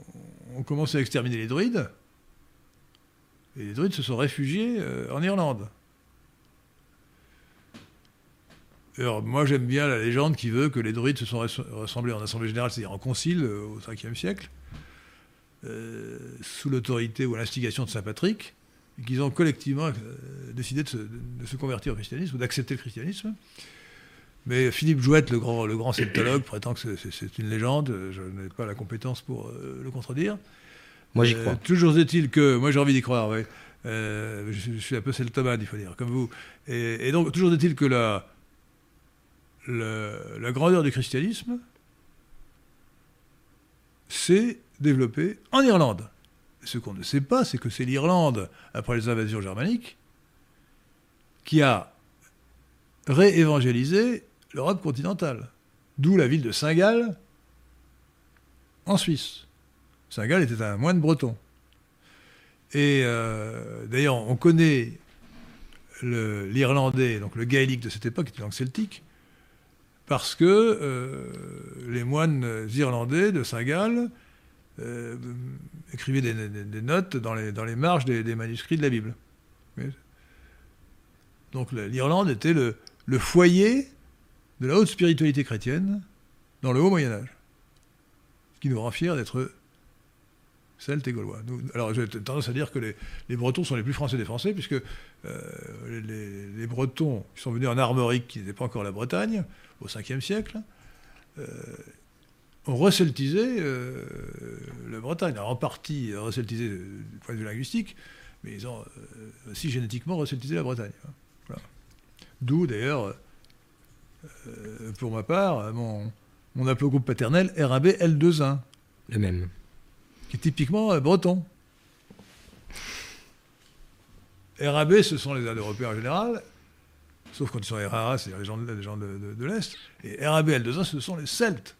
ont commencé à exterminer les druides. Et les druides se sont réfugiés euh, en Irlande. Alors, moi, j'aime bien la légende qui veut que les druides se sont rassemblés en assemblée générale, c'est-à-dire en concile euh, au 5e siècle, euh, sous l'autorité ou l'instigation de Saint Patrick, et qu'ils ont collectivement euh, décidé de se, de se convertir au christianisme ou d'accepter le christianisme. Mais Philippe Jouette, le grand, le grand sceptologue, prétend que c'est- une légende. Je n'ai pas la compétence pour euh, le contredire. Moi, j'y Euh, crois. toujours est-il que, moi j'ai envie d'y croire, oui. Euh, je, je suis un peu celtomane, il faut dire, comme vous. Et, et donc, toujours est-il que la, la, grandeur du christianisme s'est développée en Irlande. Ce qu'on ne sait pas, c'est que c'est l'Irlande, après les invasions germaniques, qui a réévangélisé l'Europe continentale. D'où la ville de Saint-Gall, en Suisse. Saint-Gall était un moine breton. Et euh, d'ailleurs, on connaît l'irlandais, donc le gaélique de cette époque, qui était une langue celtique, parce que euh, les moines irlandais de Saint-Gall euh, écrivaient des, notes dans les, marges des, manuscrits de la Bible. Donc la- l'Irlande était le, foyer de la haute spiritualité chrétienne dans le haut Moyen Âge. Ce qui nous rend fiers d'être celtes et gaulois. Alors j'ai tendance à dire que les, Bretons sont les plus français des Français, puisque euh, les, les- les Bretons qui sont venus en Armorique, qui n'était pas encore la Bretagne, au 5e siècle, euh, ont receltisé euh, la Bretagne. Alors en partie receltisé du point de vue linguistique, mais ils ont euh, aussi génétiquement receltisé la Bretagne. Voilà. D'où d'ailleurs, euh, pour ma part, mon, mon haplogroupe paternel RAB L21 Le même. qui est typiquement euh, breton. RAB, ce sont les Indo-Européens en général, sauf quand ils sont RAA, c'est-à-dire les gens, de, les gens de, de- de l'Est. Et RAB L2A, ce sont les Celtes.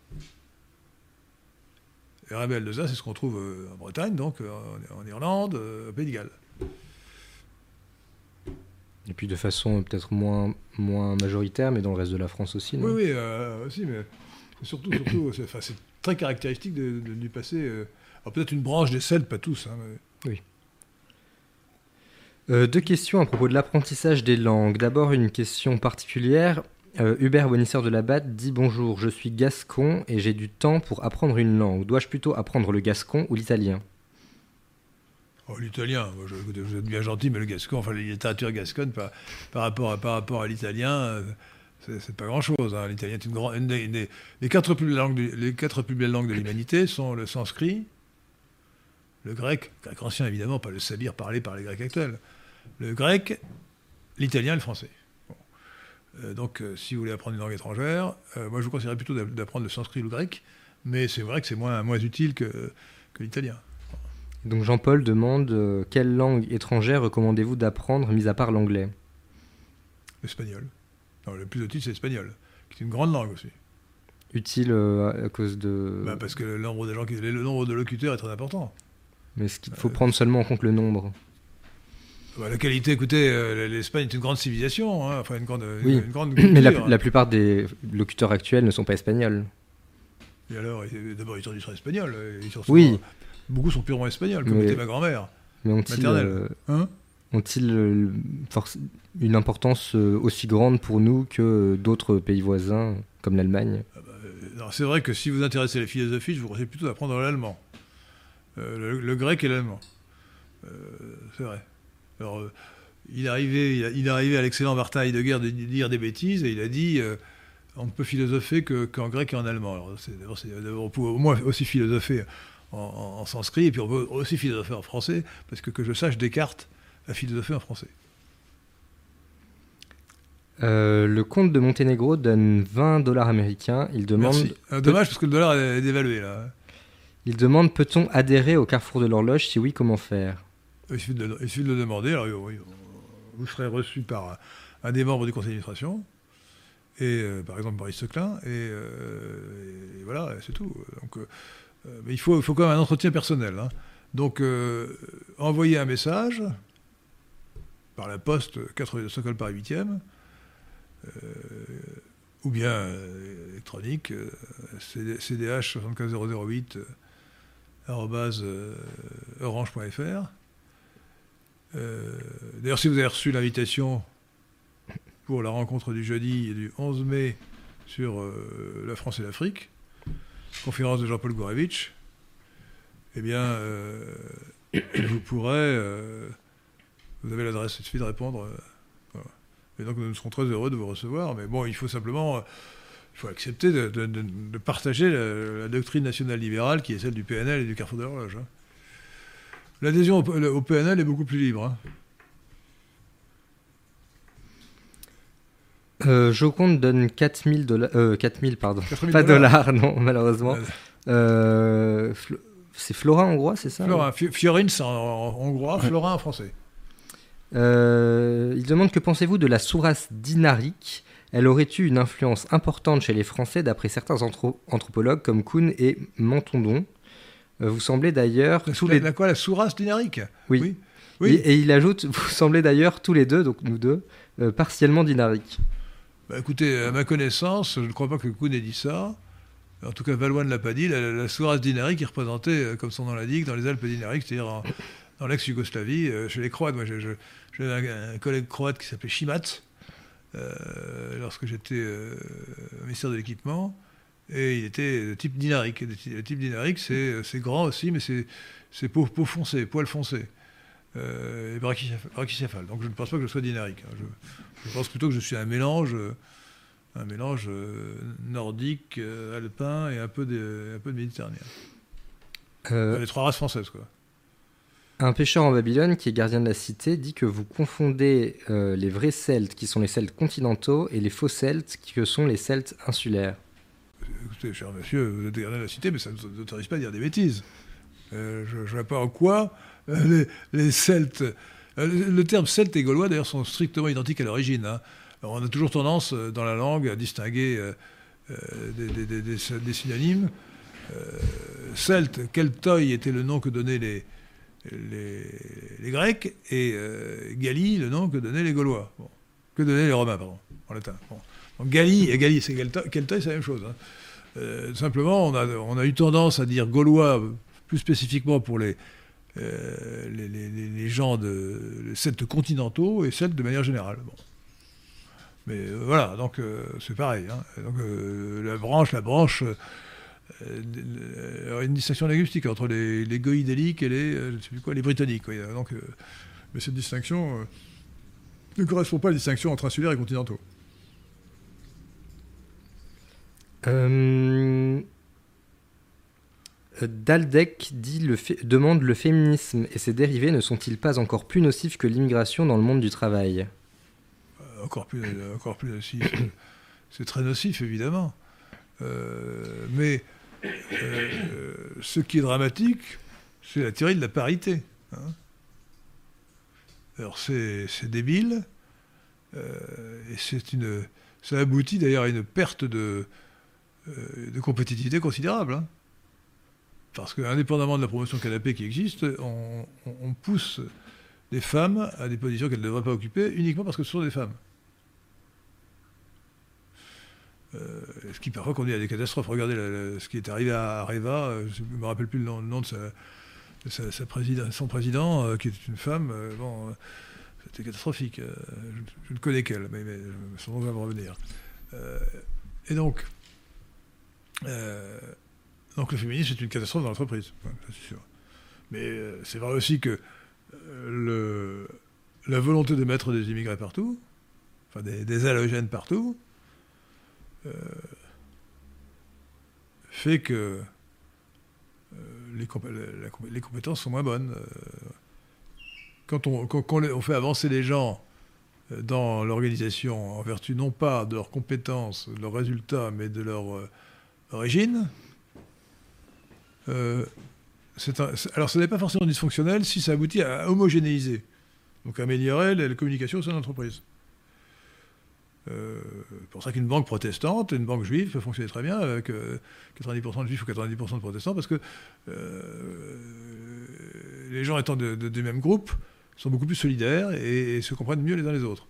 RAB L2A, c'est ce qu'on trouve euh, en Bretagne, donc euh, en, en Irlande, euh, au Pays de Galles. Et puis de façon peut-être moins, moins majoritaire, mais dans le reste de la France aussi, non? Oui, oui, euh, aussi, mais surtout, surtout c'est, enfin, très caractéristique de- de- du passé. euh. Alors peut-être une branche des Celtes, pas tous. hein, mais- Euh, deux questions à propos de l'apprentissage des langues. D'abord, une question particulière. Euh, Hubert Bonisseur de la Batte dit Bonjour, je suis gascon et j'ai du temps pour apprendre une langue. Dois-je plutôt apprendre le gascon ou l'italien? Oh, l'italien, vous êtes bien gentil, mais le gascon, enfin la littérature gasconne par, rapport, à, l'italien, euh, c'est, pas grand-chose. hein. L'italien est une grande. les, quatre plus quatre plus belles langues de l'humanité sont le sanskrit, le grec, grec ancien évidemment, pas le sabir parlé par les grecs actuels, le grec, l'italien et le français. Bon. Euh, donc, euh, si vous voulez apprendre une langue étrangère, euh, moi je vous conseillerais plutôt d'a- d'apprendre le sanskrit ou le grec, mais c'est vrai que c'est moins, moins utile que, que l'italien. Donc Jean-Paul demande Quelle langue étrangère recommandez-vous d'apprendre, mis à part l'anglais? L'espagnol. Non, le plus utile, c'est l'espagnol, qui est une grande langue aussi. Utile euh, à cause de. Bah, parce que le nombre de gens, qui- le nombre de locuteurs est très important. Mais est-ce qu'il faut prendre seulement en compte le nombre? Bah, la qualité, écoutez, euh, l'Espagne est une grande civilisation, hein, enfin une grande, Oui. une grande Mais la, la plupart des locuteurs actuels ne sont pas espagnols. Et alors, d'abord, ils sont du espagnol. euh, Ils sont Oui. souvent- Beaucoup sont purement espagnols, comme Mais- était ma grand-mère. Mais ont-ils euh, Hein? ont-ils euh, forc- une importance aussi grande pour nous que d'autres pays voisins, comme l'Allemagne? Euh, alors, C'est vrai que si vous intéressez à la philosophie, je vous conseille plutôt d'apprendre l'allemand. Le, le grec et l'allemand. C'est vrai. Alors, euh, il, est arrivé, il, a- il est arrivé à l'excellent Martin Heidegger de dire des bêtises et il a dit euh, on ne peut philosopher que- qu'en grec et en allemand. Alors, d'abord, on peut au moins aussi philosopher en, en- en sanskrit et puis on peut aussi philosopher en français parce que que je sache, Descartes a philosophé en français. Euh, Le comte de Monténégro donne 20 dollars américains. Il demande, Merci. Dommage parce que le dollar est dévalué là. il demande peut-on adhérer au carrefour de l'horloge? Si oui, comment faire? Il suffit de, le- demander. Alors, vous serez reçu par un, des membres du conseil d'administration, et euh, par exemple Boris Seclin, et, euh, voilà, c'est tout. Donc, euh, mais il faut, quand même un entretien personnel. hein. Donc, envoyer un message par la poste 4 rue de Stockholm Paris 8e, euh, ou bien électronique, CD- cdh 75008 euh, arobase, euh, orange.fr. Euh, D'ailleurs, si vous avez reçu l'invitation pour la rencontre du jeudi et du 11 mai sur euh, la France et l'Afrique, conférence de Jean-Paul Gourevitch, eh bien, euh, vous pourrez. vous avez l'adresse, il suffit de répondre. Et donc, nous serons très heureux de vous recevoir. Mais bon, il faut simplement. il faut accepter de, partager la, la doctrine nationale libérale qui est celle du PNL et du Carrefour de l'horloge. hein. L'adhésion au, au PNL est beaucoup plus libre. hein. euh, Joconde donne 4000 dollars. Euh, 4000, pardon. 4000 Pas dollars, non, malheureusement. Euh, c'est Florin hongrois, c'est ça Florin, Fi- Fiorin, c'est en, hongrois, Florin en français. Euh, il demande que pensez-vous de la sourasse dinarique Elle aurait eu une influence importante chez les Français d'après certains anthro- anthropologues comme Kuhn et Mentondon. Euh, vous semblez d'ailleurs La, tous les la quoi La sourasse dinarique Oui. Oui. Oui. Et, et il ajoute vous semblez d'ailleurs tous les deux, donc nous deux, euh, partiellement dinariques. Bah, écoutez, à ma connaissance, je ne crois pas que Kuhn ait dit ça. En tout cas, Valois ne l'a pas dit. La, la, dinarique est représentée, euh, comme son nom l'indique, dans les Alpes dinariques, c'est-à-dire en- dans l'ex-Yougoslavie, euh, chez les Croates. Moi, j'avais un, un collègue croate qui s'appelait Chimat, euh, lorsque j'étais au ministère de l'équipement, et il était de type dinarique. Le type dinarique, c'est c'est grand aussi, mais c'est peau, peau foncée, poil foncé. Euh, et brachycéphale. Donc je ne pense pas que je sois dinarique. hein. Je, je pense plutôt que je suis un mélange, euh, un mélange euh, nordique, euh, alpin et un peu de, un peu de méditerranéen. Euh, Les trois races françaises, quoi. Un pêcheur en Babylone qui est gardien de la cité dit que vous confondez euh, les vrais Celtes qui sont les Celtes continentaux et les faux Celtes qui sont les Celtes insulaires. Cher monsieur, vous êtes gardien la cité, mais ça ne vous autorise pas à dire des bêtises. Euh, je ne vois pas en quoi euh, les, Celtes. euh, le, terme celte et gaulois, d'ailleurs, sont strictement identiques à l'origine. hein. On a toujours tendance, dans la langue, à distinguer des, synonymes. Celte, Keltoi était le nom que donnaient les, Grecs, et euh, le nom que donnaient les Gaulois. Que donnaient les Romains, pardon, en latin. Gallie, et Gallie, c'est Kelta, c'est la même chose. Hein. Euh, simplement, on a, eu tendance à dire Gaulois, plus spécifiquement pour les, euh, gens de les Celtes continentaux et Celtes de manière générale. Mais voilà, donc c'est pareil. Hein. Donc la branche, la branche euh, une distinction linguistique entre les, les goïdéliques et les, euh, britanniques. Euh, mais cette distinction ne correspond pas à la distinction entre insulaires et continentaux. Daldec dit le demande le féminisme et ses dérivés ne sont-ils pas encore plus nocifs que l'immigration dans le monde du travail? Encore plus, encore plus nocif. C'est très nocif, évidemment. mais euh, ce qui est dramatique, c'est la théorie de la parité. Hein. Alors c'est débile, euh, et c'est une, ça aboutit d'ailleurs à une perte de, euh, de compétitivité considérable. Hein. Parce qu'indépendamment de la promotion canapé qui existe, on, pousse des femmes à des positions qu'elles ne devraient pas occuper uniquement parce que ce sont des femmes. Euh, ce qui parfois conduit à des catastrophes. Regardez ce qui est arrivé à Areva, euh, je ne me rappelle plus le nom, de, sa, son président, euh, qui était une femme. bon, c'était catastrophique. Je, ne connais qu'elle, mais, son nom va me revenir. et donc, donc le féminisme c'est une catastrophe dans l'entreprise, c'est sûr. Mais c'est vrai aussi que le, la volonté de mettre des immigrés partout, enfin des, des halogènes partout, euh, fait que euh, les, compétences sont moins bonnes. Euh, quand on, fait avancer les gens dans l'organisation en vertu non pas de leurs compétences, de leurs résultats, mais de leur origine, alors ce n'est pas forcément dysfonctionnel si ça aboutit à homogénéiser, donc améliorer la communication au sein de l'entreprise. Euh, pour ça qu'une banque protestante, une banque juive peut fonctionner très bien avec 90% euh, de juifs ou 90% de protestants parce que euh, les gens étant de, du même groupe sont beaucoup plus solidaires et, se comprennent mieux les uns les autres.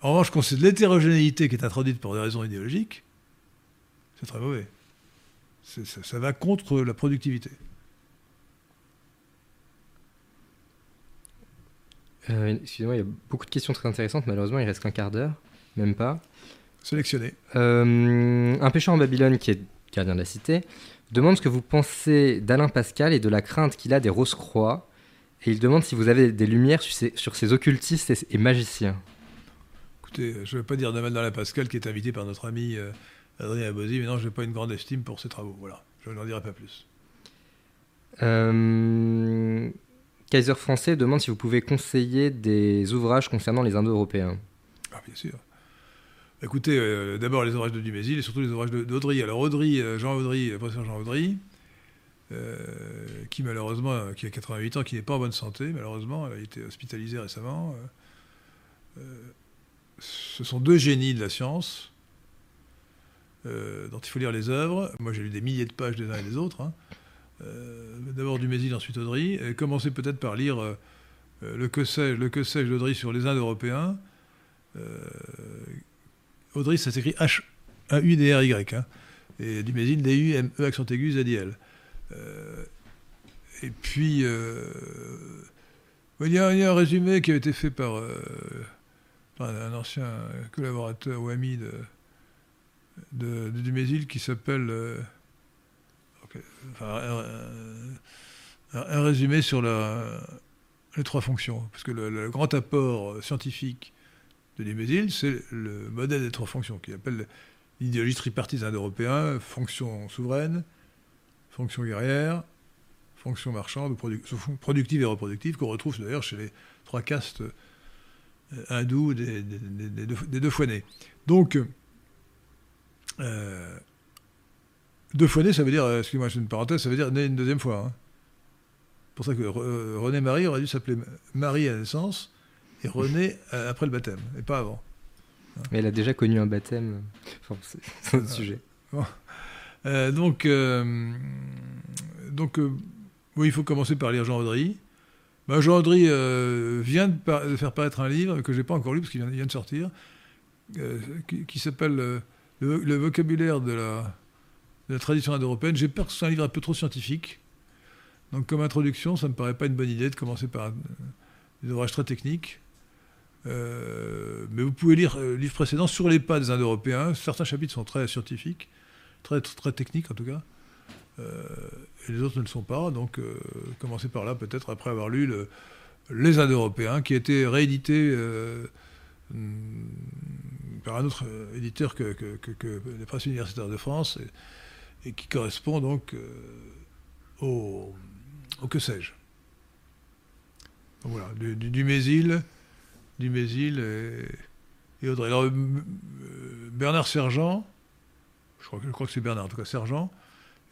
En revanche, quand c'est de l'hétérogénéité qui est introduite pour des raisons idéologiques, c'est très mauvais. Ça, ça, va contre la productivité. Excusez-moi, il y a beaucoup de questions très intéressantes. Malheureusement, il reste qu'un quart d'heure même pas. Sélectionné. Euh, un pêcheur en Babylone, qui est gardien de la cité, demande ce que vous pensez d'Alain Pascal et de la crainte qu'il a des Rose-Croix. Et il demande si vous avez des lumières sur ces, occultistes et, magiciens. Écoutez, je ne vais pas dire de mal d'Alain Pascal, qui est invité par notre ami euh, Adrien Abosi, mais non, je n'ai pas une grande estime pour ses travaux. Voilà, je n'en dirai pas plus. Euh, Kaiser français demande si vous pouvez conseiller des ouvrages concernant les Indo-Européens. Ah, bien sûr. Écoutez, euh, d'abord les ouvrages de Dumézil et surtout les ouvrages d'Audry. Alors Audry, euh, Jean Audry, le professeur Jean Audry, qui malheureusement, qui a 88 ans, qui n'est pas en bonne santé, malheureusement, elle a été hospitalisée récemment. ce sont deux génies de la science dont il faut lire les œuvres. Moi j'ai lu des milliers de pages des uns et des autres. Hein. d'abord Dumézil, ensuite Audry. Et commencez peut-être par lire le que sais-je d'Audry sur les Indes européens Audrey, ça s'écrit H-A-U-D-R-Y. Hein. Et Dumézil, D-U-M-E, accent aigu, Z-I-L. Euh, et puis, euh, il, y a, un résumé qui a été fait par, euh, un ancien collaborateur ou ami de, de, Dumézil qui s'appelle. un, résumé sur les trois fonctions. Parce que le grand apport scientifique de Dumézil, c'est le modèle des trois fonctions qu'il appelle l'idéologie tripartite indo-européen, fonction souveraine, fonction guerrière, fonction marchande, productive et reproductive, qu'on retrouve d'ailleurs chez les trois castes euh, hindous des, deux, fois nés. Donc, euh, deux fois nés, ça veut dire, euh, excusez-moi, c'est une parenthèse, ça veut dire né une deuxième fois. Hein. C'est pour ça que René Marie aurait dû s'appeler Marie à la naissance, et René euh, après le baptême, et pas avant. Mais elle a déjà connu un baptême. Enfin, c'est un autre sujet. Euh, donc, euh, donc oui, il faut commencer par lire Jean Audry. Bah, Jean Audry euh, vient de, par- de faire paraître un livre que je n'ai pas encore lu parce qu'il vient, de sortir, euh, qui, qui s'appelle euh, le, vocabulaire de la, tradition indo-européenne. J'ai peur que ce soit un livre un peu trop scientifique. Donc comme introduction, ça ne me paraît pas une bonne idée de commencer par un- des ouvrages très techniques. Euh, mais vous pouvez lire euh, le livre précédent sur les pas des Indo-Européens. Certains chapitres sont très scientifiques, très, très techniques en tout cas. Euh, et les autres ne le sont pas. Donc, euh, commencez par là, peut-être après avoir lu le- Les Indo-Européens, qui a été réédité euh, par un autre euh, éditeur que, les presses universitaires de France, et, qui correspond donc euh, au, que sais-je. Voilà, du, du, du Mésil, et, et Audrey. Alors, euh, Bernard Sergent, je crois, que- c'est Bernard, en tout cas Sergent,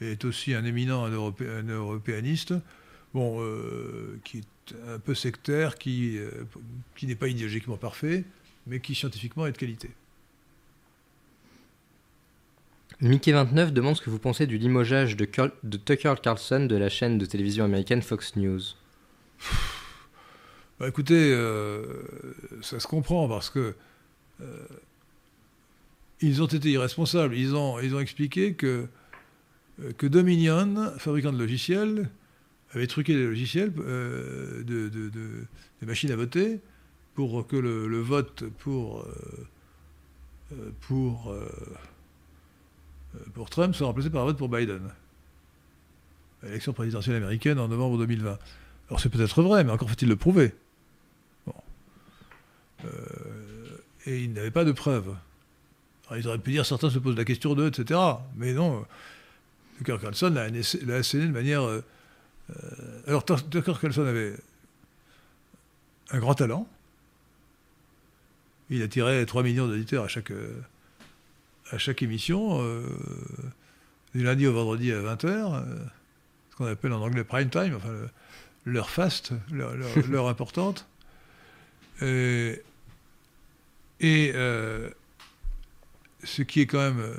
est aussi un éminent bon, euh, qui est un peu sectaire, qui n'est pas idéologiquement parfait, mais qui scientifiquement est de qualité. Mickey29 demande ce que vous pensez du limogeage de, Cur- de Tucker Carlson de la chaîne de télévision américaine Fox News. Bah, écoutez, euh, ça se comprend parce que euh, ils ont été irresponsables. Ils ont, ils ont expliqué que, euh, que Dominion, fabricant de logiciels, avait truqué les logiciels euh, de, de- de- des machines à voter pour que le, vote pour, euh, euh, pour, euh, pour Trump soit remplacé par un vote pour Biden. L'élection présidentielle américaine en novembre 2020. Alors c'est peut-être vrai, mais encore faut-il le prouver. Bon. Et il n'avait pas de preuves. Alors, ils auraient pu dire certains se posent la question d'eux, etc. Mais non, Tucker Carlson l'a asséné de manière. alors Tucker Carlson avait un grand talent. Il attirait 3 millions d'auditeurs à chaque, euh, à chaque émission, euh, du lundi au vendredi à 20h, ce qu'on appelle en anglais prime time, enfin l'heure faste, l'heure importante. Euh, et euh, ce qui est quand même euh,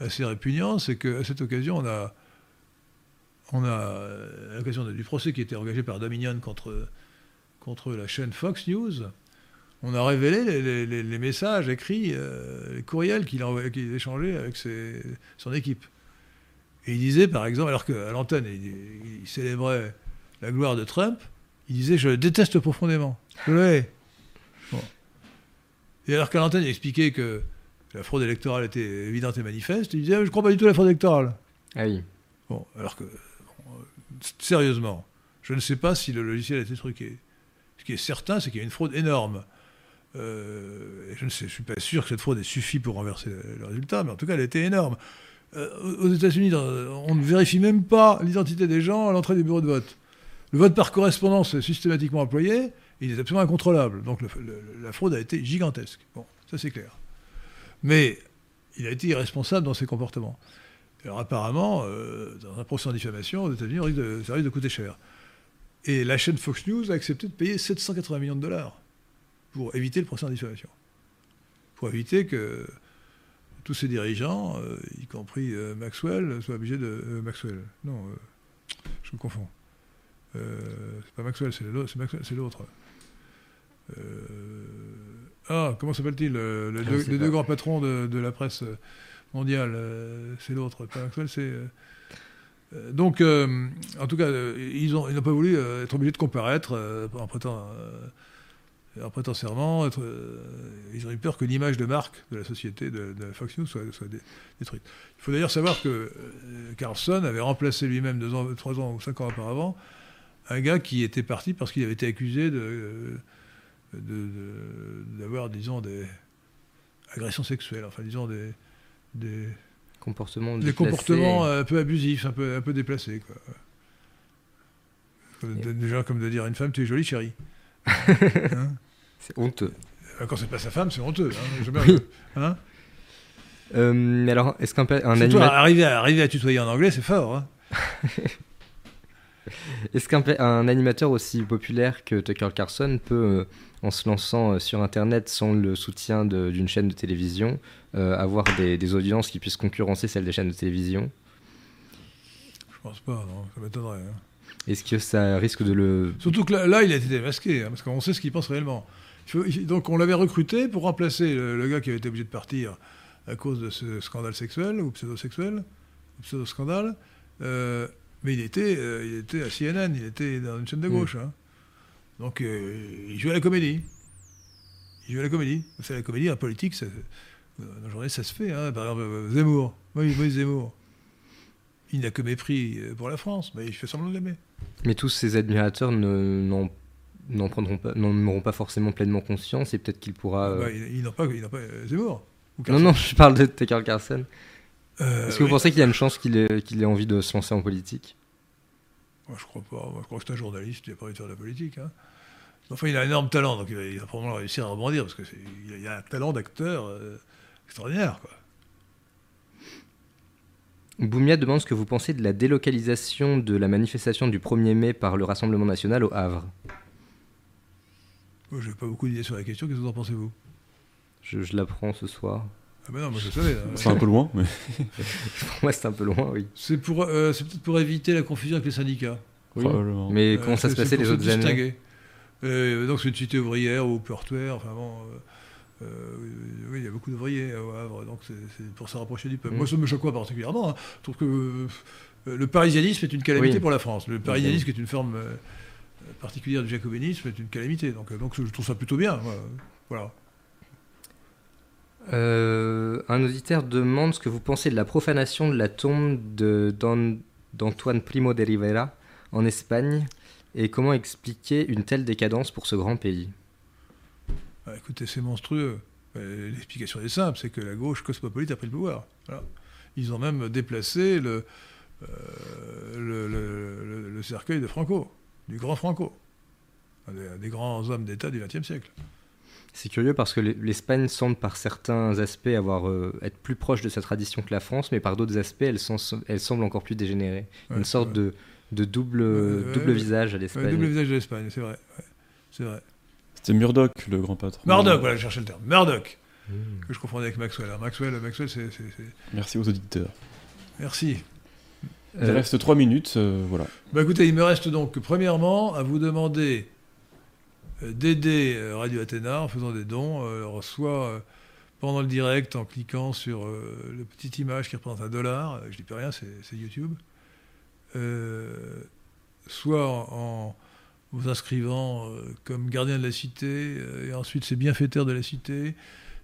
assez répugnant, c'est qu'à cette occasion, on a, on a euh, à l'occasion du procès qui a été engagé par Dominion contre, contre la chaîne Fox News, on a révélé les, les- les- les messages écrits, euh, les courriels qu'il qu'il échangeait avec ses- son équipe. Et il disait, par exemple, alors qu'à l'antenne, il, il célébrait la gloire de Trump, il disait Je le déteste profondément. Je le hais. Bon. Et alors qu'à l'antenne, il expliquait que la fraude électorale était évidente et manifeste, il disait Je ne crois pas du tout à la fraude électorale. Ah oui. Bon, alors que, bon, sérieusement, je ne sais pas si le logiciel a été truqué. Ce qui est certain, c'est qu'il y a une fraude énorme. Euh, je ne suis pas sûr que cette fraude ait suffi pour renverser le, résultat, mais en tout cas, elle a été énorme. Euh, aux États-Unis, on ne vérifie même pas l'identité des gens à l'entrée du bureau de vote. Le vote par correspondance est systématiquement employé, et il est absolument incontrôlable. Donc la fraude a été gigantesque. Bon, ça c'est clair. Mais il a été irresponsable dans ses comportements. Alors apparemment, euh, dans un procès en diffamation aux États-Unis, ça risque de coûter cher. Et la chaîne Fox News a accepté de payer 780 millions de dollars pour éviter le procès en diffamation. Pour éviter que tous ces dirigeants, euh, y compris euh, Maxwell, soient obligés de... euh, Maxwell, non, je me confonds. C'est pas Maxwell, c'est l'autre. ah, comment s'appelle-t-il le- le Je deux- Les deux grands patrons de, de la presse mondiale, c'est l'autre. Pas Maxwell, c'est... donc, en tout cas, ils ont- ils n'ont pas voulu être obligés de comparaître en prêtant... euh, serment, être, euh, ils ont eu peur que l'image de marque de la société de, de Fox News soit, soit dé- détruite. Il faut d'ailleurs savoir que euh, Carlson avait remplacé lui-même deux ans, trois ans ou cinq ans auparavant un gars qui était parti parce qu'il avait été accusé de, de- de- d'avoir, disons, des agressions sexuelles, enfin, disons, des, des, comportements un peu abusifs, un peu, un peu déplacés. Quoi. Comme Déjà, comme de dire à une femme, tu es jolie, chérie. Hein C'est honteux. Euh, Quand c'est pas sa femme, c'est honteux. Hein, Oui. hein Euh, mais alors, est-ce qu'un un animateur arriver, à, arriver à tutoyer en anglais, c'est fort. Hein Est-ce qu'un animateur aussi populaire que Tucker Carlson peut, euh, en se lançant euh, sur Internet sans le soutien d'une chaîne de télévision, avoir des, des audiences qui puissent concurrencer celles des chaînes de télévision? Je pense pas, non, ça m'étonnerait. hein. Est-ce que ça risque de le... Surtout que là, là, il a été démasqué, hein, parce qu'on sait ce qu'il pense réellement. Donc on l'avait recruté pour remplacer le, le gars qui avait été obligé de partir à cause de ce scandale sexuel, ou pseudo-sexuel, pseudo-scandale. Euh, mais il était, euh, il était à CNN, il était dans une chaîne de gauche. hein. Donc euh, il jouait à la comédie. Il jouait à la comédie. Savez, la comédie, en politique, ça, dans la journée, ça se fait. hein. Par exemple, Zemmour. Oui, Zemmour. Il n'a que mépris pour la France, mais il fait semblant de l'aimer. Mais tous ces admirateurs ne- n'en n'en prendront pas, n'en auront pas forcément pleinement conscience et peut-être qu'il pourra... euh, Bah, ils n'ont pas, n'ont pas euh, Zemmour. ou Non, non, je parle de Tucker Carlson. Euh, Est-ce que vous oui. pensez qu'il y a une chance qu'il ait, qu'il ait envie de se lancer en politique? Moi, je crois pas. Moi, je crois que c'est un journaliste, il n'a pas envie de faire de la politique. hein. Enfin, il a un énorme talent, donc il va, il va probablement réussir à rebondir, parce qu'il a, il a un talent d'acteur euh, extraordinaire. Quoi. Boumia demande ce que vous pensez de la délocalisation de la manifestation du 1er mai par le Rassemblement national au Havre. Moi, je n'ai pas beaucoup d'idées sur la question. Qu'est-ce que vous en pensez, vous? Je, je l'apprends ce soir. Ah ben non, moi je savais. hein. C'est un peu loin, mais Pour moi, c'est un peu loin, oui. C'est pour, euh, c'est peut-être pour éviter la confusion avec les syndicats. Oui. probablement. Mais Euh, comment ça se passait les autres années distinguer. Euh, donc c'est une cité ouvrière ou portuaire, enfin bon, euh, euh, oui, il y a beaucoup d'ouvriers au Havre, donc c'est pour se rapprocher du peuple. Mm. Moi ça me choque pas particulièrement, hein. je trouve que euh, le parisianisme est une calamité Oui. pour la France. Le parisianisme qui est une forme euh, particulière du jacobinisme est une calamité, donc, euh, donc je trouve ça plutôt bien. voilà. Euh, un auditeur demande ce que vous pensez de la profanation de la tombe d'Antoine Primo de Rivera en Espagne et comment expliquer une telle décadence pour ce grand pays? Ah, écoutez, c'est monstrueux. Euh, L'explication est simple, c'est que la gauche cosmopolite a pris le pouvoir. Voilà. Ils ont même déplacé le, euh, le, le- le- le cercueil de Franco, du grand Franco, des, grands hommes d'État du XXe siècle. C'est curieux parce que l'E- l'Espagne semble par certains aspects avoir, euh, être plus proche de sa tradition que la France, mais par d'autres aspects, elle, sens- elle semble encore plus dégénérée. Ouais, Une sorte de, de double, Ouais, double ouais, visage à Ouais, l'Espagne. double visage de l'Espagne, c'est vrai. ouais. C'est vrai. C'était Murdoch, le grand patron. Murdoch, voilà, je cherchais le terme. Murdoch, Mmh. que je confondais avec Maxwell. Alors, Maxwell, Maxwell c'est- Merci aux auditeurs. Merci. Il reste 3 minutes, euh, voilà. Bah écoutez, il me reste donc premièrement à vous demander euh, d'aider euh, Radio Athéna en faisant des dons, soit pendant le direct en cliquant sur le petite image qui représente un dollar, je dis pas rien, c'est YouTube, soit en, vous inscrivant comme gardien de la cité, et ensuite c'est bienfaiteur de la cité,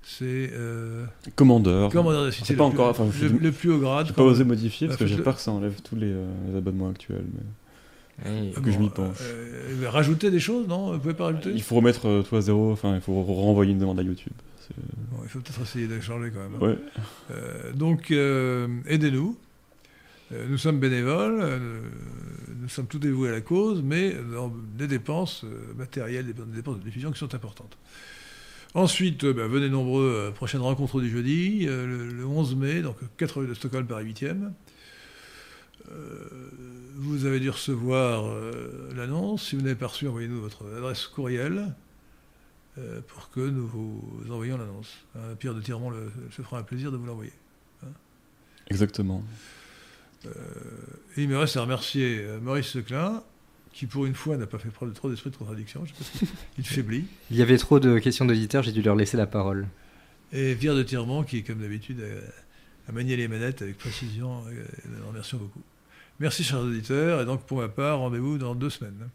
c'est euh, Commandeur. commandeur de cité, le, pas plus, encore- enfin, je- le- le plus haut grade. J'ai pas osé modifier Bah, parce que j'ai peur que ça enlève tous les, euh, les abonnements actuels. mais- oui. que je m'y penche. Euh, rajouter des choses, non? Vous pouvez pas rajouter? Il faut remettre euh, tout à zéro, enfin il faut re- renvoyer une demande à YouTube. Bon, il faut peut-être essayer de changer quand même. hein. Ouais. Euh, donc, euh, aidez-nous. Nous sommes bénévoles, nous sommes tout dévoués à la cause, mais dans des dépenses matérielles, des, des dépenses de diffusion qui sont importantes. Ensuite, euh, bah, venez nombreux, euh, prochaine rencontre du jeudi, euh, le, le 11 mai, donc 4 rue de Stockholm, Paris 8e. Euh, vous avez dû recevoir l'annonce. Si vous n'avez pas reçu, envoyez-nous votre adresse courriel pour que nous vous envoyions l'annonce. Hein, Pierre de Tiremont le- se fera un plaisir de vous l'envoyer. Exactement. Et il me reste à remercier Maurice Seclin, qui pour une fois n'a pas fait preuve de trop d'esprit de contradiction. Je sais pas s'il faiblit. Il y avait trop de questions d'auditeurs, j'ai dû leur laisser la parole. Et Pierre de Tiremont, qui, comme d'habitude, a, a manié les manettes avec précision. euh, Nous remercions beaucoup. Merci, chers auditeurs. Et donc, pour ma part, rendez-vous dans deux semaines.